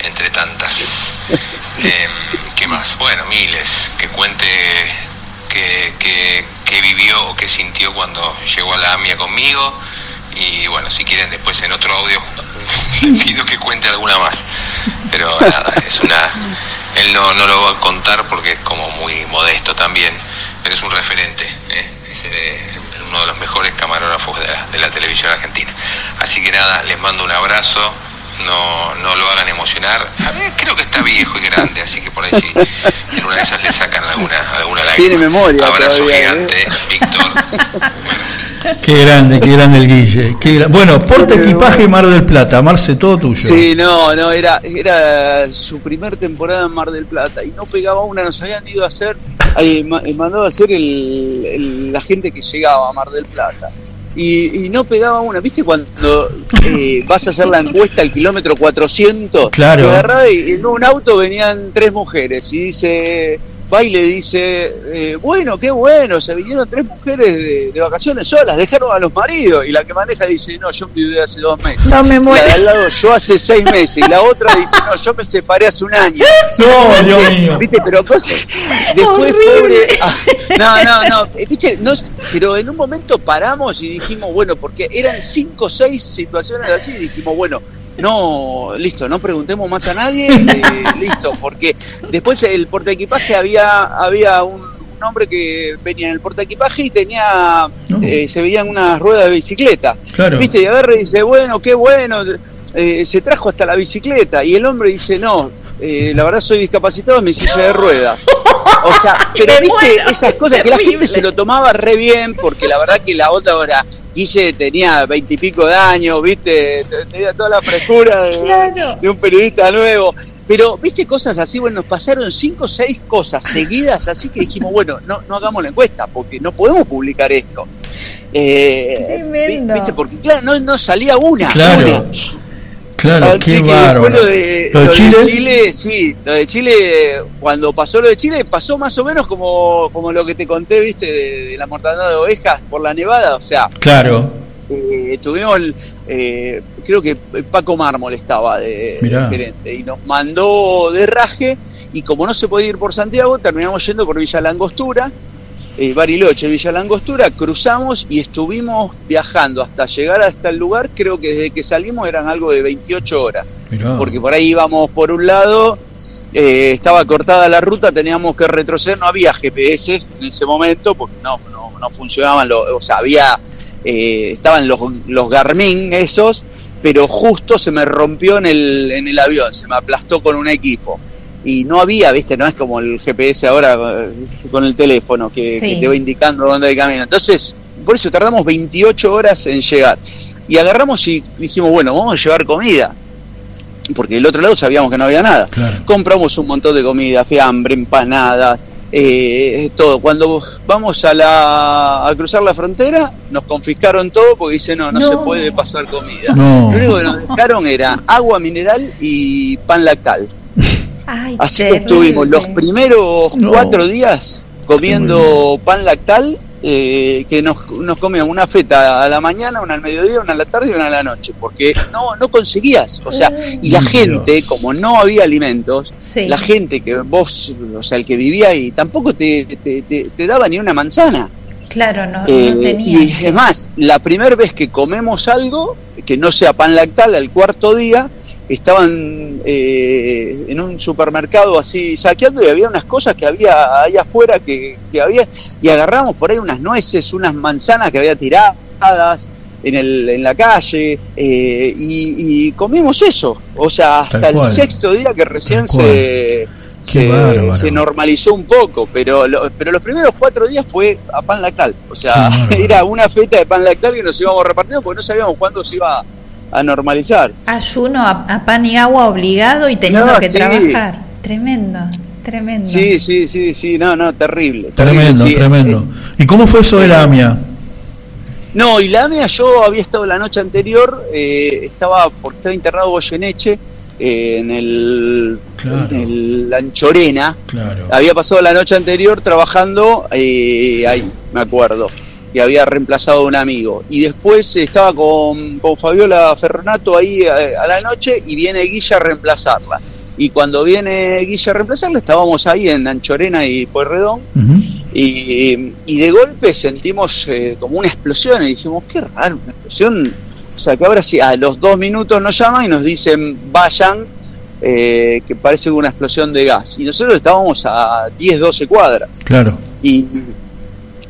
entre tantas. (laughs) Em, ¿Qué más? Bueno, miles, que cuente qué que, que vivió o qué sintió cuando llegó a la AMIA conmigo. Y bueno, si quieren después en otro audio (laughs) pido que cuente alguna más. Pero nada, es una... Él no, no lo va a contar porque es como muy modesto también, pero es un referente. ¿eh? Es eh, uno de los mejores camarógrafos de la, de la televisión argentina. Así que nada, les mando un abrazo. No, no lo hagan emocionar. A ver, creo que está viejo y grande, así que por ahí sí, en una de esas le sacan alguna, alguna lágrima. Tiene memoria Abrazo todavía, ¿eh? gigante, Víctor. Qué grande, qué grande el Guille. qué gra- Bueno, porta equipaje Mar del Plata, Marce, todo tuyo. Sí, no, no, era, era su primer temporada en Mar del Plata y no pegaba una, nos habían ido a hacer, eh, ma- eh, mandado a hacer el, el- la gente que llegaba a Mar del Plata. Y, y no pegaba una, ¿viste cuando eh, vas a hacer la encuesta al kilómetro 400? Claro. Agarraba y en un auto venían tres mujeres y dice, va y le dice, eh, bueno, qué bueno, se vinieron tres mujeres de, de vacaciones solas, dejaron a los maridos. Y la que maneja dice, no, yo enviudé hace dos meses. No me La muero. de al lado, yo hace seis meses. Y la otra dice, no, yo me separé hace un año. (laughs) No, Dios mío. ¿Viste? Pero cosas. Después, pobre. ah, No, no, no. ¿Viste? No, pero en un momento paramos y dijimos, bueno, porque eran cinco o seis situaciones así. Y dijimos, bueno. No, listo, no preguntemos más a nadie, eh, (laughs) listo, porque después el portaequipaje había, había un, un hombre que venía en el portaequipaje y tenía, eh, se veían unas ruedas de bicicleta. Claro. ¿Viste? Y agarra y dice, bueno, qué bueno, eh, se trajo hasta la bicicleta. Y el hombre dice, no, eh, la verdad soy discapacitado en mi silla de ruedas. O sea, (laughs) pero viste esas cosas que la gente se lo tomaba re bien, porque la verdad que la otra ahora, Guille tenía veintipico de años, viste, tenía toda la frescura de, de un periodista nuevo. Pero, viste, cosas así, bueno, nos pasaron cinco o seis cosas seguidas, así que dijimos, bueno, no, no hagamos la encuesta, porque no podemos publicar esto. Eh, Tremendo. viste, porque claro, no, no salía una. Claro. una. Claro, Así qué que bárbaro. lo de, ¿Lo de lo de Chile? Chile, sí, lo de Chile, cuando pasó lo de Chile, pasó más o menos como, como lo que te conté, viste, de, de la mortandad de ovejas por la nevada, o sea, Claro. eh, tuvimos, el, eh, creo que Paco Mármol estaba de, de gerente y nos mandó de raje y como no se podía ir por Santiago, terminamos yendo por Villa Langostura, eh, Bariloche, Villa Langostura, cruzamos y estuvimos viajando hasta llegar hasta el lugar, creo que desde que salimos eran algo de 28 horas, Mirá. porque por ahí íbamos por un lado, eh, estaba cortada la ruta, teníamos que retroceder, no había GPS en ese momento, porque no, no, no funcionaban, los, o sea, había, eh, estaban los, los Garmin esos, pero justo se me rompió en el, en el avión, se me aplastó con un equipo. Y no había, viste, no es como el GPS ahora eh, con el teléfono que, Sí. que te va indicando dónde hay camino. Entonces, por eso tardamos 28 horas en llegar. Y agarramos y dijimos, bueno, vamos a llevar comida porque del otro lado sabíamos que no había nada. Compramos un montón de comida, fiambre, empanadas, eh, todo. Cuando vamos a, la, a cruzar la frontera, nos confiscaron todo porque dice no, no, No. se puede pasar comida. No. Lo único que nos dejaron era agua mineral y pan lactal. Ay, Así que estuvimos los primeros No. cuatro días comiendo pan lactal, eh, que nos, nos comíamos una feta a la mañana, una al mediodía, una a la tarde y una a la noche, porque no, no conseguías, o sea, y la gente, como no había alimentos, Sí. la gente que vos, o sea, el que vivía ahí, tampoco te, te, te- te daba ni una manzana. Claro, no, Eh, no tenía. y es más, la primera vez que comemos algo, que no sea pan lactal, al cuarto día, estaban eh, en un supermercado así saqueando y había unas cosas que había ahí afuera que, que había, y agarramos por ahí unas nueces, unas manzanas que había tiradas en, el, en la calle, eh, y, y comimos eso. O sea, hasta el sexto día que recién se, se, bárbaro. se normalizó un poco, pero lo- pero los primeros cuatro días fue a pan lactal. O sea, (laughs) era una feta de pan lactal que nos íbamos repartiendo porque no sabíamos cuándo se iba a normalizar. Ayuno a, a pan y agua obligado y teniendo No, que sí. trabajar. Tremendo, tremendo. Sí, sí, sí, sí, no, no, terrible. Tremendo, terrible, sí. tremendo. ¿Y cómo fue eso de la AMIA? No, y la mía yo había estado la noche anterior, eh, estaba porque estaba internado Goyeneche eh, en el en el Anchorena. Claro. Había pasado la noche anterior trabajando eh, ahí, me acuerdo, que había reemplazado a un amigo. Y después estaba con, con Fabiola Ferronato ahí eh, a, la noche y viene Guilla a reemplazarla. Y cuando viene Guilla a reemplazarla, estábamos ahí en Anchorena y Pueyrredón. Y, y de golpe sentimos eh, como una explosión y dijimos, qué raro, una explosión. O sea, que ahora sí, a los dos minutos nos llaman y nos dicen, vayan, eh, que parece una explosión de gas. Y nosotros estábamos a 10, 12 cuadras. Claro. Y,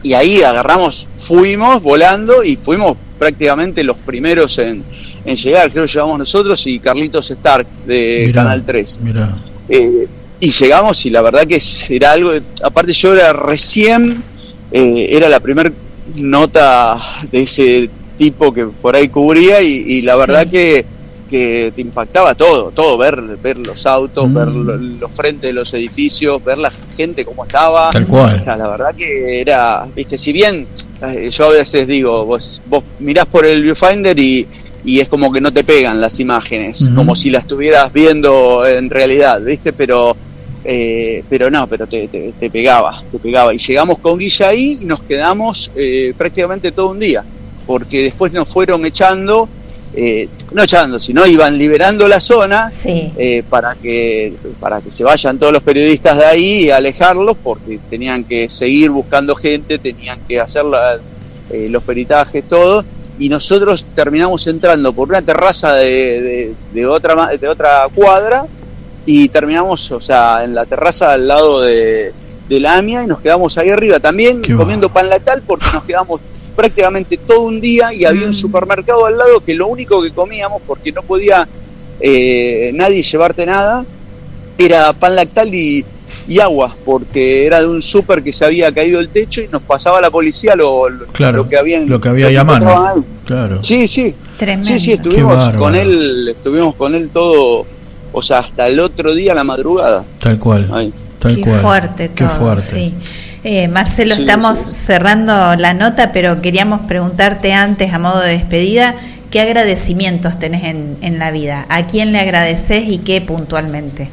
y ahí agarramos, fuimos volando y fuimos prácticamente los primeros en, en llegar. Creo que llegamos nosotros y Carlitos Stark de Mirá, Canal 3. Mirá. Eh, y llegamos y la verdad que era algo, aparte yo era recién, eh, era la primera nota de ese tipo que por ahí cubría y, y la verdad que, que te impactaba todo, todo, ver, ver los autos, Mm. ver lo- los frentes de los edificios, ver la gente cómo estaba. Tal cual. O sea, la verdad que era, viste, si bien eh, yo a veces digo, vos, vos mirás por el viewfinder y, y es como que no te pegan las imágenes, como si las estuvieras viendo en realidad, viste, pero eh, pero no, pero te, te- te pegaba, te pegaba. Y llegamos con Guilla ahí y nos quedamos eh, prácticamente todo un día, porque después nos fueron echando, eh, no echando, sino iban liberando la zona eh, para, que, para que se vayan todos los periodistas de ahí y alejarlos, porque tenían que seguir buscando gente, tenían que hacer la- eh, los peritajes, todo. Y nosotros terminamos entrando por una terraza de, de- de otra, ma- de otra cuadra y terminamos, o sea, en la terraza al lado de, de la AMIA y nos quedamos ahí arriba también comiendo pan latal porque nos quedamos prácticamente todo un día y había un supermercado al lado que lo único que comíamos porque no podía eh, nadie llevarte nada era pan lactal y, y agua porque era de un súper que se había caído el techo y nos pasaba la policía lo, lo- Claro. lo que habían Lo que había lo a mano. Claro. Sí, sí. Tremendo. Sí, sí, estuvimos con él, estuvimos con él todo, o sea, hasta el otro día a la madrugada. Tal cual. Ahí. Tal Qué cual. fuerte Qué fuerte. sí. Eh, Marcelo, Sí, estamos sí. cerrando la nota, pero queríamos preguntarte antes, a modo de despedida, ¿qué agradecimientos tenés en, en la vida? ¿A quién le agradeces y qué puntualmente?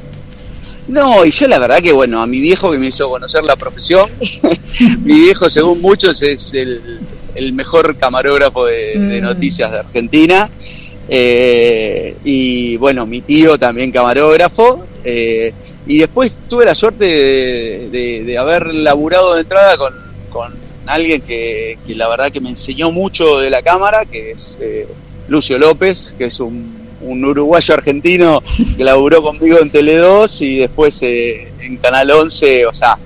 No, y yo la verdad que bueno, a mi viejo que me hizo conocer la profesión, (laughs) mi viejo según muchos es el, el mejor camarógrafo de, de Mm. noticias de Argentina. Eh, y bueno, mi tío también camarógrafo. Eh, y después tuve la suerte de, haber laburado de entrada con, con alguien que, que la verdad que me enseñó mucho de la cámara, que es eh, Lucio López, que es un, un uruguayo argentino que laburó conmigo en Tele2 y después eh, en Canal 11, o sea,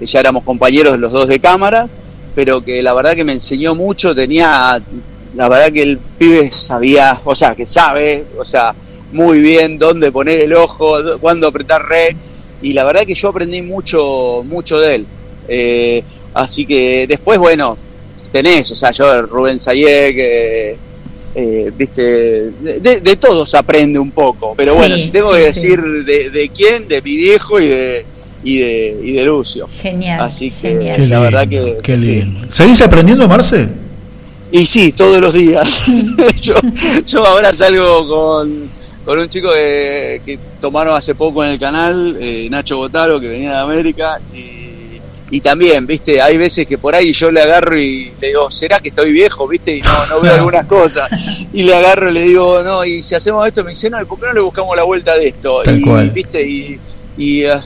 ya éramos compañeros los dos de cámara, pero que la verdad que me enseñó mucho, tenía, la verdad que el pibe sabía, o sea, que sabe, o sea, muy bien dónde poner el ojo, cuándo apretar rec, y la verdad que yo aprendí mucho, mucho de él. Eh, así que después, bueno, tenés, o sea, yo, Rubén Sayek, eh, eh, viste, de, de- todos aprende un poco, pero Sí, bueno, si tengo sí, que sí. decir de, de quién, de mi viejo y de, y de, y de Lucio. Genial. Así que genial. Qué la verdad que Qué lindo. ¿Seguís aprendiendo, Marce? Y sí, todos los días. (laughs) yo, yo ahora salgo con, con un chico que, que tomaron hace poco en el canal, eh, Nacho Botaro, que venía de América, y, y también, viste, hay veces que por ahí yo le agarro y le digo, ¿será que estoy viejo, viste? Y no, no veo (laughs) algunas cosas. Y le agarro y le digo, no, y si hacemos esto, me dice, no, ¿y por qué no le buscamos la vuelta de esto? Tal y, cual. viste, y, y ah,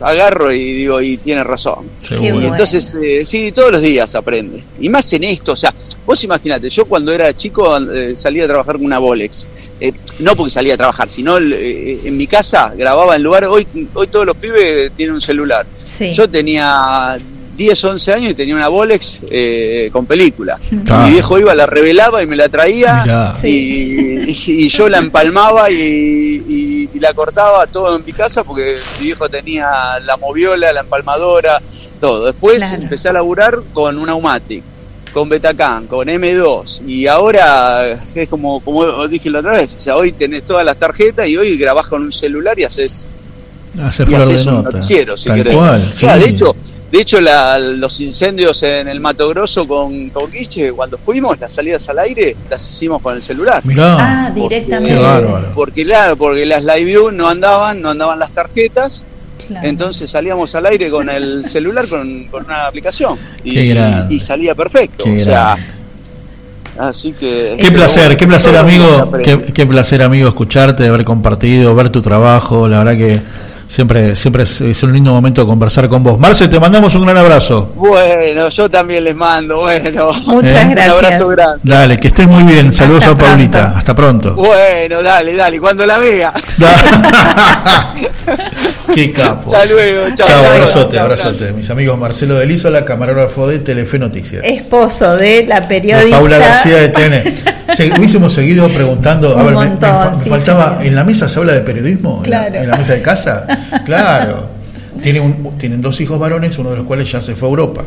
agarro y digo, y tiene razón. Seguro. Y entonces, eh, sí, todos los días aprende. Y más en esto, o sea, vos imagínate, yo cuando era chico eh, salía a trabajar con una Bolex. Eh, no porque salía a trabajar, sino eh, en mi casa grababa en lugar. Hoy, hoy todos los pibes tienen un celular. Sí. Yo tenía 10, 11 años y tenía una Bolex eh, con película. Claro. Mi viejo iba, la revelaba y me la traía y, y- y yo la empalmaba y, y- y la cortaba todo en mi casa porque mi viejo tenía la moviola, la empalmadora, todo. Después Claro. empecé a laburar con una Umatic, con Betacam, con M2 y ahora es como, como dije la otra vez, o sea, hoy tenés todas las tarjetas y hoy grabás con un celular y haces Hace y haces un nota. noticiero, si Tal querés. cual, Claro, sí. de hecho, de hecho la- los incendios en el Mato Grosso con, con Guiche, cuando fuimos, las salidas al aire, las hicimos con el celular. Mirá. Ah, directamente. Qué bárbaro. Porque claro, porque las live view no andaban, no andaban las tarjetas, Claro. entonces salíamos al aire con el (laughs) celular con, con una aplicación y, Qué grande. y salía perfecto. Qué o sea, así que Qué placer, qué placer amigo, qué, qué placer amigo escucharte, haber compartido, ver tu trabajo, la verdad que siempre siempre es, es un lindo momento conversar con vos. Marce, te mandamos un gran abrazo. Bueno, yo también les mando, bueno. Muchas ¿Eh? Un gracias. abrazo grande. Dale, que estés muy bien. Saludos Hasta a Paulita. pronto. Hasta pronto. Bueno, dale, dale, cuando la vea. (laughs) Qué capo. Hasta luego, chao. Chao, abrazote, abrazote. Mis amigos Marcelo Delisola, camarógrafo de Telefe Noticias. Esposo de la periodista. Paula García de TN. (laughs) Se, hubiésemos seguido preguntando, a ver, me- me, montón, fa- me sí, faltaba. ¿en la mesa se habla de periodismo? ¿En la- Claro. ¿En la, mesa de casa? (laughs) Claro. Tiene un- tienen dos hijos varones, uno de los cuales ya se fue a Europa.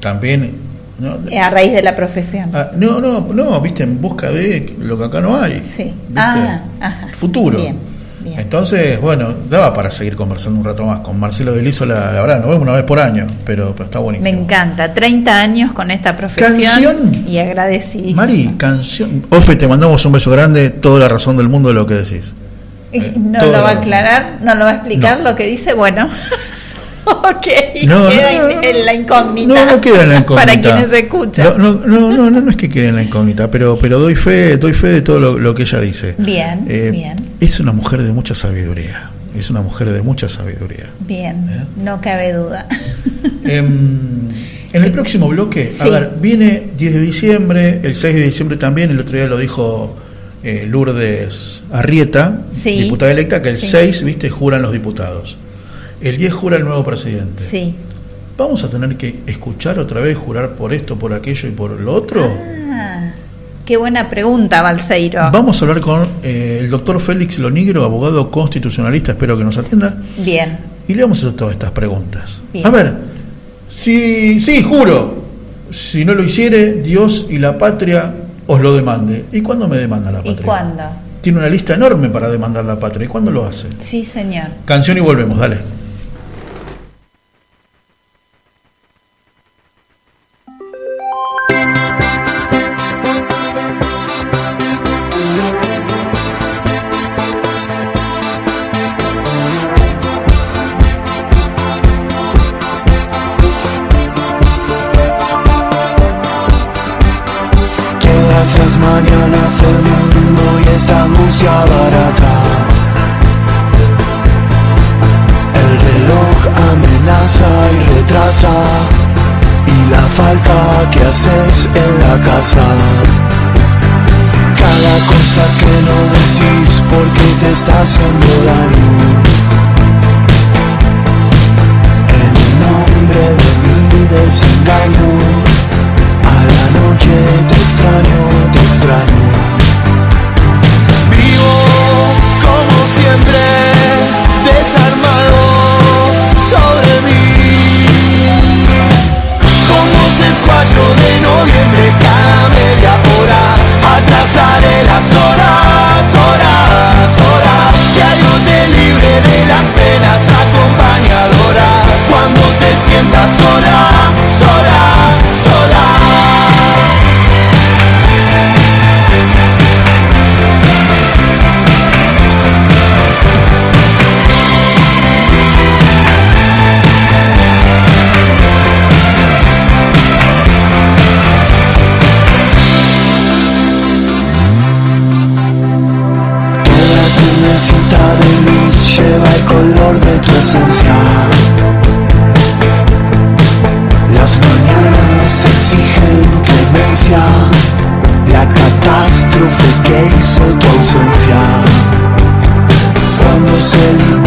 También, ¿no? Eh, A raíz de la profesión. Ah, no, no, no, viste, en busca de lo que acá no hay. Sí. ¿viste? Ah, ajá. Futuro. Bien, bien. Entonces, bueno, daba para seguir conversando un rato más con Marcelo Delisola, la verdad, nos vemos una vez por año, pero, pero está Me buenísimo. encanta. 30 años con esta profesión. ¿Canción? Y agradecidísima. Mari, canción. Ofe, te mandamos un beso grande, toda la razón del mundo de lo que decís. Eh, ¿No todo lo va a aclarar? ¿No lo va a explicar lo que dice? Bueno. (laughs) ok. No, queda no, en- la incógnita. No, no queda en la (laughs) incógnita. Para quienes escuchan. No, no, no, no, no, es que quede en la incógnita, pero, pero doy fe, doy fe de todo lo, lo que ella dice. Bien, Eh, bien, Es una mujer de mucha sabiduría. Es una mujer de mucha sabiduría. bien. ¿Eh? No cabe duda. Em, en el próximo bloque, a Sí. ver, viene 10 de diciembre, el 6 de diciembre también, el otro día lo dijo eh, Lourdes Arrieta, Sí. diputada electa, que el Sí. 6, viste, juran los diputados. El 10 jura el nuevo presidente. Sí. ¿Vamos a tener que escuchar otra vez, jurar por esto, por aquello y por lo otro? Ah, qué buena pregunta, Balseiro. Vamos a hablar con eh, el doctor Félix Lonigro, abogado constitucionalista, espero que nos atienda, Bien. y le vamos a hacer todas estas preguntas. Bien. A ver, si, sí, juro, si no lo hiciere, Dios y la patria os lo demande. ¿Y cuándo me demanda la ¿Y patria? cuándo? Tiene una lista enorme para demandar la patria. ¿Y cuándo lo hace? Sí, señor. Canción y volvemos, dale. Cuando se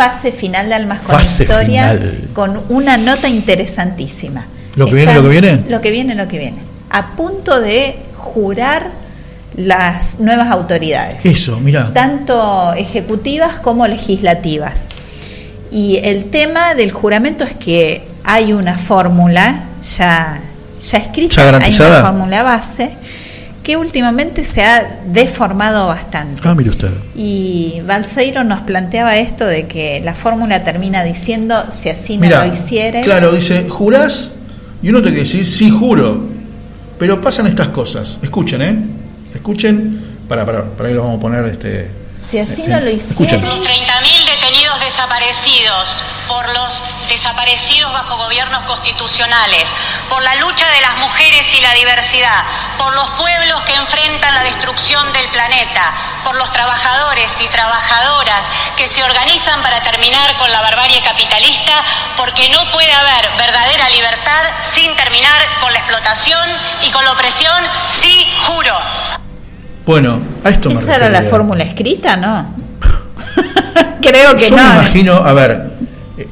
fase final de Almas con Historia final. con una nota interesantísima. ¿Lo que viene, lo que viene? Lo que viene, lo que viene. A punto de jurar las nuevas autoridades, Eso, mira. tanto ejecutivas como legislativas. Y el tema del juramento es que hay una fórmula ya, ya escrita, ¿Ya hay una fórmula base que últimamente se ha deformado bastante. Ah, mire usted. Y Balseiro nos planteaba esto de que la fórmula termina diciendo si así no lo hicieres. claro, dice, jurás y uno tiene que decir, sí, juro. Pero pasan estas cosas. Escuchen, ¿eh? Escuchen. Para, para, para ahí lo vamos a poner este. si así eh, no lo escuchen. hicieres. 30.000 detenidos desaparecidos por los desaparecidos bajo gobiernos constitucionales, por la lucha de las mujeres y la diversidad, por los pueblos que enfrentan la destrucción del planeta, por los trabajadores y trabajadoras que se organizan para terminar con la barbarie capitalista, porque no puede haber verdadera libertad sin terminar con la explotación y con la opresión, sí, juro. Bueno, a esto me ¿Esa era la refería. fórmula escrita? No. (laughs) Creo que yo no. me imagino, a ver,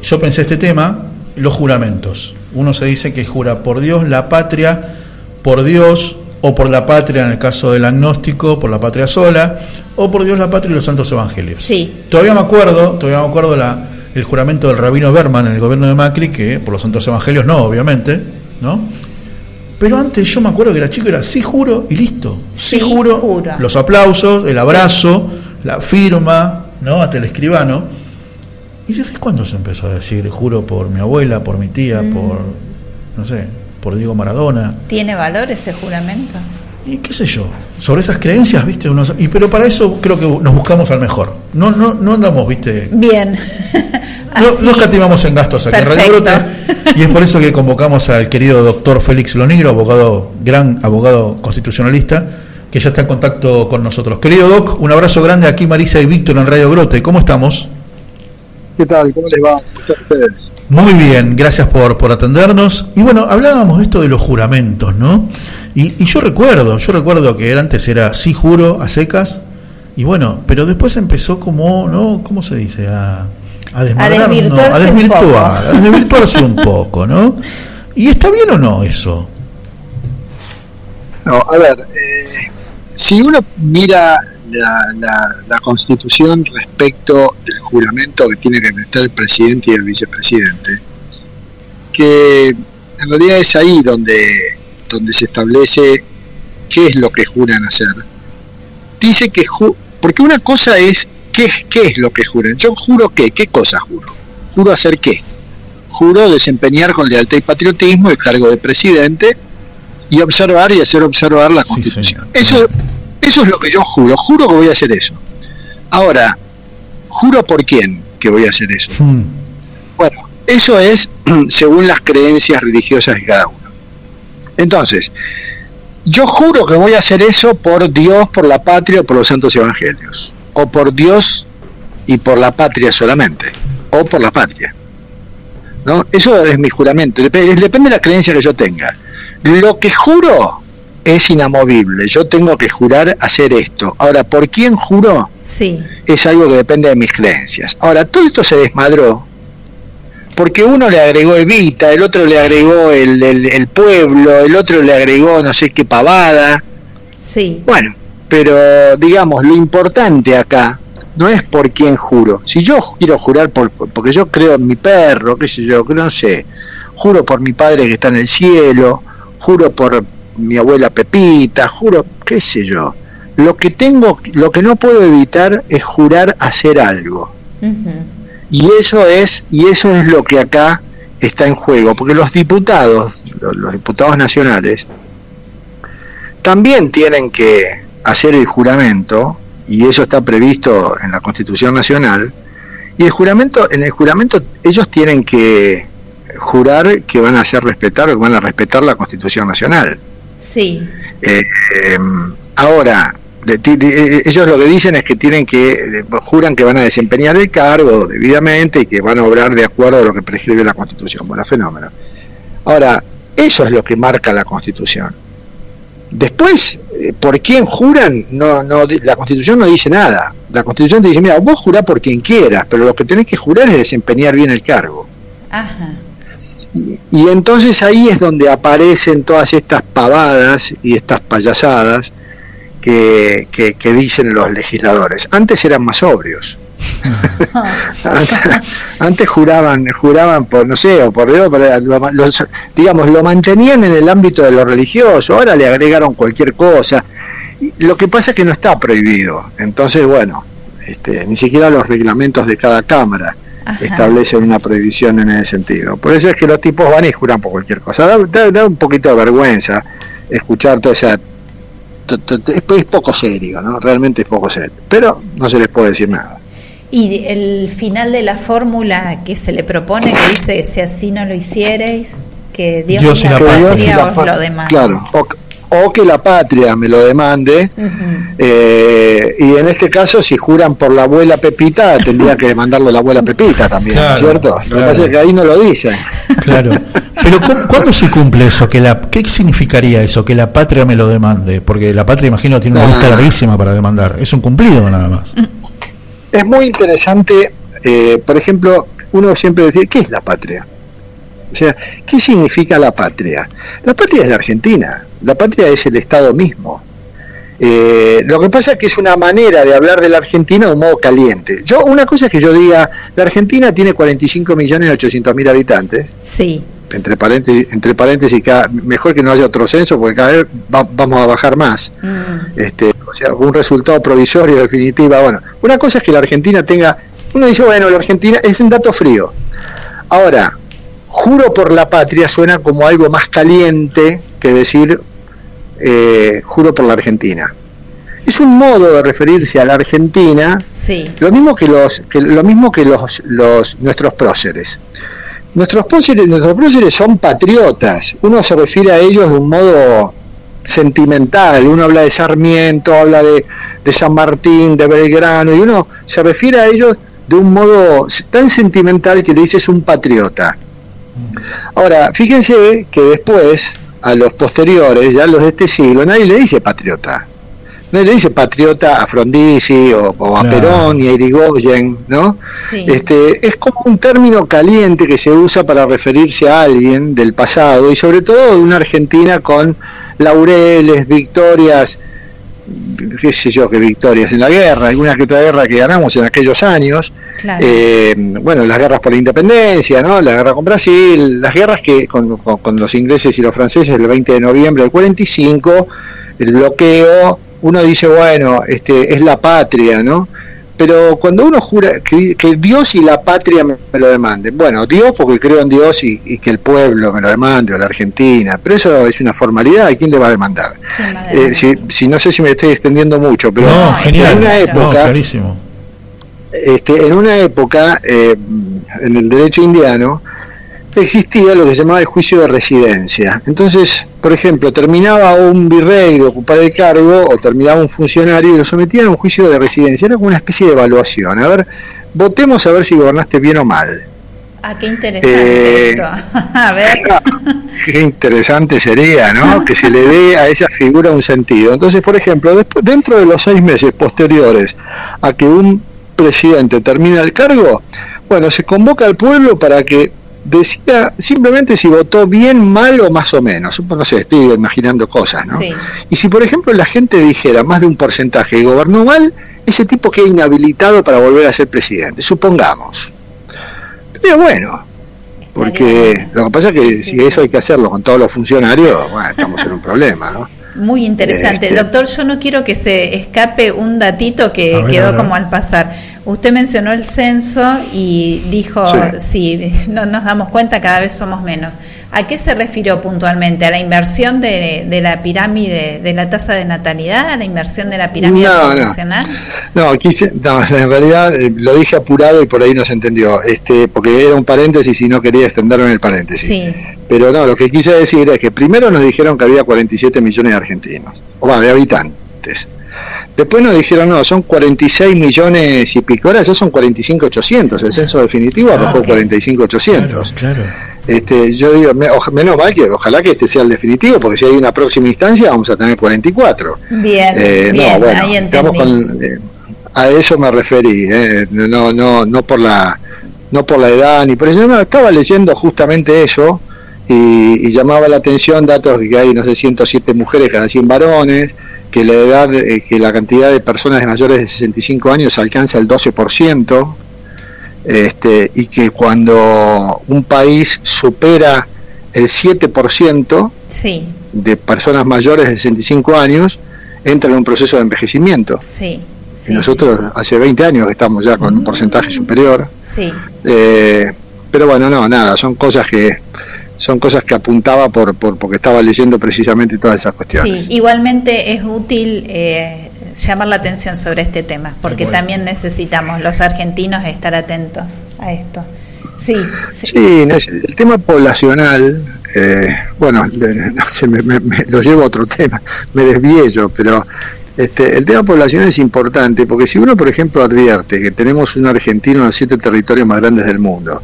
yo pensé este tema, los juramentos. Uno se dice que jura por Dios, la patria, por Dios o por la patria en el caso del agnóstico, por la patria sola, o por Dios, la patria y los santos evangelios. Sí. Todavía me acuerdo, todavía me acuerdo la, el juramento del rabino Berman en el gobierno de Macri, que por los santos evangelios no, obviamente, ¿no? Pero antes yo me acuerdo que era chico, era sí juro y listo. Sí, Sí, juro, juro. los aplausos, el abrazo, la firma, ¿no? Hasta el escribano. ¿Y desde cuándo se empezó a decir, juro por mi abuela, por mi tía, Mm. por, no sé, por Diego Maradona? ¿Tiene valor ese juramento? Y qué sé yo, sobre esas creencias, ¿viste? Uno- y pero para eso creo que nos buscamos al mejor. No, no, no andamos, ¿viste? Bien. (laughs) No, no escatimamos en gastos aquí en Radio. Brote, y es por eso que convocamos al querido doctor Félix Lonigro, abogado, gran abogado constitucionalista, que ya está en contacto con nosotros. Querido Doc, un abrazo grande aquí Marisa y Víctor en Radio Grote. ¿Cómo estamos? ¿Qué tal? ¿Cómo les va? ¿Cómo están ustedes? Muy bien, gracias por, por atendernos. Y bueno, hablábamos de esto de los juramentos, ¿no? Y, y yo recuerdo, yo recuerdo que antes era sí juro a secas, y bueno, pero después empezó como, ¿no? ¿Cómo se dice? A, a a un desvirtuar, poco. a desvirtuarse un poco, ¿no? ¿Y está bien o no eso? No, a ver, eh, si uno mira la, la- la constitución respecto del juramento que tiene que prestar el presidente y el vicepresidente, que en realidad es ahí donde, donde se establece qué es lo que juran hacer. Dice que, ju- porque una cosa es qué, es- qué es lo que juran. Yo juro qué, qué cosa juro. Juro hacer qué. Juro desempeñar con lealtad y patriotismo el cargo de presidente y observar y hacer observar la Constitución. Eso, eso es lo que yo juro. Juro que voy a hacer eso. Ahora, ¿juro por quién que voy a hacer eso? Bueno, eso es (clears throat) según las creencias religiosas de cada uno. Entonces, yo juro que voy a hacer eso por Dios, por la patria o por los santos evangelios. O por Dios y por la patria solamente. O por la patria. ¿No? Eso es mi juramento. Dep- Depende de la creencia que yo tenga. Lo que juro es inamovible. Yo tengo que jurar hacer esto. Ahora, ¿por quién juro? Sí. Es algo que depende de mis creencias. Ahora, todo esto se desmadró porque uno le agregó Evita, el otro le agregó el, el- el pueblo, el otro le agregó no sé qué pavada. Sí. Bueno, pero digamos, lo importante acá no es por quién juro. Si yo quiero jurar por, por- porque yo creo en mi perro, qué sé yo, que no sé, juro por mi padre que está en el cielo, juro por mi abuela Pepita, juro, qué sé yo. Lo que tengo, lo que no puedo evitar es jurar hacer algo. Y eso es, y eso es lo que acá está en juego, porque los diputados, los, los diputados nacionales, también tienen que hacer el juramento, y eso está previsto en la Constitución Nacional, y el juramento, en el juramento ellos tienen que jurar que van a hacer respetar o que van a respetar la Constitución Nacional. Sí. Eh, eh, ahora, de- ti- de- ellos lo que dicen es que tienen que, eh, juran que van a desempeñar el cargo debidamente y que van a obrar de acuerdo a lo que prescribe la Constitución. Bueno, fenómeno. Ahora, eso es lo que marca la Constitución. Después, eh, ¿por quién juran? No, no, la Constitución no dice nada. La Constitución te dice, mira, vos jurás por quien quieras, pero lo que tenés que jurar es desempeñar bien el cargo. Ajá. Y entonces ahí es donde aparecen todas estas pavadas y estas payasadas que, que- que dicen los legisladores. Antes eran más sobrios. (laughs) antes, antes juraban, juraban por, no sé, o por Dios, los- digamos, lo mantenían en el ámbito de lo religioso, ahora le agregaron cualquier cosa. Lo que pasa es que no está prohibido. Entonces, bueno, este, ni siquiera los reglamentos de cada cámara establecen una prohibición en ese sentido. Por eso es que los tipos van y juran por cualquier cosa. Da, da- da un poquito de vergüenza escuchar toda esa... Es, es poco serio, ¿no? Realmente es poco serio. Pero no se les puede decir nada. Y el final de la fórmula que se le propone, que dice, si así no lo hicierais, que Dios, Dios y y la la patria Dios y la os pa- lo demanda. Claro, o que la patria me lo demande. eh, y en este caso, si juran por la abuela Pepita, tendría que demandarlo la abuela Pepita también, Claro, ¿cierto? Lo que pasa es que ahí no lo dicen. Claro. Pero ¿cu- ¿cuándo se cumple eso? Que la, ¿Qué significaría eso? Que la patria me lo demande. Porque la patria, imagino, tiene una Ah. lista larguísima para demandar. Es un cumplido nada más. Es muy interesante, eh, por ejemplo, uno siempre decía, ¿qué es la patria? O sea, ¿qué significa la patria? La patria es la Argentina, la patria es el Estado mismo. Eh, lo que pasa es que es una manera de hablar de la Argentina de un modo caliente. Yo Una cosa es que yo diga, la Argentina tiene 45 millones 800 mil habitantes, Sí. entre paréntesis, entre paréntesis cada- mejor que no haya otro censo porque cada vez va- vamos a bajar más este, o sea, un resultado provisorio definitivo. Bueno, una cosa es que la Argentina tenga Uno dice, bueno, la Argentina es un dato frío. Ahora, juro por la patria suena como algo más caliente que decir eh, juro por la Argentina. Es un modo de referirse a la Argentina, Sí. lo mismo que los, que, lo mismo que los, los nuestros próceres. Nuestros próceres, nuestros próceres son patriotas. Uno se refiere a ellos de un modo sentimental. Uno habla de Sarmiento, habla de, de San Martín, de Belgrano, y uno se refiere a ellos de un modo tan sentimental que le dice es un patriota. Ahora, fíjense que después, a los posteriores, ya los de este siglo, nadie le dice patriota. Nadie le dice patriota a Frondizi o, o a No. Perón y a Irigoyen, ¿no? Sí. Este, es como un término caliente que se usa para referirse a alguien del pasado y sobre todo de una Argentina con laureles, victorias, qué sé yo, que victorias en la guerra, alguna que otra guerra que ganamos en aquellos años, Claro. eh, bueno, las guerras por la independencia, ¿no? La guerra con Brasil, las guerras que con, con- con los ingleses y los franceses el 20 de noviembre del 45, el bloqueo, uno dice, bueno, este es la patria, ¿no? Pero cuando uno jura que, que Dios y la patria me, me lo demanden, bueno, Dios porque creo en Dios y, y que el pueblo me lo demande, o la Argentina, pero eso es una formalidad, ¿y quién le va a demandar? Eh, si, si no sé si me estoy extendiendo mucho, pero No, genial. en una No, época, clarísimo. este, en una época, eh, en el derecho indiano, existía lo que se llamaba el juicio de residencia. Entonces, por ejemplo, terminaba un virrey de ocupar el cargo o terminaba un funcionario y lo sometían a un juicio de residencia. Era como una especie de evaluación. A ver, votemos a ver si gobernaste bien o mal. Ah, qué interesante Eh, esto. (laughs) A ver. Qué interesante sería, ¿no? Que se le dé a esa figura un sentido. Entonces, por ejemplo, después, dentro de los seis meses posteriores a que un presidente termina el cargo, bueno, se convoca al pueblo para que decida simplemente si votó bien, mal o más o menos. No sé, estoy imaginando cosas, ¿no? Sí. Y si, por ejemplo, la gente dijera más de un porcentaje que gobernó mal, ese tipo queda inhabilitado para volver a ser presidente, supongamos. Sería bueno, porque lo que pasa es que si eso hay que hacerlo con todos los funcionarios, bueno, estamos en un problema, ¿no? Muy interesante. Este- Doctor, yo no quiero que se escape un datito que ver, quedó como al pasar. Usted mencionó el censo y dijo, sí. no nos damos cuenta, cada vez somos menos. ¿A qué se refirió puntualmente? ¿A la inversión de, de la pirámide, de la tasa de natalidad? ¿A la inversión de la pirámide No, no. poblacional? No, quise, no, en realidad eh, lo dije apurado y por ahí no se entendió, este, porque era un paréntesis y no quería extenderlo en el paréntesis. Sí. Pero no, lo que quise decir es que primero nos dijeron que había 47 millones de argentinos, o va, de habitantes. Después nos dijeron, no, son 46 millones y pico, ahora ya son 45.800, el censo definitivo arrojó 45.800. Claro. Este, yo digo, me- menos mal que ojalá que este sea el definitivo, porque si hay una próxima instancia vamos a tener 44. Bien, Eh, bien, no, bueno, ahí estamos con, eh, a eso me referí, eh, no, no, no por la, no por la edad ni por eso. No, estaba leyendo justamente eso y, y llamaba la atención datos de que hay no sé 107 mujeres cada 100 varones, que la edad, eh, que la cantidad de personas de mayores de 65 años alcanza el 12%. Este, y que cuando un país supera el 7%, Sí, de personas mayores de 65 años entra en un proceso de envejecimiento. sí, y nosotros hace 20 años estamos ya con un porcentaje superior. sí. Eh, pero bueno, no, nada, son cosas que son cosas que apuntaba por, por porque estaba leyendo precisamente todas esas cuestiones. Sí, igualmente es útil eh, llamar la atención sobre este tema, porque cual. también necesitamos los argentinos estar atentos a esto. Sí, Sí, es- el tema poblacional, eh, bueno, le- (laughs) no sé, me- me- me- lo llevo a otro tema, me desvié yo, pero este, el tema poblacional es importante porque si uno, por ejemplo, advierte que tenemos un argentino en los siete territorios más grandes del mundo,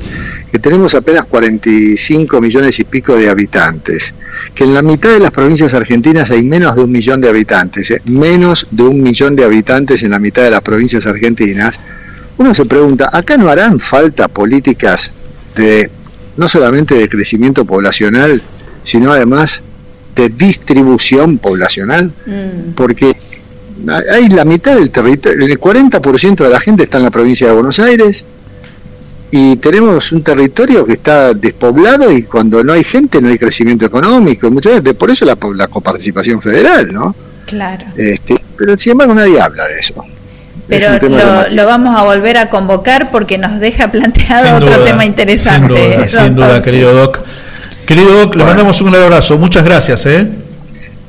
que tenemos apenas 45 millones y pico de habitantes, que en la mitad de las provincias argentinas hay menos de un millón de habitantes, eh, menos de un millón de habitantes en la mitad de las provincias argentinas, uno se pregunta, ¿acá no harán falta políticas de no solamente de crecimiento poblacional, sino además de distribución poblacional? Mm, Porque hay la mitad del territorio, el 40% de la gente está en la provincia de Buenos Aires y tenemos un territorio que está despoblado y cuando no hay gente no hay crecimiento económico, y muchas veces por eso la, la coparticipación federal, ¿no? claro. Este, pero sin embargo nadie habla de eso. Pero lo, vamos a volver a convocar porque nos deja planteado Sin otro duda, tema interesante. Sin duda, sin doctor. duda, querido Doc. Querido Doc, le mandamos un gran abrazo. Muchas gracias, ¿eh?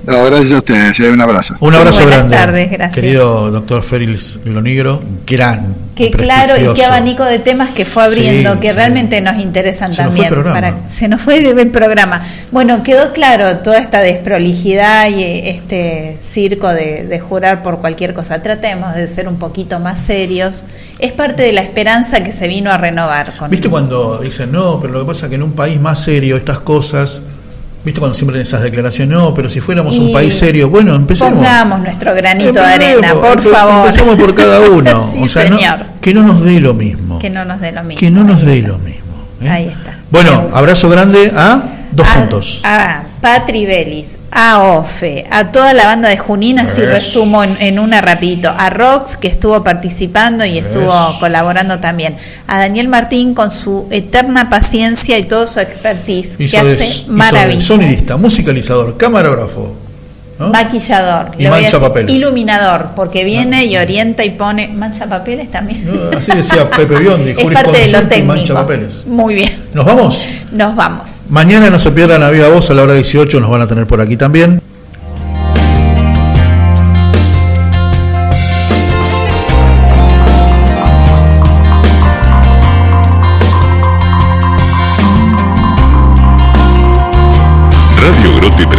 No, gracias a ustedes, un abrazo. Un abrazo Buenas grande. tardes, gracias. Querido doctor Félix Lonigro, gran. Qué claro y qué abanico de temas que fue abriendo, Sí, que sí. realmente nos interesan Se nos fue también. el programa. para- se nos fue el, el programa. Bueno, quedó claro toda esta desprolijidad y este circo de, de jurar por cualquier cosa. Tratemos de ser un poquito más serios. Es parte de la esperanza que se vino a renovar. Con ¿Viste cuando dicen, no, pero lo que pasa es que en un país más serio estas cosas, ¿viste cuando siempre en esas declaraciones, no, pero si fuéramos un país serio, bueno, empecemos. Pongamos nuestro granito de arena, por empe- favor. Empecemos por cada (laughs) uno. Sí, o sea, no- que no nos dé lo mismo. Que no nos dé lo mismo. Que no nos dé lo mismo. ¿eh? Ahí está. Bueno, abrazo grande a dos a, puntos. A Patri Belis, a Ofe, a toda la banda de Junín, así resumo en, en una rapidito. A Rox, que estuvo participando y estuvo colaborando también. A Daniel Martín con su eterna paciencia y todo su expertise, Hizo que hace maravillas. sonidista, musicalizador, camarógrafo. ¿No? Maquillador, Y a mancha papeles. iluminador, porque viene y orienta y pone mancha papeles también. No, así decía (laughs) Pepe Biondi, es parte de lo jurisconsulto y técnico. mancha papeles. Muy bien, ¿Nos vamos? nos vamos. Mañana no se pierdan la Viva Voz a la hora 18, nos van a tener por aquí también.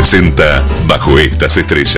Presenta Bajo estas estrellas.